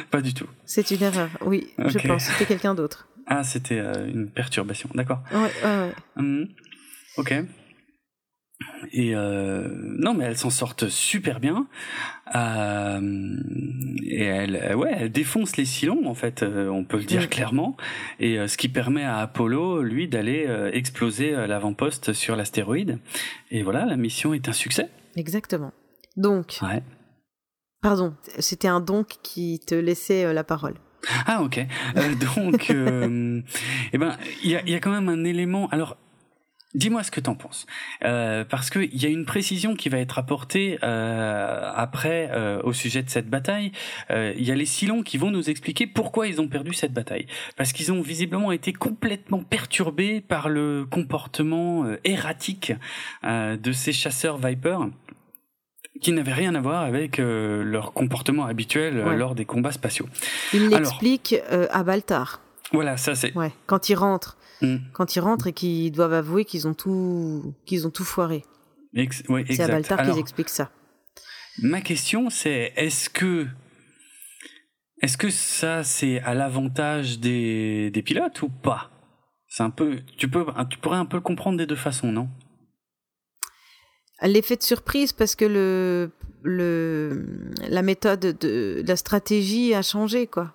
B: Pas du tout.
A: C'est une erreur, oui, je pense, c'était quelqu'un d'autre.
B: Ah, c'était euh, une perturbation, d'accord.
A: Ouais, ouais, ouais.
B: Hum, ok. Et euh, non, mais elles s'en sortent super bien. Euh, et elles, ouais, elles défoncent les Silons en fait, euh, on peut le dire clairement. Et euh, ce qui permet à Apollo, lui, d'aller euh, exploser l'avant-poste sur l'astéroïde. Et voilà, la mission est un succès.
A: Exactement. Donc.
B: Ouais.
A: Pardon, c'était un donc qui te laissait la parole.
B: Ah ok. donc, eh ben, il y a, y a quand même un élément. Alors, Dis-moi ce que t'en penses, euh, parce qu'il y a une précision qui va être apportée euh, après euh, au sujet de cette bataille. Euh, il y a les Silons qui vont nous expliquer pourquoi ils ont perdu cette bataille, parce qu'ils ont visiblement été complètement perturbés par le comportement euh, erratique euh, de ces chasseurs Viper qui n'avaient rien à voir avec leur comportement habituel lors des combats spatiaux.
A: Il l'explique à Baltar.
B: Voilà, ça c'est.
A: Ouais, quand il rentre Mm. quand ils rentrent et qu'ils doivent avouer qu'ils ont tout qu'ils ont tout foiré. c'est à Baltar qu'ils expliquent ça.
B: Ma question c'est est-ce que est-ce que ça, c'est à l'avantage des, des pilotes ou pas? C'est un peu, tu peux, tu pourrais un peu le comprendre des deux façons, non?
A: L'effet de surprise parce que le, le, la méthode de, la stratégie a changé, quoi.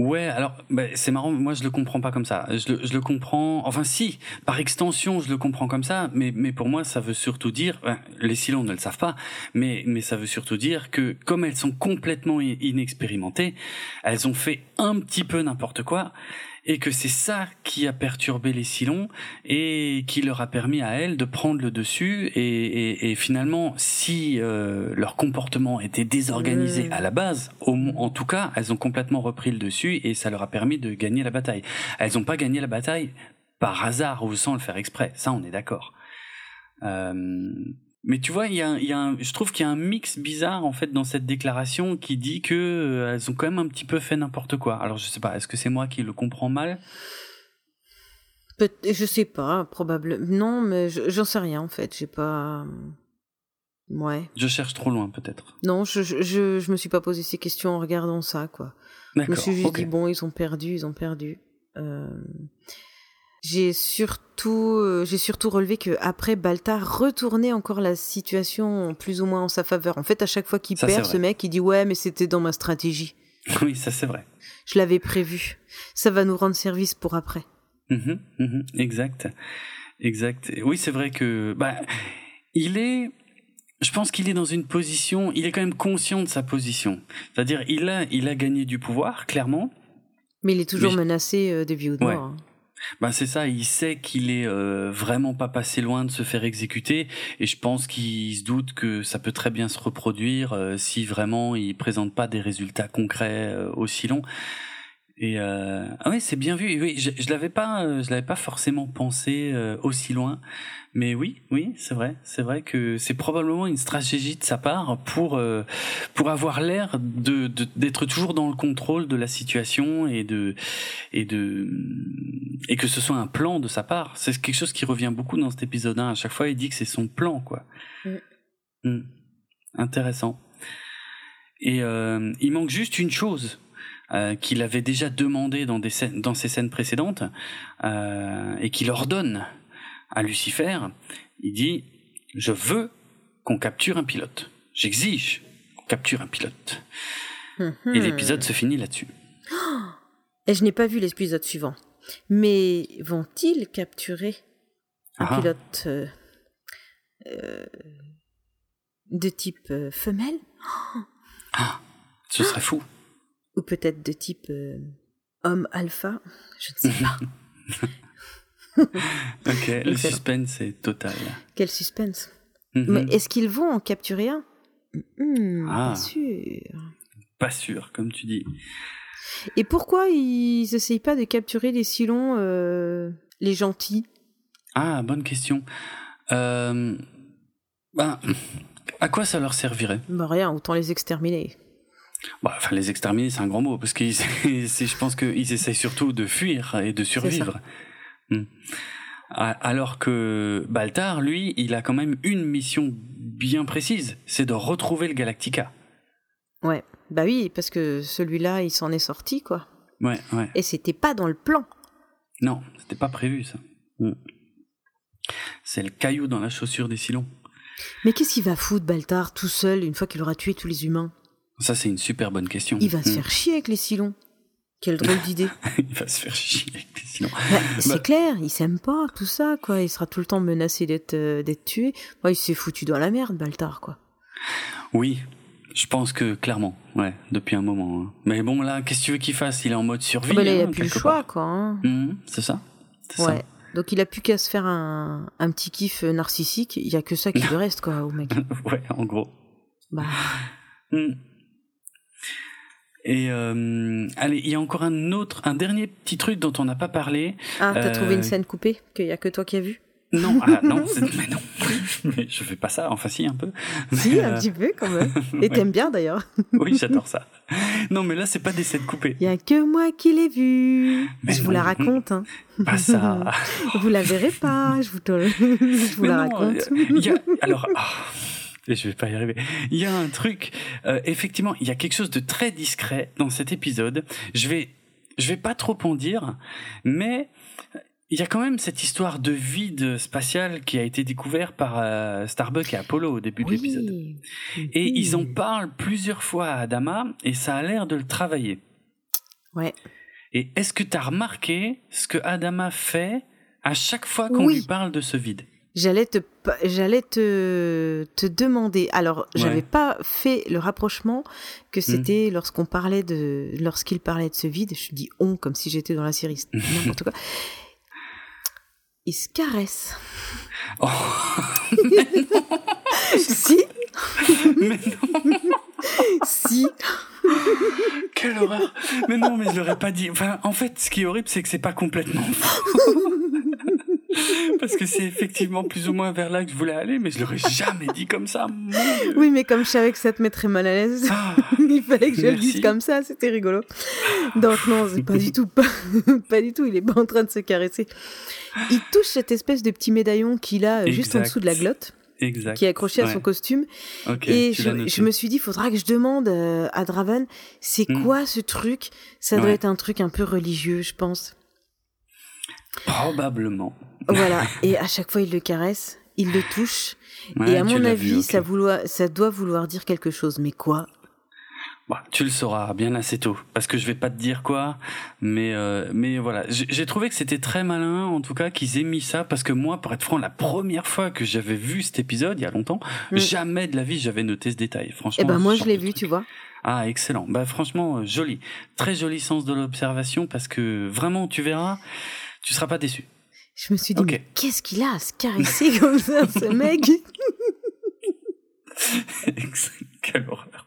B: Ouais, alors bah, c'est marrant, moi je le comprends pas comme ça. Je le, je le, comprends, enfin si, par extension je le comprends comme ça, mais, mais pour moi ça veut surtout dire, ben, les Silons ne le savent pas, mais, mais ça veut surtout dire que comme elles sont complètement inexpérimentées, elles ont fait un petit peu n'importe quoi, et que c'est ça qui a perturbé les Silons et qui leur a permis à elles de prendre le dessus et, finalement si euh, leur comportement était désorganisé mmh. à la base au, en tout cas elles ont complètement repris le dessus et ça leur a permis de gagner la bataille elles n'ont pas gagné la bataille par hasard ou sans le faire exprès ça on est d'accord euh, mais tu vois, il y a, y a un, je trouve qu'il y a un mix bizarre en fait dans cette déclaration qui dit que euh, elles ont quand même un petit peu fait n'importe quoi. Alors je sais pas, est-ce que c'est moi qui le comprends mal?
A: Je sais pas, probablement. Non, mais j'en sais rien en fait. J'ai pas. Ouais.
B: Je cherche trop loin peut-être.
A: Non, je, je, je, me suis pas posé ces questions en regardant ça quoi. Je me suis juste dit bon, ils ont perdu, ils ont perdu. Euh... J'ai surtout, euh, j'ai surtout relevé que après Baltar retournait encore la situation plus ou moins en sa faveur. En fait, à chaque fois qu'il perd, ce mec, il dit ouais, mais c'était dans ma stratégie.
B: Oui, ça c'est vrai.
A: Je l'avais prévu. Ça va nous rendre service pour après.
B: Mmh mmh exact, exact. Oui, c'est vrai que bah, il est. Je pense qu'il est dans une position. Il est quand même conscient de sa position. C'est-à-dire, il a, il a gagné du pouvoir, clairement.
A: Mais il est toujours menacé euh, de vie ou de mort. Hein.
B: Ben c'est ça, il sait qu'il est euh, vraiment pas passé loin de se faire exécuter et je pense qu'il se doute que ça peut très bien se reproduire euh, si vraiment il présente pas des résultats concrets euh, aussi longs. Et ah oui, c'est bien vu. Oui, je, je l'avais pas, je l'avais pas forcément pensé aussi loin. Mais oui, oui, c'est vrai, c'est vrai que c'est probablement une stratégie de sa part pour euh, pour avoir l'air de d'être toujours dans le contrôle de la situation et de et de et que ce soit un plan de sa part. C'est quelque chose qui revient beaucoup dans cet épisode 1. À chaque fois, il dit que c'est son plan, quoi. Mm. Intéressant. Et euh, il manque juste une chose. Euh, qu'il avait déjà demandé dans, des scènes, dans ses scènes précédentes euh, et qu'il ordonne à Lucifer, il dit Je veux qu'on capture un pilote. J'exige qu'on capture un pilote. Et mhm. l'épisode se finit là-dessus.
A: Et je n'ai pas vu l'épisode suivant. Mais vont-ils capturer un ah. pilote euh, euh, de type euh, femelle?
B: Ah, ce serait fou.
A: Ou peut-être de type homme alpha? Je ne sais pas.
B: ok, le suspense est total.
A: Quel suspense. Mhm. Mais est-ce qu'ils vont en capturer un? Hmm, Pas ah. sûr.
B: Pas sûr, comme tu dis.
A: Et pourquoi ils n'essayent pas de capturer les Silons, euh, les gentils?
B: Ah, bonne question. Euh, ben, à quoi ça leur servirait?
A: Bah Rien, autant les exterminer.
B: Bah, enfin, les exterminer, c'est un grand mot, parce que je pense qu'ils essayent surtout de fuir et de survivre. Hmm. Alors que Baltar, lui, il a quand même une mission bien précise, c'est de retrouver le Galactica.
A: Ouais, bah oui, parce que celui-là, il s'en est sorti, quoi.
B: Ouais, ouais.
A: Et c'était pas dans le plan.
B: Non, c'était pas prévu, ça. Hmm. C'est le caillou dans la chaussure des Silons.
A: Mais qu'est-ce qu'il va foutre, Baltar, tout seul, une fois qu'il aura tué tous les humains?
B: Ça, c'est une super bonne question.
A: Il va se hmm. faire chier avec les Silons. Quelle drôle d'idée.
B: il va se faire chier sinon.
A: Bah, c'est bah. clair, il s'aime pas, tout ça, quoi. Il sera tout le temps menacé d'être euh, d'être tué. il s'est foutu dans la merde, Baltar, quoi.
B: Oui, je pense que clairement, ouais, depuis un moment. Hein. Mais bon, là, qu'est-ce que tu veux qu'il fasse? Il est en mode survie.
A: Bah, il
B: a
A: hein, plus le choix, quoi. Hein.
B: Mmh, c'est ça.
A: Ouais. Donc il a plus qu'à se faire un, un petit kiff narcissique. Il y a que ça qui lui reste, quoi, au mec.
B: ouais, en gros.
A: Bah.
B: Mmh. Et euh, allez, il y a encore un autre, un dernier petit truc dont on n'a pas parlé.
A: Ah, t'as trouvé une euh, scène coupée qu'il y a que toi qui as vu
B: Non, ah, non, mais non, mais je fais pas ça. Enfin, si un peu.
A: Si, un euh, petit peu quand même. Et t'aimes bien d'ailleurs.
B: oui, j'adore ça. Non, mais là, c'est pas des scènes coupées.
A: Il y a que moi qui l'ai vu. je vous la raconte. Hein.
B: Pas ça.
A: vous la verrez pas. Je vous, je vous la raconte.
B: Y a... Alors. Ah, je vais pas y arriver. Il y a un truc, euh, effectivement, il y a quelque chose de très discret dans cet épisode. Je vais, je vais pas trop en dire, mais il y a quand même cette histoire de vide spatial qui a été découvert par euh, Starbuck et Apollo au début de l'épisode. Et ils en parlent plusieurs fois à Adama et ça a l'air de le travailler.
A: Ouais.
B: Et est-ce que tu as remarqué ce que Adama fait à chaque fois qu'on lui parle de ce vide?
A: J'allais te, j'allais te, te demander. Alors, j'avais pas fait le rapprochement que hmm. c'était lorsqu'on parlait de, lorsqu'il parlait de ce vide. Je dis on comme si j'étais dans la série, n'importe quoi. Il se caresse.
B: Oh.
A: si.
B: Mais non.
A: si.
B: Quelle horreur. Mais non, mais je l'aurais pas dit. Enfin, en fait, ce qui est horrible, c'est que c'est pas complètement Parce que c'est effectivement plus ou moins vers là que je voulais aller, mais je l'aurais jamais dit comme ça.
A: Oui, mais comme je savais que ça te mettrait mal à l'aise, ah, il fallait que je le dise comme ça, c'était rigolo. Donc non, c'est pas du tout, pas, pas, du tout, il est pas en train de se caresser. Il touche cette espèce de petit médaillon qu'il a euh, juste en dessous de la glotte.
B: Exact.
A: qui est accroché à son costume. et je, me suis dit, faudra que je demande euh, à Draven, c'est hmm. quoi ce truc? Ça doit être un truc un peu religieux, je pense.
B: Probablement.
A: Voilà, et à chaque fois il le caresse, il le touche, et à mon avis, ça, ça doit vouloir dire quelque chose, mais quoi?
B: Bah, tu le sauras bien assez tôt, parce que je vais pas te dire quoi, mais euh, mais voilà, j'ai trouvé que c'était très malin, en tout cas, qu'ils aient mis ça, parce que moi, pour être franc, la première fois que j'avais vu cet épisode, il y a longtemps, mm. jamais de la vie j'avais noté ce détail. Franchement.
A: Eh ben moi, je l'ai vu, tu vois.
B: Ah, excellent. Bah franchement, euh, joli, très joli sens de l'observation, parce que vraiment, tu verras, tu seras pas déçu.
A: Je me suis dit, qu'est-ce qu'il a à se caresser comme ça, ce mec?
B: Quelle horreur.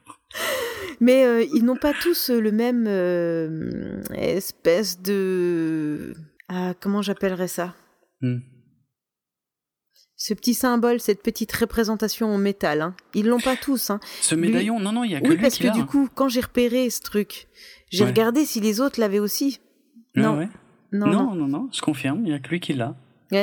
A: Mais euh, ils n'ont pas tous le même euh, espèce de... Ah, comment j'appellerais ça? Hmm. Ce petit symbole, cette petite représentation en métal, hein. ils l'ont pas tous. Hein.
B: Ce médaillon, non, non, il y a que
A: oui,
B: lui
A: parce que du coup, quand j'ai repéré ce truc, j'ai regardé si les autres l'avaient aussi.
B: Ah non. Non, non, non, non, je confirme, il n'y a que lui qui l'a.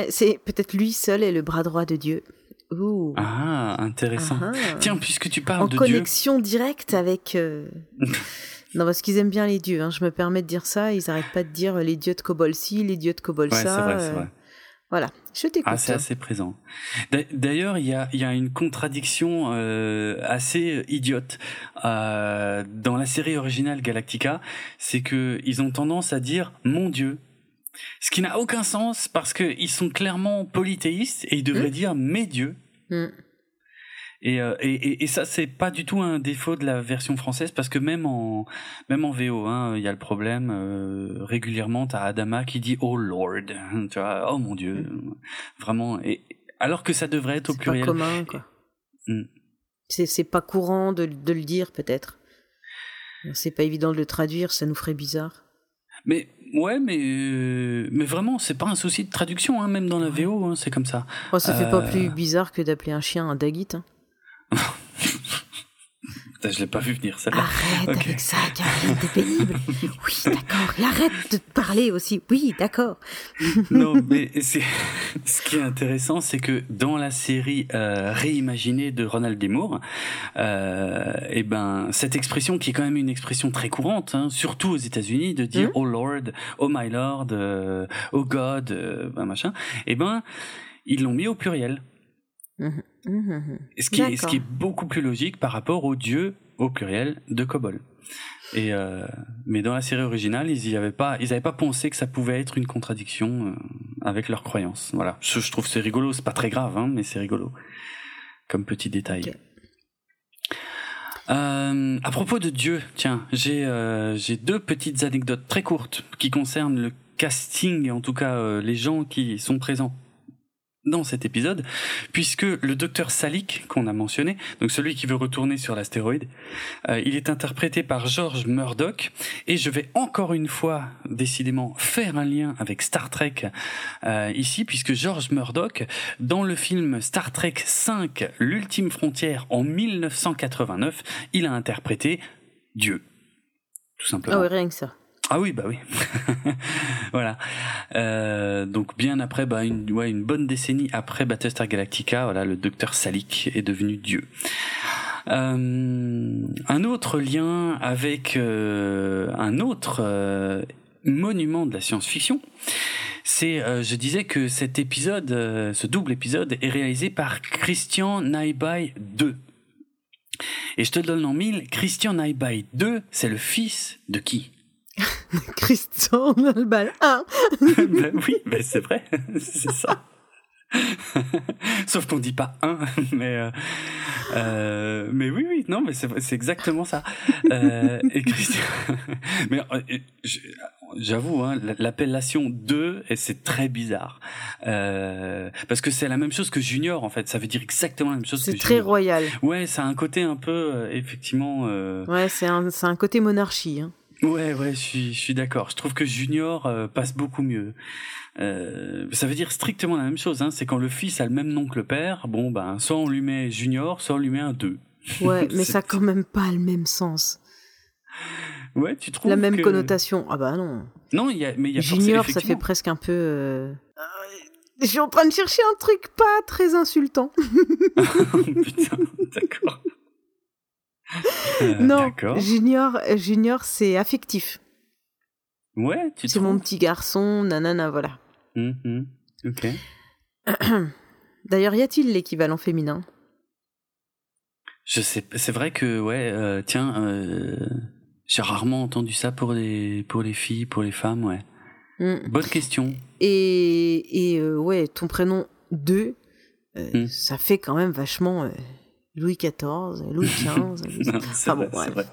A: C'est peut-être lui seul est le bras droit de Dieu. Ouh.
B: Ah, intéressant. Ah. Tiens, puisque tu parles de
A: Dieu. En connexion directe avec. Euh, non, parce qu'ils aiment bien les dieux. Hein. Je me permets de dire ça. Ils n'arrêtent pas de dire les dieux de Kobol-ci, les dieux de Kobol-ça.
B: Ouais, c'est vrai, c'est vrai.
A: Voilà, je t'écoute.
B: Ah, c'est assez présent. D'ailleurs, il y a, y a une contradiction euh, assez idiote euh, dans la série originale Galactica, c'est que ils ont tendance à dire mon Dieu, ce qui n'a aucun sens parce qu'ils sont clairement polythéistes et ils devraient hmm. dire mes dieux. Hmm. Euh, et, et, et, ça, c'est pas du tout un défaut de la version française parce que même en même en VO, hein, il y a le problème euh, régulièrement. T'as Adama qui dit Oh Lord, tu vois, oh mon Dieu, vraiment. Et alors que ça devrait être au pluriel.
A: C'est pas commun, quoi. C'est pas courant de, de le dire, peut-être. C'est pas évident de le traduire, ça nous ferait bizarre.
B: Mais ouais, mais euh, mais vraiment, c'est pas un souci de traduction, hein, même dans la VO, hein, c'est comme ça.
A: Oh, ça fait pas plus bizarre que d'appeler un chien un Dagit. Hein.
B: je l'ai pas vu venir, celle-là.
A: Arrête avec ça, Karine, t'es pénible. Oui, d'accord. Et arrête de parler aussi. Oui, d'accord.
B: non, mais c'est ce qui est intéressant, c'est que dans la série euh, réimaginée de Ronald D. Moore, euh, et eh ben cette expression qui est quand même une expression très courante, hein, surtout aux États-Unis, de dire mmh. Oh Lord, Oh my Lord, euh, Oh God, euh, ben machin, et eh ben ils l'ont mis au pluriel. Mmh. Mmh, ce, qui est, ce qui est beaucoup plus logique par rapport au dieu au pluriel de Kobol. Et euh, mais dans la série originale, ils y avaient pas, ils avaient pas pensé que ça pouvait être une contradiction euh, avec leurs croyances. Voilà, je, je trouve c'est rigolo, c'est pas très grave, hein, mais c'est rigolo comme petit détail. Euh, à propos de Dieu, tiens, j'ai euh, deux petites anecdotes très courtes qui concernent le casting, en tout cas euh, les gens qui sont présents dans cet épisode, puisque le docteur Salik, qu'on a mentionné, donc celui qui veut retourner sur l'astéroïde, euh, il est interprété par George Murdoch, et je vais encore une fois, décidément, faire un lien avec Star Trek euh, ici, puisque George Murdoch, dans le film Star Trek 5, l'ultime frontière en 1989, il a interprété Dieu, tout simplement.
A: Ah rien que ça.
B: Ah oui, bah oui. voilà. Euh, donc bien après, bah une, ouais, une bonne décennie après Battlestar Galactica, voilà, le docteur Salik est devenu Dieu. Euh, un autre lien avec euh, un autre monument de la science-fiction, c'est, je disais que cet épisode, ce double épisode, est réalisé par Christian Naibai 2. Et je te donne en mille, Christian Naibai 2, c'est le fils de qui?
A: Christian Naibai 1
B: ben oui, ben c'est vrai, c'est ça. Sauf qu'on dit pas un, mais euh, euh, mais oui oui non mais c'est exactement ça. Euh, et Christian, mais j'avoue hein, l'appellation 2 et c'est très bizarre parce que c'est la même chose que Junior en fait. Ça veut dire exactement la même chose.
A: C'est très royal.
B: Ouais, ça a un côté un peu effectivement.
A: Ouais, c'est un c'est un côté monarchie. Hein.
B: Ouais, ouais, je suis, je suis d'accord. Je trouve que Junior passe beaucoup mieux. Euh, ça veut dire strictement la même chose. Hein. C'est quand le fils a le même nom que le père, bon, ben, soit on lui met junior, soit on lui met un 2.
A: Ouais, mais ça a quand même pas le même sens.
B: Ouais, tu trouves
A: La même connotation. Ah bah non.
B: Non, y a, mais il y a
A: Junior, ça fait presque un peu... Euh, je suis en train de chercher un truc pas très insultant.
B: Putain, d'accord.
A: Euh, non, Junior, Junior c'est affectif.
B: Ouais, tu
A: C'est mon petit garçon, nanana, voilà.
B: Mm Ok.
A: D'ailleurs, y a-t-il l'équivalent féminin?
B: Je sais, c'est vrai que, ouais, euh, tiens, euh, j'ai rarement entendu ça pour les, pour les filles, pour les femmes, ouais. Mm. Bonne question.
A: Et, et euh, ouais, ton prénom 2, mm. ça fait quand même vachement Louis XIV, Louis XV.
B: c'est vrai, vrai.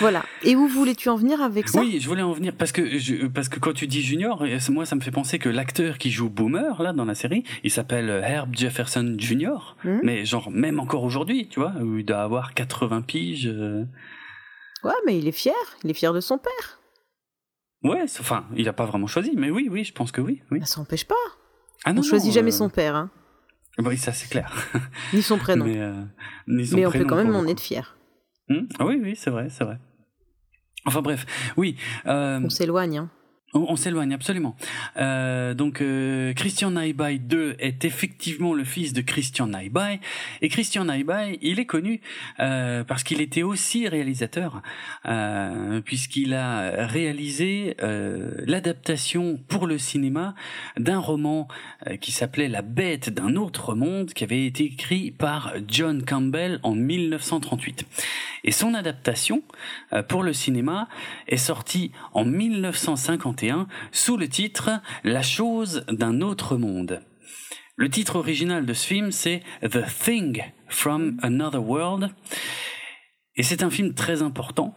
A: Voilà. Et où voulais-tu en venir avec ça?
B: Oui, je voulais en venir parce que parce que quand tu dis junior, moi ça me fait penser que l'acteur qui joue Boomer là dans la série, il s'appelle Herb Jefferson Jr. Hmm. Mais genre même encore aujourd'hui, tu vois, où il doit avoir 80 piges. Euh.
A: Ouais, mais il est fier. Il est fier de son père.
B: Ouais, enfin, il a pas vraiment choisi, mais oui, oui, je pense que oui. oui.
A: Ça n'empêche pas. Ah non, On choisit jamais euh, son père. Hein.
B: Oui, ça c'est clair.
A: ni son prénom.
B: Mais, euh, ni son
A: mais
B: on
A: peut quand même en être fier.
B: Hmm? Ah oui, oui, c'est vrai, c'est vrai. Enfin bref, oui.
A: Euh, on s'éloigne. Hein.
B: On, s'éloigne absolument. Euh, donc euh, Christian Naibai II est effectivement le fils de Christian Naibai et Christian Naibai, il est connu euh, parce qu'il était aussi réalisateur euh, puisqu'il a réalisé l'adaptation pour le cinéma d'un roman qui s'appelait La bête d'un autre monde qui avait été écrit par John Campbell en 1938. Et son adaptation pour le cinéma est sortie en 1951 sous le titre La chose d'un autre monde. Le titre original de ce film, c'est The Thing from Another World. Et c'est un film très important.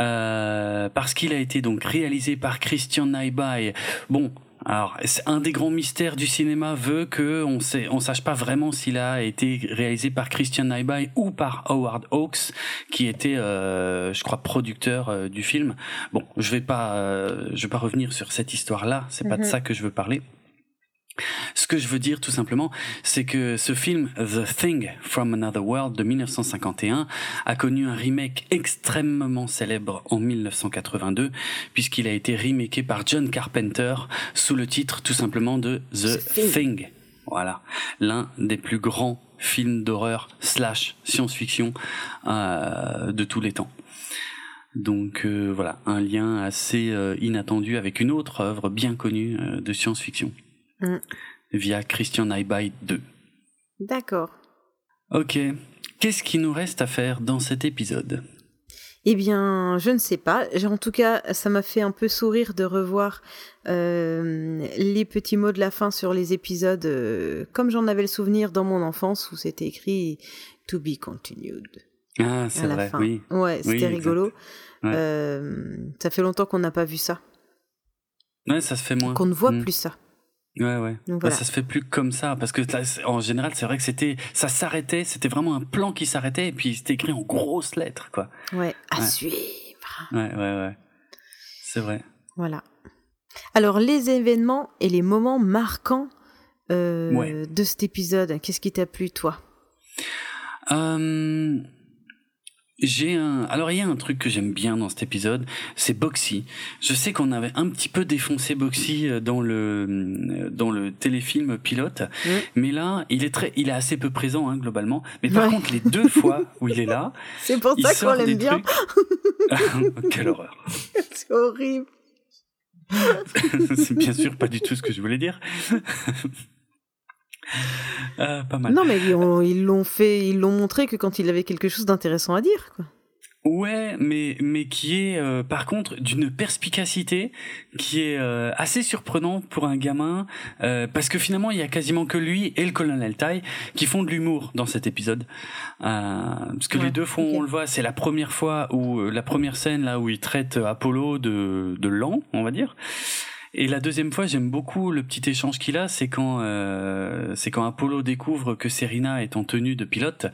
B: Euh, parce qu'il a été donc réalisé par Christian Naibai. Bon, alors, un des grands mystères du cinéma veut que on sait, on sache pas vraiment s'il a été réalisé par Christian Naibai ou par Howard Hawks, qui était, euh, je crois, producteur euh, du film. Bon, je vais pas, euh, je vais pas revenir sur cette histoire-là. C'est pas de mhm. ça que je veux parler. Ce que je veux dire tout simplement, c'est que ce film The Thing from Another World de 1951 a connu un remake extrêmement célèbre en 1982 puisqu'il a été remaké par John Carpenter sous le titre tout simplement de The Thing. Voilà, l'un des plus grands films d'horreur slash science-fiction euh, de tous les temps. Donc euh, voilà, un lien assez euh, inattendu avec une autre œuvre bien connue de science-fiction. Mm. Via Christian Naibai 2.
A: D'accord.
B: Ok. Qu'est-ce qui nous reste à faire dans cet épisode?
A: Eh bien, je ne sais pas. En tout cas, ça m'a fait un peu sourire de revoir euh, les petits mots de la fin sur les épisodes, euh, comme j'en avais le souvenir dans mon enfance où c'était écrit To be continued.
B: Ah, c'est vrai, oui.
A: Ouais, c'était rigolo. Euh, ça fait longtemps qu'on n'a pas vu ça.
B: Ouais, ça se fait moins.
A: Qu'on ne voit mm. plus ça.
B: Ouais, ouais. Bah, ça se fait plus comme ça parce que en général, c'est vrai que c'était, ça s'arrêtait, c'était vraiment un plan qui s'arrêtait et puis c'était écrit en grosses lettres, quoi.
A: Ouais, à suivre.
B: Ouais, ouais, ouais. C'est vrai.
A: Voilà. Alors, les événements et les moments marquants euh, de cet épisode, qu'est-ce qui t'a plu, toi?
B: Euh, J'ai un. Alors il y a un truc que j'aime bien dans cet épisode, c'est Boxy. Je sais qu'on avait un petit peu défoncé Boxy euh, dans le euh, dans le téléfilm pilote, mais là il est très, il est assez peu présent hein, globalement. Mais par contre les deux fois où il est là,
A: c'est pour ça qu'on l'aime bien.
B: Quelle horreur.
A: C'est horrible.
B: c'est bien sûr pas du tout ce que je voulais dire.
A: Euh, pas mal. Non, mais ils l'ont fait, ils l'ont montré que quand il avait quelque chose d'intéressant à dire, quoi.
B: Ouais, mais mais qui est euh, par contre d'une perspicacité qui est euh, assez surprenant pour un gamin parce que finalement il y a quasiment que lui et le colonel Tai qui font de l'humour dans cet épisode parce que les deux font on le voit c'est la première fois où la première scène là où il traite Apollo de de lent on va dire et la deuxième fois, j'aime beaucoup le petit échange qu'il a, c'est quand euh, c'est quand Apollo découvre que Serena est en tenue de pilote,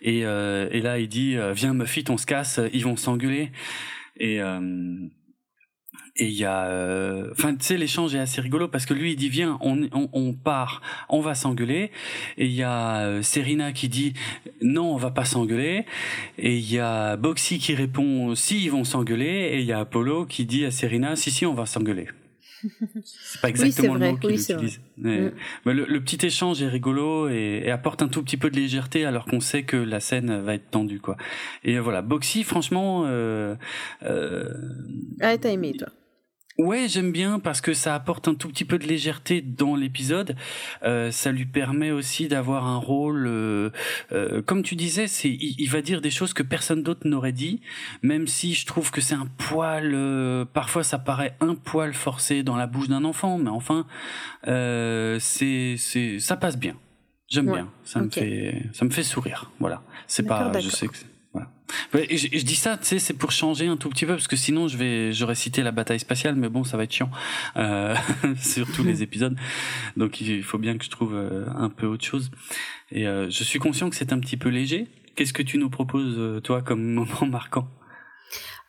B: et, euh, et là il dit euh, viens Muffit, on se casse, ils vont s'engueuler. Et euh, et il y a, euh, enfin, tu sais, l'échange est assez rigolo parce que lui, il dit viens, on, on, on part, on va s'engueuler. Et il y a Serena qui dit non, on va pas s'engueuler. Et il y a Boxy qui répond si, ils vont s'engueuler. Et il y a Apollo qui dit à Serena si, si, on va s'engueuler. C'est pas exactement le mot qu'il utilise. Mm. Mais, le, petit échange est rigolo et, apporte un tout petit peu de légèreté alors qu'on sait que la scène va être tendue quoi. Et voilà, Boxy, franchement. Euh, euh,
A: ah, t'as aimé toi
B: Ouais, j'aime bien parce que ça apporte un tout petit peu de légèreté dans l'épisode. Euh, ça lui permet aussi d'avoir un rôle, euh, euh, comme tu disais, c'est il, va dire des choses que personne d'autre n'aurait dit, même si je trouve que c'est un poil. Euh, parfois, ça paraît un poil forcé dans la bouche d'un enfant, mais enfin, euh, c'est c'est ça passe bien. J'aime bien. Ça me fait ça me fait sourire. Voilà. C'est pas. Je sais que je, dis ça, tu sais, c'est pour changer un tout petit peu parce que sinon je vais, j'aurais cité la bataille spatiale, mais bon, ça va être chiant euh, sur tous les épisodes. Donc il faut bien que je trouve euh, un peu autre chose. Et euh, je suis conscient que c'est un petit peu léger. Qu'est-ce que tu nous proposes euh, toi comme moment marquant?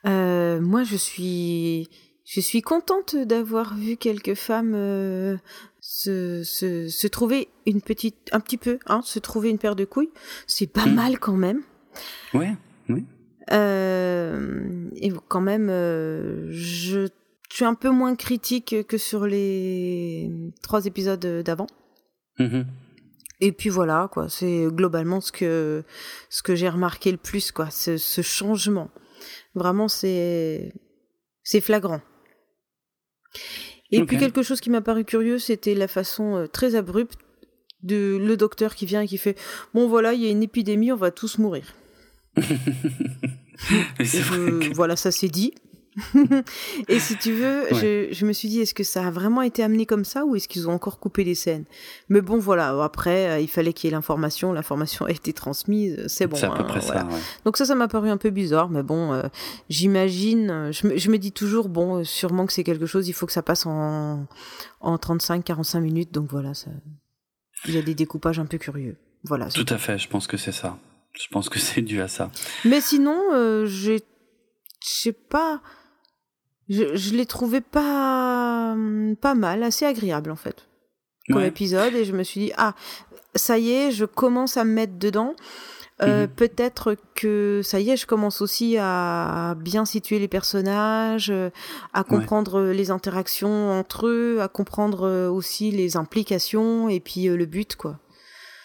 A: Moi, je suis, je suis contente d'avoir vu quelques femmes se, se, se, trouver une petite, un petit peu, hein, se trouver une paire de couilles. C'est pas hmm. mal quand même.
B: Ouais. Oui.
A: Euh, et quand même, euh, je, suis un peu moins critique que sur les trois épisodes d'avant. Mm-hmm. Et puis voilà, quoi. C'est globalement ce que ce que j'ai remarqué le plus, quoi. Ce, ce changement, vraiment, c'est c'est flagrant. Et puis quelque chose qui m'a paru curieux, c'était la façon euh, très abrupte de le docteur qui vient et qui fait bon voilà, il y a une épidémie, on va tous mourir. Voilà, ça c'est dit. et si tu veux, je, me suis dit, est-ce que ça a vraiment été amené comme ça ou est-ce qu'ils ont encore coupé les scènes? Mais bon, voilà, après, euh, il fallait qu'il y ait l'information, l'information a été transmise, c'est bon.
B: C'est à peu hein, près ça.
A: Donc ça, ça m'a paru un peu bizarre, mais bon, euh, j'imagine, je me, je me, dis toujours, bon, sûrement que c'est quelque chose, il faut que ça passe en, en 35-45 minutes, donc voilà, ça, il y a des découpages un peu curieux. Voilà.
B: Tout à fait, je pense que c'est ça. Je pense que c'est dû à ça.
A: Mais sinon, euh, j'ai, je sais pas, je, je l'ai trouvé pas, pas mal, assez agréable en fait, comme épisode. Et je me suis dit, ah, ça y est, je commence à me mettre dedans. Euh, mhm. Peut-être que ça y est, je commence aussi à bien situer les personnages, à comprendre les interactions entre eux, à comprendre aussi les implications et puis euh, le but, quoi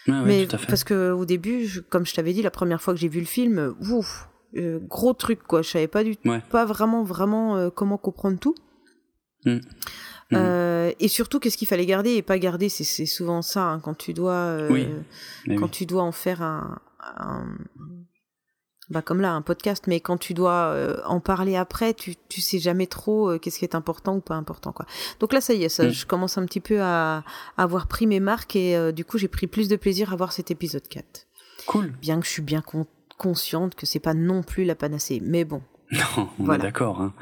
A: mais parce que au début, comme je t'avais dit, la première fois que j'ai vu le film, ouf, euh, gros truc quoi. Je savais pas du pas vraiment vraiment euh, comment comprendre tout. Mm. Euh, mm. et surtout, qu'est-ce qu'il fallait garder et pas garder, c'est souvent ça hein, quand tu dois quand tu dois en faire un, bah comme là un podcast mais quand tu dois euh, en parler après tu tu sais jamais trop euh, qu'est-ce qui est important ou pas important quoi. Donc là ça y est ça mm. je commence un petit peu à, avoir pris mes marques et euh, du coup j'ai pris plus de plaisir à voir cet épisode 4
B: cool.
A: Bien que je suis bien consciente que c'est pas non plus la panacée. Mais bon
B: non, on est d'accord. Hein.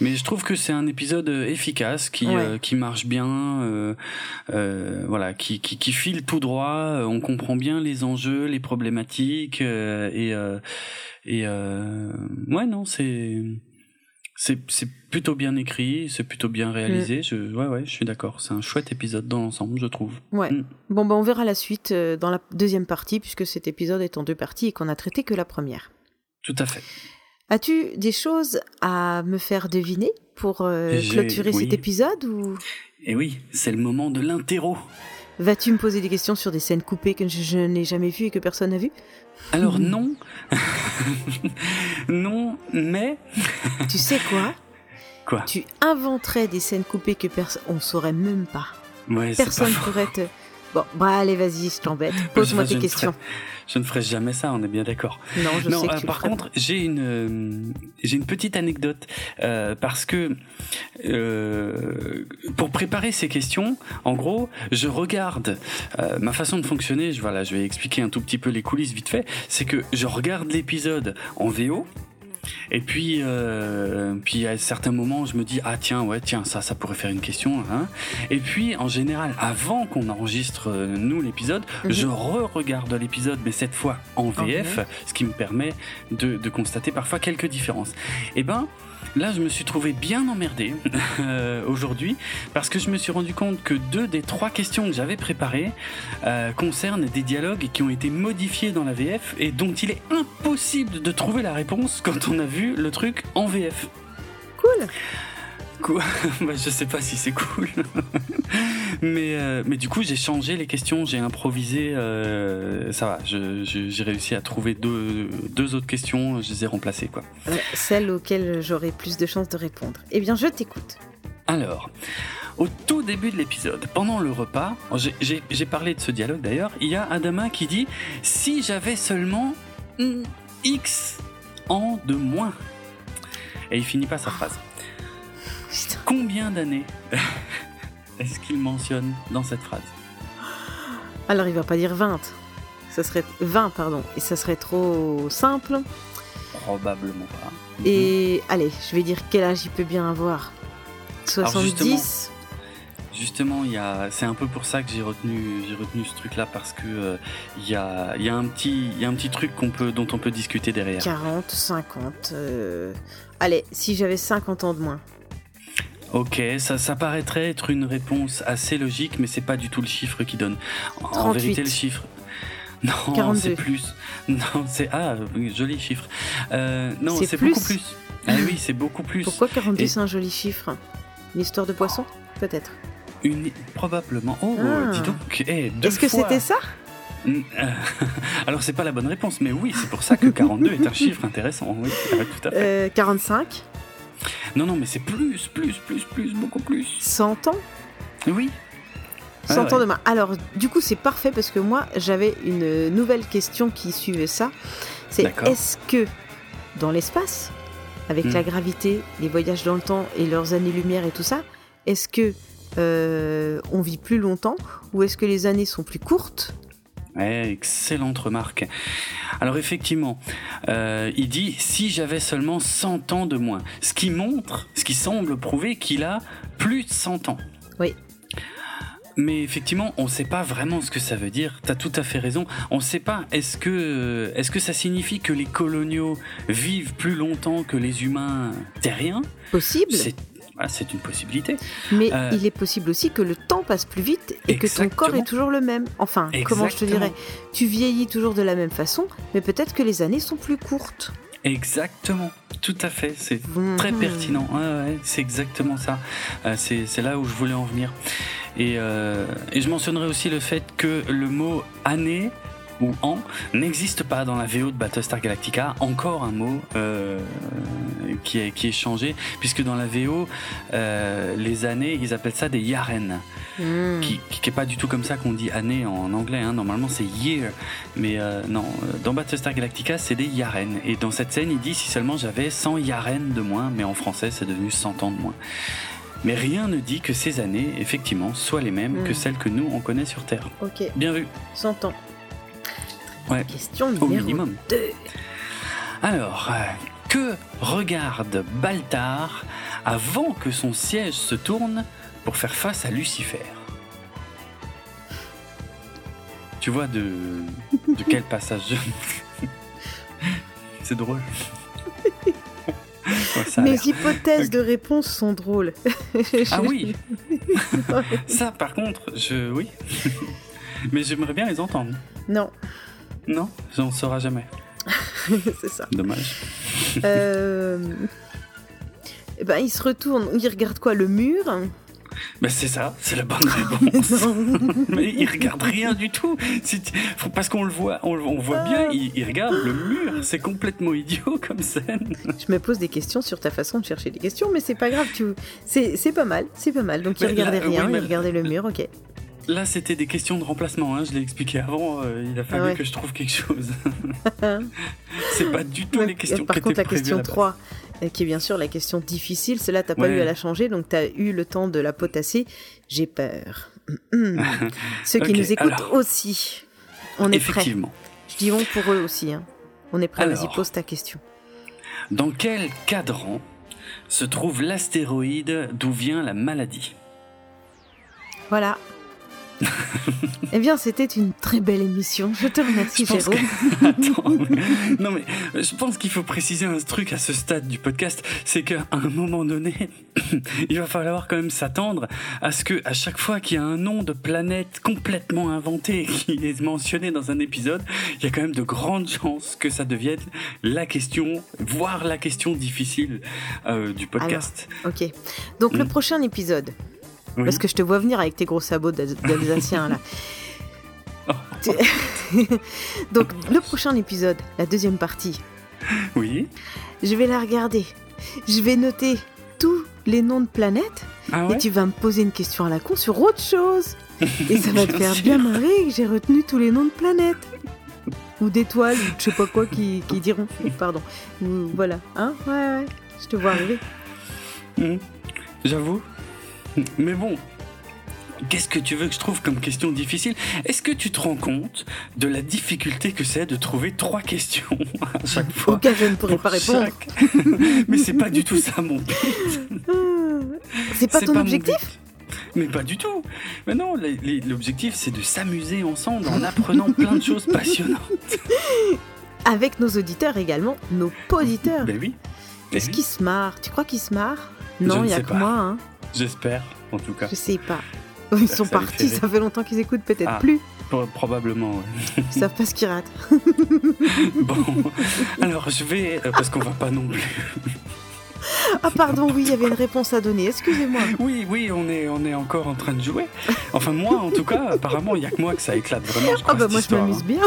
B: Mais je trouve que c'est un épisode efficace qui qui marche bien, euh, voilà, qui, qui, qui file tout droit. On comprend bien les enjeux, les problématiques et et euh, ouais, non, c'est c'est c'est plutôt bien écrit, c'est plutôt bien réalisé. Mm. Je ouais ouais, je suis d'accord. C'est un chouette épisode dans l'ensemble, je trouve.
A: Ouais. Mm. Bon ben on verra la suite euh, dans la deuxième partie puisque cet épisode est en deux parties et qu'on a traité que la première.
B: Tout à fait.
A: As-tu des choses à me faire deviner pour euh, clôturer cet épisode ou?
B: Eh oui, c'est le moment de l'interro.
A: Vas-tu me poser des questions sur des scènes coupées que je, n'ai jamais vues et que personne n'a vues?
B: Alors non. non, mais...
A: tu sais quoi?
B: Quoi?
A: Tu inventerais des scènes coupées que personne... On saurait même pas.
B: Ouais,
A: personne pourrait te... Bon, bah allez, vas-y, je t'embête. Pose-moi tes questions.
B: Je ne ferai jamais ça, on est bien d'accord.
A: Non, je sais que euh,
B: Par contre, j'ai une euh, j'ai une petite anecdote euh, parce que pour préparer ces questions, en gros, je regarde ma façon de fonctionner. Je voilà, je vais expliquer un tout petit peu les coulisses vite fait. C'est que je regarde l'épisode en VO et puis, euh, puis à certains moments, je me dis ah tiens ouais tiens ça ça pourrait faire une question. Hein. Et puis en général, avant qu'on enregistre euh, nous l'épisode, mhm. je re-regarde l'épisode, mais cette fois en VF, ce qui me permet de, de constater parfois quelques différences. Et eh ben Là, je me suis trouvé bien emmerdé euh, aujourd'hui parce que je me suis rendu compte que deux des trois questions que j'avais préparées euh, concernent des dialogues qui ont été modifiés dans la VF et dont il est impossible de trouver la réponse quand on a vu le truc en VF.
A: Cool.
B: Quoi bah, Je sais pas si c'est cool. mais, euh, mais du coup, j'ai changé les questions, j'ai improvisé. Euh, ça va, j'ai réussi à trouver deux, deux, autres questions, je les ai remplacées. Quoi.
A: celles auxquelles j'aurai plus de chances de répondre. Eh bien, je t'écoute.
B: Alors, au tout début de l'épisode, pendant le repas, j'ai parlé de ce dialogue d'ailleurs, il y a Adama qui dit Si j'avais seulement X ans de moins. Et il finit pas sa phrase. Combien d'années est-ce qu'il mentionne dans cette phrase?
A: Alors il va pas dire 20. Ça serait 20 pardon et ça serait trop simple.
B: Probablement pas.
A: Et allez, je vais dire quel âge il peut bien avoir. 70
B: Justement, il c'est un peu pour ça que j'ai retenu, j'ai retenu ce truc-là parce que euh, il y, a, y a un petit, il y a un petit truc qu'on peut, dont on peut discuter derrière.
A: 40, 50. Euh, allez, si j'avais 50 ans de moins.
B: Ok, ça, ça paraîtrait être une réponse assez logique, mais c'est pas du tout le chiffre qui donne. En vérité, le chiffre. Non, c'est plus. Non, c'est ah, joli chiffre. Euh, non, c'est beaucoup plus. Ah oui, c'est beaucoup plus.
A: Pourquoi 42 c'est un joli chiffre? Une histoire de poisson, peut-être?
B: Une probablement. Oh, ah. dis donc. Eh,
A: Est-ce que c'était ça?
B: Euh, alors c'est pas la bonne réponse, mais oui, c'est pour ça que 42 est un chiffre intéressant. Oui, tout à fait.
A: Euh, 45
B: non, non, mais c'est plus, plus, plus, plus, beaucoup plus.
A: 100 ans
B: Oui.
A: 100 ans demain. Alors, du coup, c'est parfait parce que moi, j'avais une nouvelle question qui suivait ça. C'est est-ce que dans l'espace, avec hmm. la gravité, les voyages dans le temps et leurs années-lumière et tout ça, est-ce que euh, on vit plus longtemps ou est-ce que les années sont plus courtes
B: excellente remarque. Alors effectivement, euh, il dit si j'avais seulement 100 ans de moins, ce qui montre, ce qui semble prouver qu'il a plus de 100 ans.
A: Oui.
B: Mais effectivement, on ne sait pas vraiment ce que ça veut dire. Tu as tout à fait raison. On ne sait pas. Est-ce que, est-ce que ça signifie que les coloniaux vivent plus longtemps que les humains terriens?
A: Possible.
B: Ah, c'est une possibilité.
A: Mais euh, il est possible aussi que le temps passe plus vite et que ton corps est toujours le même. Enfin, comment je te dirais? Tu vieillis toujours de la même façon, mais peut-être que les années sont plus courtes.
B: Exactement, tout à fait, c'est très pertinent. c'est exactement ça. Euh, c'est là où je voulais en venir. Et, euh, et je mentionnerai aussi le fait que le mot année ou en n'existe pas dans la VO de Battlestar Galactica. Encore un mot euh, qui, est, qui est changé, puisque dans la VO, euh, les années, ils appellent ça des yaren. Hmm. Qui, qui est pas du tout comme ça qu'on dit année en anglais. Hein. Normalement, c'est year. Mais euh, non, dans Battlestar Galactica, c'est des yaren. Et dans cette scène, il dit si seulement j'avais 100 yaren de moins, mais en français, c'est devenu 100 ans de moins. Mais rien ne dit que ces années, effectivement, soient les mêmes que hmm. celles que nous, on connaît sur Terre.
A: Ok.
B: Bien vu.
A: 100 ans. Question
B: numéro au minimum. 2. Alors, euh, que regarde Baltar avant que son siège se tourne pour faire face à Lucifer? Tu vois de, de quel passage C'est drôle.
A: Mes hypothèses de réponse sont drôles.
B: ah oui Ça, par contre, je. Oui. Mais j'aimerais bien les entendre.
A: Non.
B: Non, j'en sauras jamais.
A: c'est ça.
B: Dommage.
A: Euh... Eh ben, il se retourne, il regarde quoi Le mur?
B: Mais c'est ça, c'est la bonne réponse. mais il regarde rien du tout. Parce qu'on le voit, on, voit bien, il, regarde le mur. C'est complètement idiot comme scène.
A: Je me pose des questions sur ta façon de chercher des questions, mais c'est pas grave. Tu... C'est pas mal, c'est pas mal. Donc il regardait rien, il regardait le mur, ok.
B: Là, c'était des questions de remplacement. Hein, je l'ai expliqué avant. Euh, il a fallu que je trouve quelque chose. c'est pas du tout les questions.
A: Par contre, la question 3, euh, qui est bien sûr la question difficile, celle-là, t'as pas eu à la changer, donc t'as eu le temps de la potasser. J'ai peur. Ceux qui nous écoutent aussi, on est prêts. Je dis bon pour eux aussi. Hein. On est prêts. Vas-y, pose ta question.
B: Dans quel cadran se trouve l'astéroïde d'où vient la maladie?
A: Voilà, eh bien, c'était une très belle émission. Je te remercie, Jérôme.
B: Attends, non mais je pense qu'il faut préciser un truc à ce stade du podcast, c'est qu'à un moment donné, il va falloir quand même s'attendre à ce que à chaque fois qu'il y a un nom de planète complètement inventé qui est mentionné dans un épisode, il y a quand même de grandes chances que ça devienne la question, voire la question difficile euh, du podcast.
A: ok. Donc le mm. prochain épisode, parce que je te vois venir avec tes gros sabots d'Alsacien là. Donc le prochain épisode, la deuxième partie.
B: Oui.
A: Je vais la regarder. Je vais noter tous les noms de planètes. Ah et tu vas me poser une question à la con sur autre chose. Et ça va te faire bien marrer que j'ai retenu tous les noms de planètes. Ou d'étoiles, ou je sais pas quoi qui, diront. Pardon. voilà. Hein? Ouais, ouais. Je te vois arriver.
B: Mmh. J'avoue, mais bon, Qu'est-ce que tu veux que je trouve comme question difficile? Est-ce que tu te rends compte de la difficulté que c'est de trouver trois questions à chaque fois
A: Auquel je ne pourrais pas répondre.
B: Mais c'est pas du tout ça mon but.
A: C'est pas ton objectif?
B: mais pas du tout. Mais non, l'objectif c'est de s'amuser ensemble en apprenant plein de choses passionnantes.
A: Avec nos auditeurs également, nos auditeurs.
B: Ben oui.
A: Ben Est-ce qu'ils se marrent? Tu crois qu'ils se marrent? Non, il y a que moi. Hein.
B: J'espère, en tout cas.
A: Je sais pas. Ils sont partis, ça fait longtemps qu'ils écoutent, peut-être ah, plus.
B: Probablement, ouais.
A: Ils savent pas ce qu'ils ratent.
B: bon, alors je vais, euh, parce qu'on va pas non plus.
A: Ah pardon, oui, il y avait une réponse à donner, excusez-moi.
B: Oui, oui, on est, on est encore en train de jouer. Enfin moi, en tout cas, apparemment, il n'y a que moi que ça éclate vraiment. Je ah
A: bah moi je m'amuse hein. bien.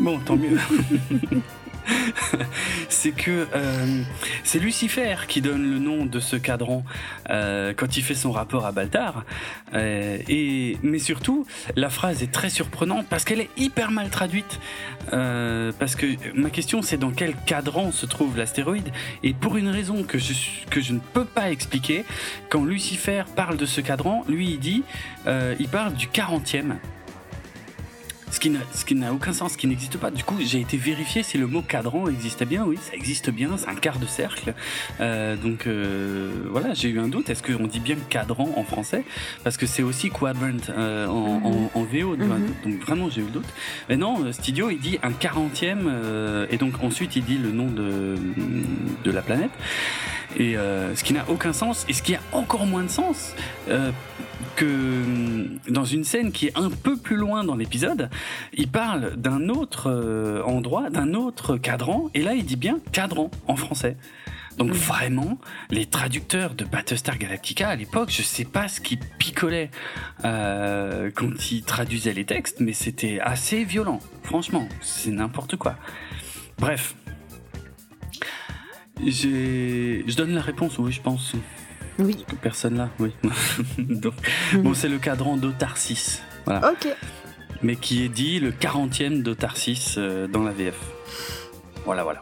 B: Bon, tant mieux. c'est que euh, c'est Lucifer qui donne le nom de ce cadran euh, quand il fait son rapport à Baltar. Euh, et mais surtout, la phrase est très surprenante parce qu'elle est hyper mal traduite. parce que ma question c'est dans quel cadran se trouve l'astéroïde? Et pour une raison que je que je ne peux pas expliquer, quand Lucifer parle de ce cadran, lui il dit, il parle du 40e. Ce qui n'a aucun sens, ce qui n'existe pas. Du coup, j'ai été vérifier si le mot cadran existait bien. Oui, ça existe bien, c'est un quart de cercle. Euh, donc euh, voilà, j'ai eu un doute. Est-ce qu'on dit bien cadran en français? Parce que c'est aussi quadrant euh, en, en, VO. Mhm. Donc vraiment, j'ai eu le doute. Mais non, Studio, il dit un quarantième. et donc ensuite, il dit le nom de, de la planète. Et ce qui n'a aucun sens, et ce qui a encore moins de sens, que hum, dans une scène qui est un peu plus loin dans l'épisode, il parle d'un autre euh, endroit, d'un autre cadran, et là il dit bien cadran en français. Donc mm. vraiment, les traducteurs de Battlestar Galactica à l'époque, je sais pas ce qu'ils picolaient euh, quand ils traduisaient les textes, mais c'était assez violent. Franchement, c'est n'importe quoi. Bref, je donne la réponse, oui, je pense.
A: Oui.
B: Personne là, oui. bon, c'est le cadran d'Otarsis.
A: Voilà. Ok.
B: Mais qui est dit le 40e d'Otarsis euh, dans la VF. Voilà, voilà.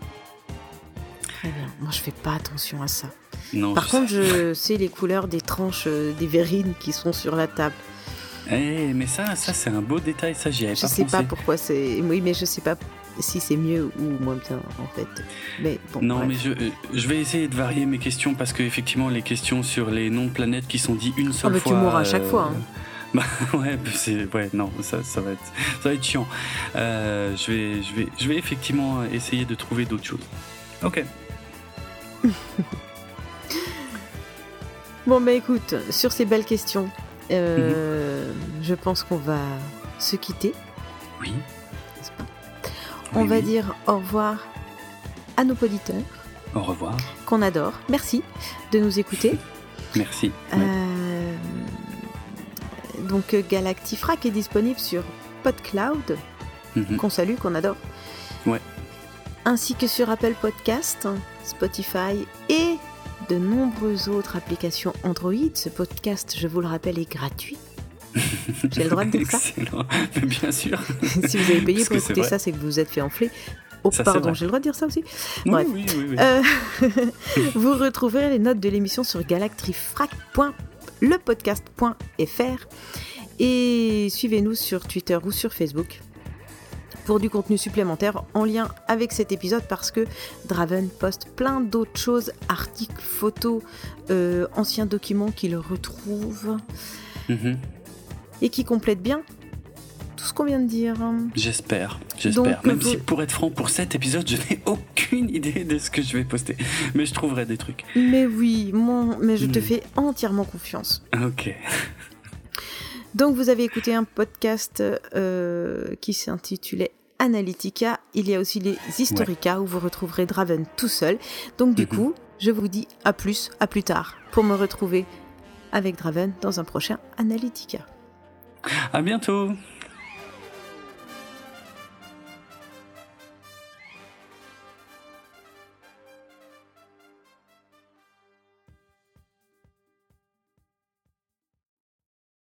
A: Très bien. Moi, je fais pas attention à ça.
B: Non,
A: Par contre, je sais les couleurs des tranches euh, des verrines qui sont sur la table.
B: Eh, mais ça, ça c'est un beau détail, ça j'y avais
A: je
B: pas
A: sais
B: pas
A: pourquoi c'est. Oui, mais je sais pas si c'est mieux ou moins bien en fait. Mais bon,
B: non, mais je, je, vais essayer de varier mes questions parce que effectivement les questions sur les noms de planètes qui sont dit une seule
A: ah, mais
B: fois.
A: Tu mourras à chaque fois. Hein. Euh,
B: bah ouais, c'est ouais non ça, ça va être ça va être chiant. Euh, je vais je vais je vais effectivement essayer de trouver d'autres choses. Ok.
A: bon bah écoute, sur ces belles questions, euh, mhm. je pense qu'on va se quitter.
B: Oui.
A: On va dire au revoir à nos auditeurs.
B: Au revoir.
A: Qu'on adore. Merci de nous écouter.
B: Merci.
A: Euh, donc Galactifrac est disponible sur PodCloud, mhm. qu'on salue, qu'on adore.
B: Ouais.
A: Ainsi que sur Apple Podcast, Spotify et de nombreuses autres applications Android. Ce podcast, je vous le rappelle, est gratuit. J'ai le droit de dire ça
B: bien sûr.
A: si vous avez payé pour écouter ça, c'est que vous vous êtes fait enfler. Oh, pardon, j'ai le droit de dire ça aussi
B: oui, Oui, oui,
A: euh, vous retrouverez les notes de l'émission sur galactrifrac.lepodcast.fr et suivez-nous sur Twitter ou sur Facebook pour du contenu supplémentaire en lien avec cet épisode parce que Draven poste plein d'autres choses, articles, photos, euh, anciens documents qu'il retrouve mhm. Et qui complètent bien tout ce qu'on vient de dire.
B: J'espère, j'espère. Même si pour être franc, pour cet épisode, je n'ai aucune idée de ce que je vais poster, mais je trouverai des trucs.
A: Mais oui, mon... mais je te hmm. fais entièrement confiance.
B: Ok.
A: Donc vous avez écouté un podcast euh, qui s'intitulait Analytica. Il y a aussi les Historica où vous retrouverez Draven tout seul. Donc du mhm. coup, je vous dis à plus, à plus tard pour me retrouver avec Draven dans un prochain Analytica.
B: À bientôt.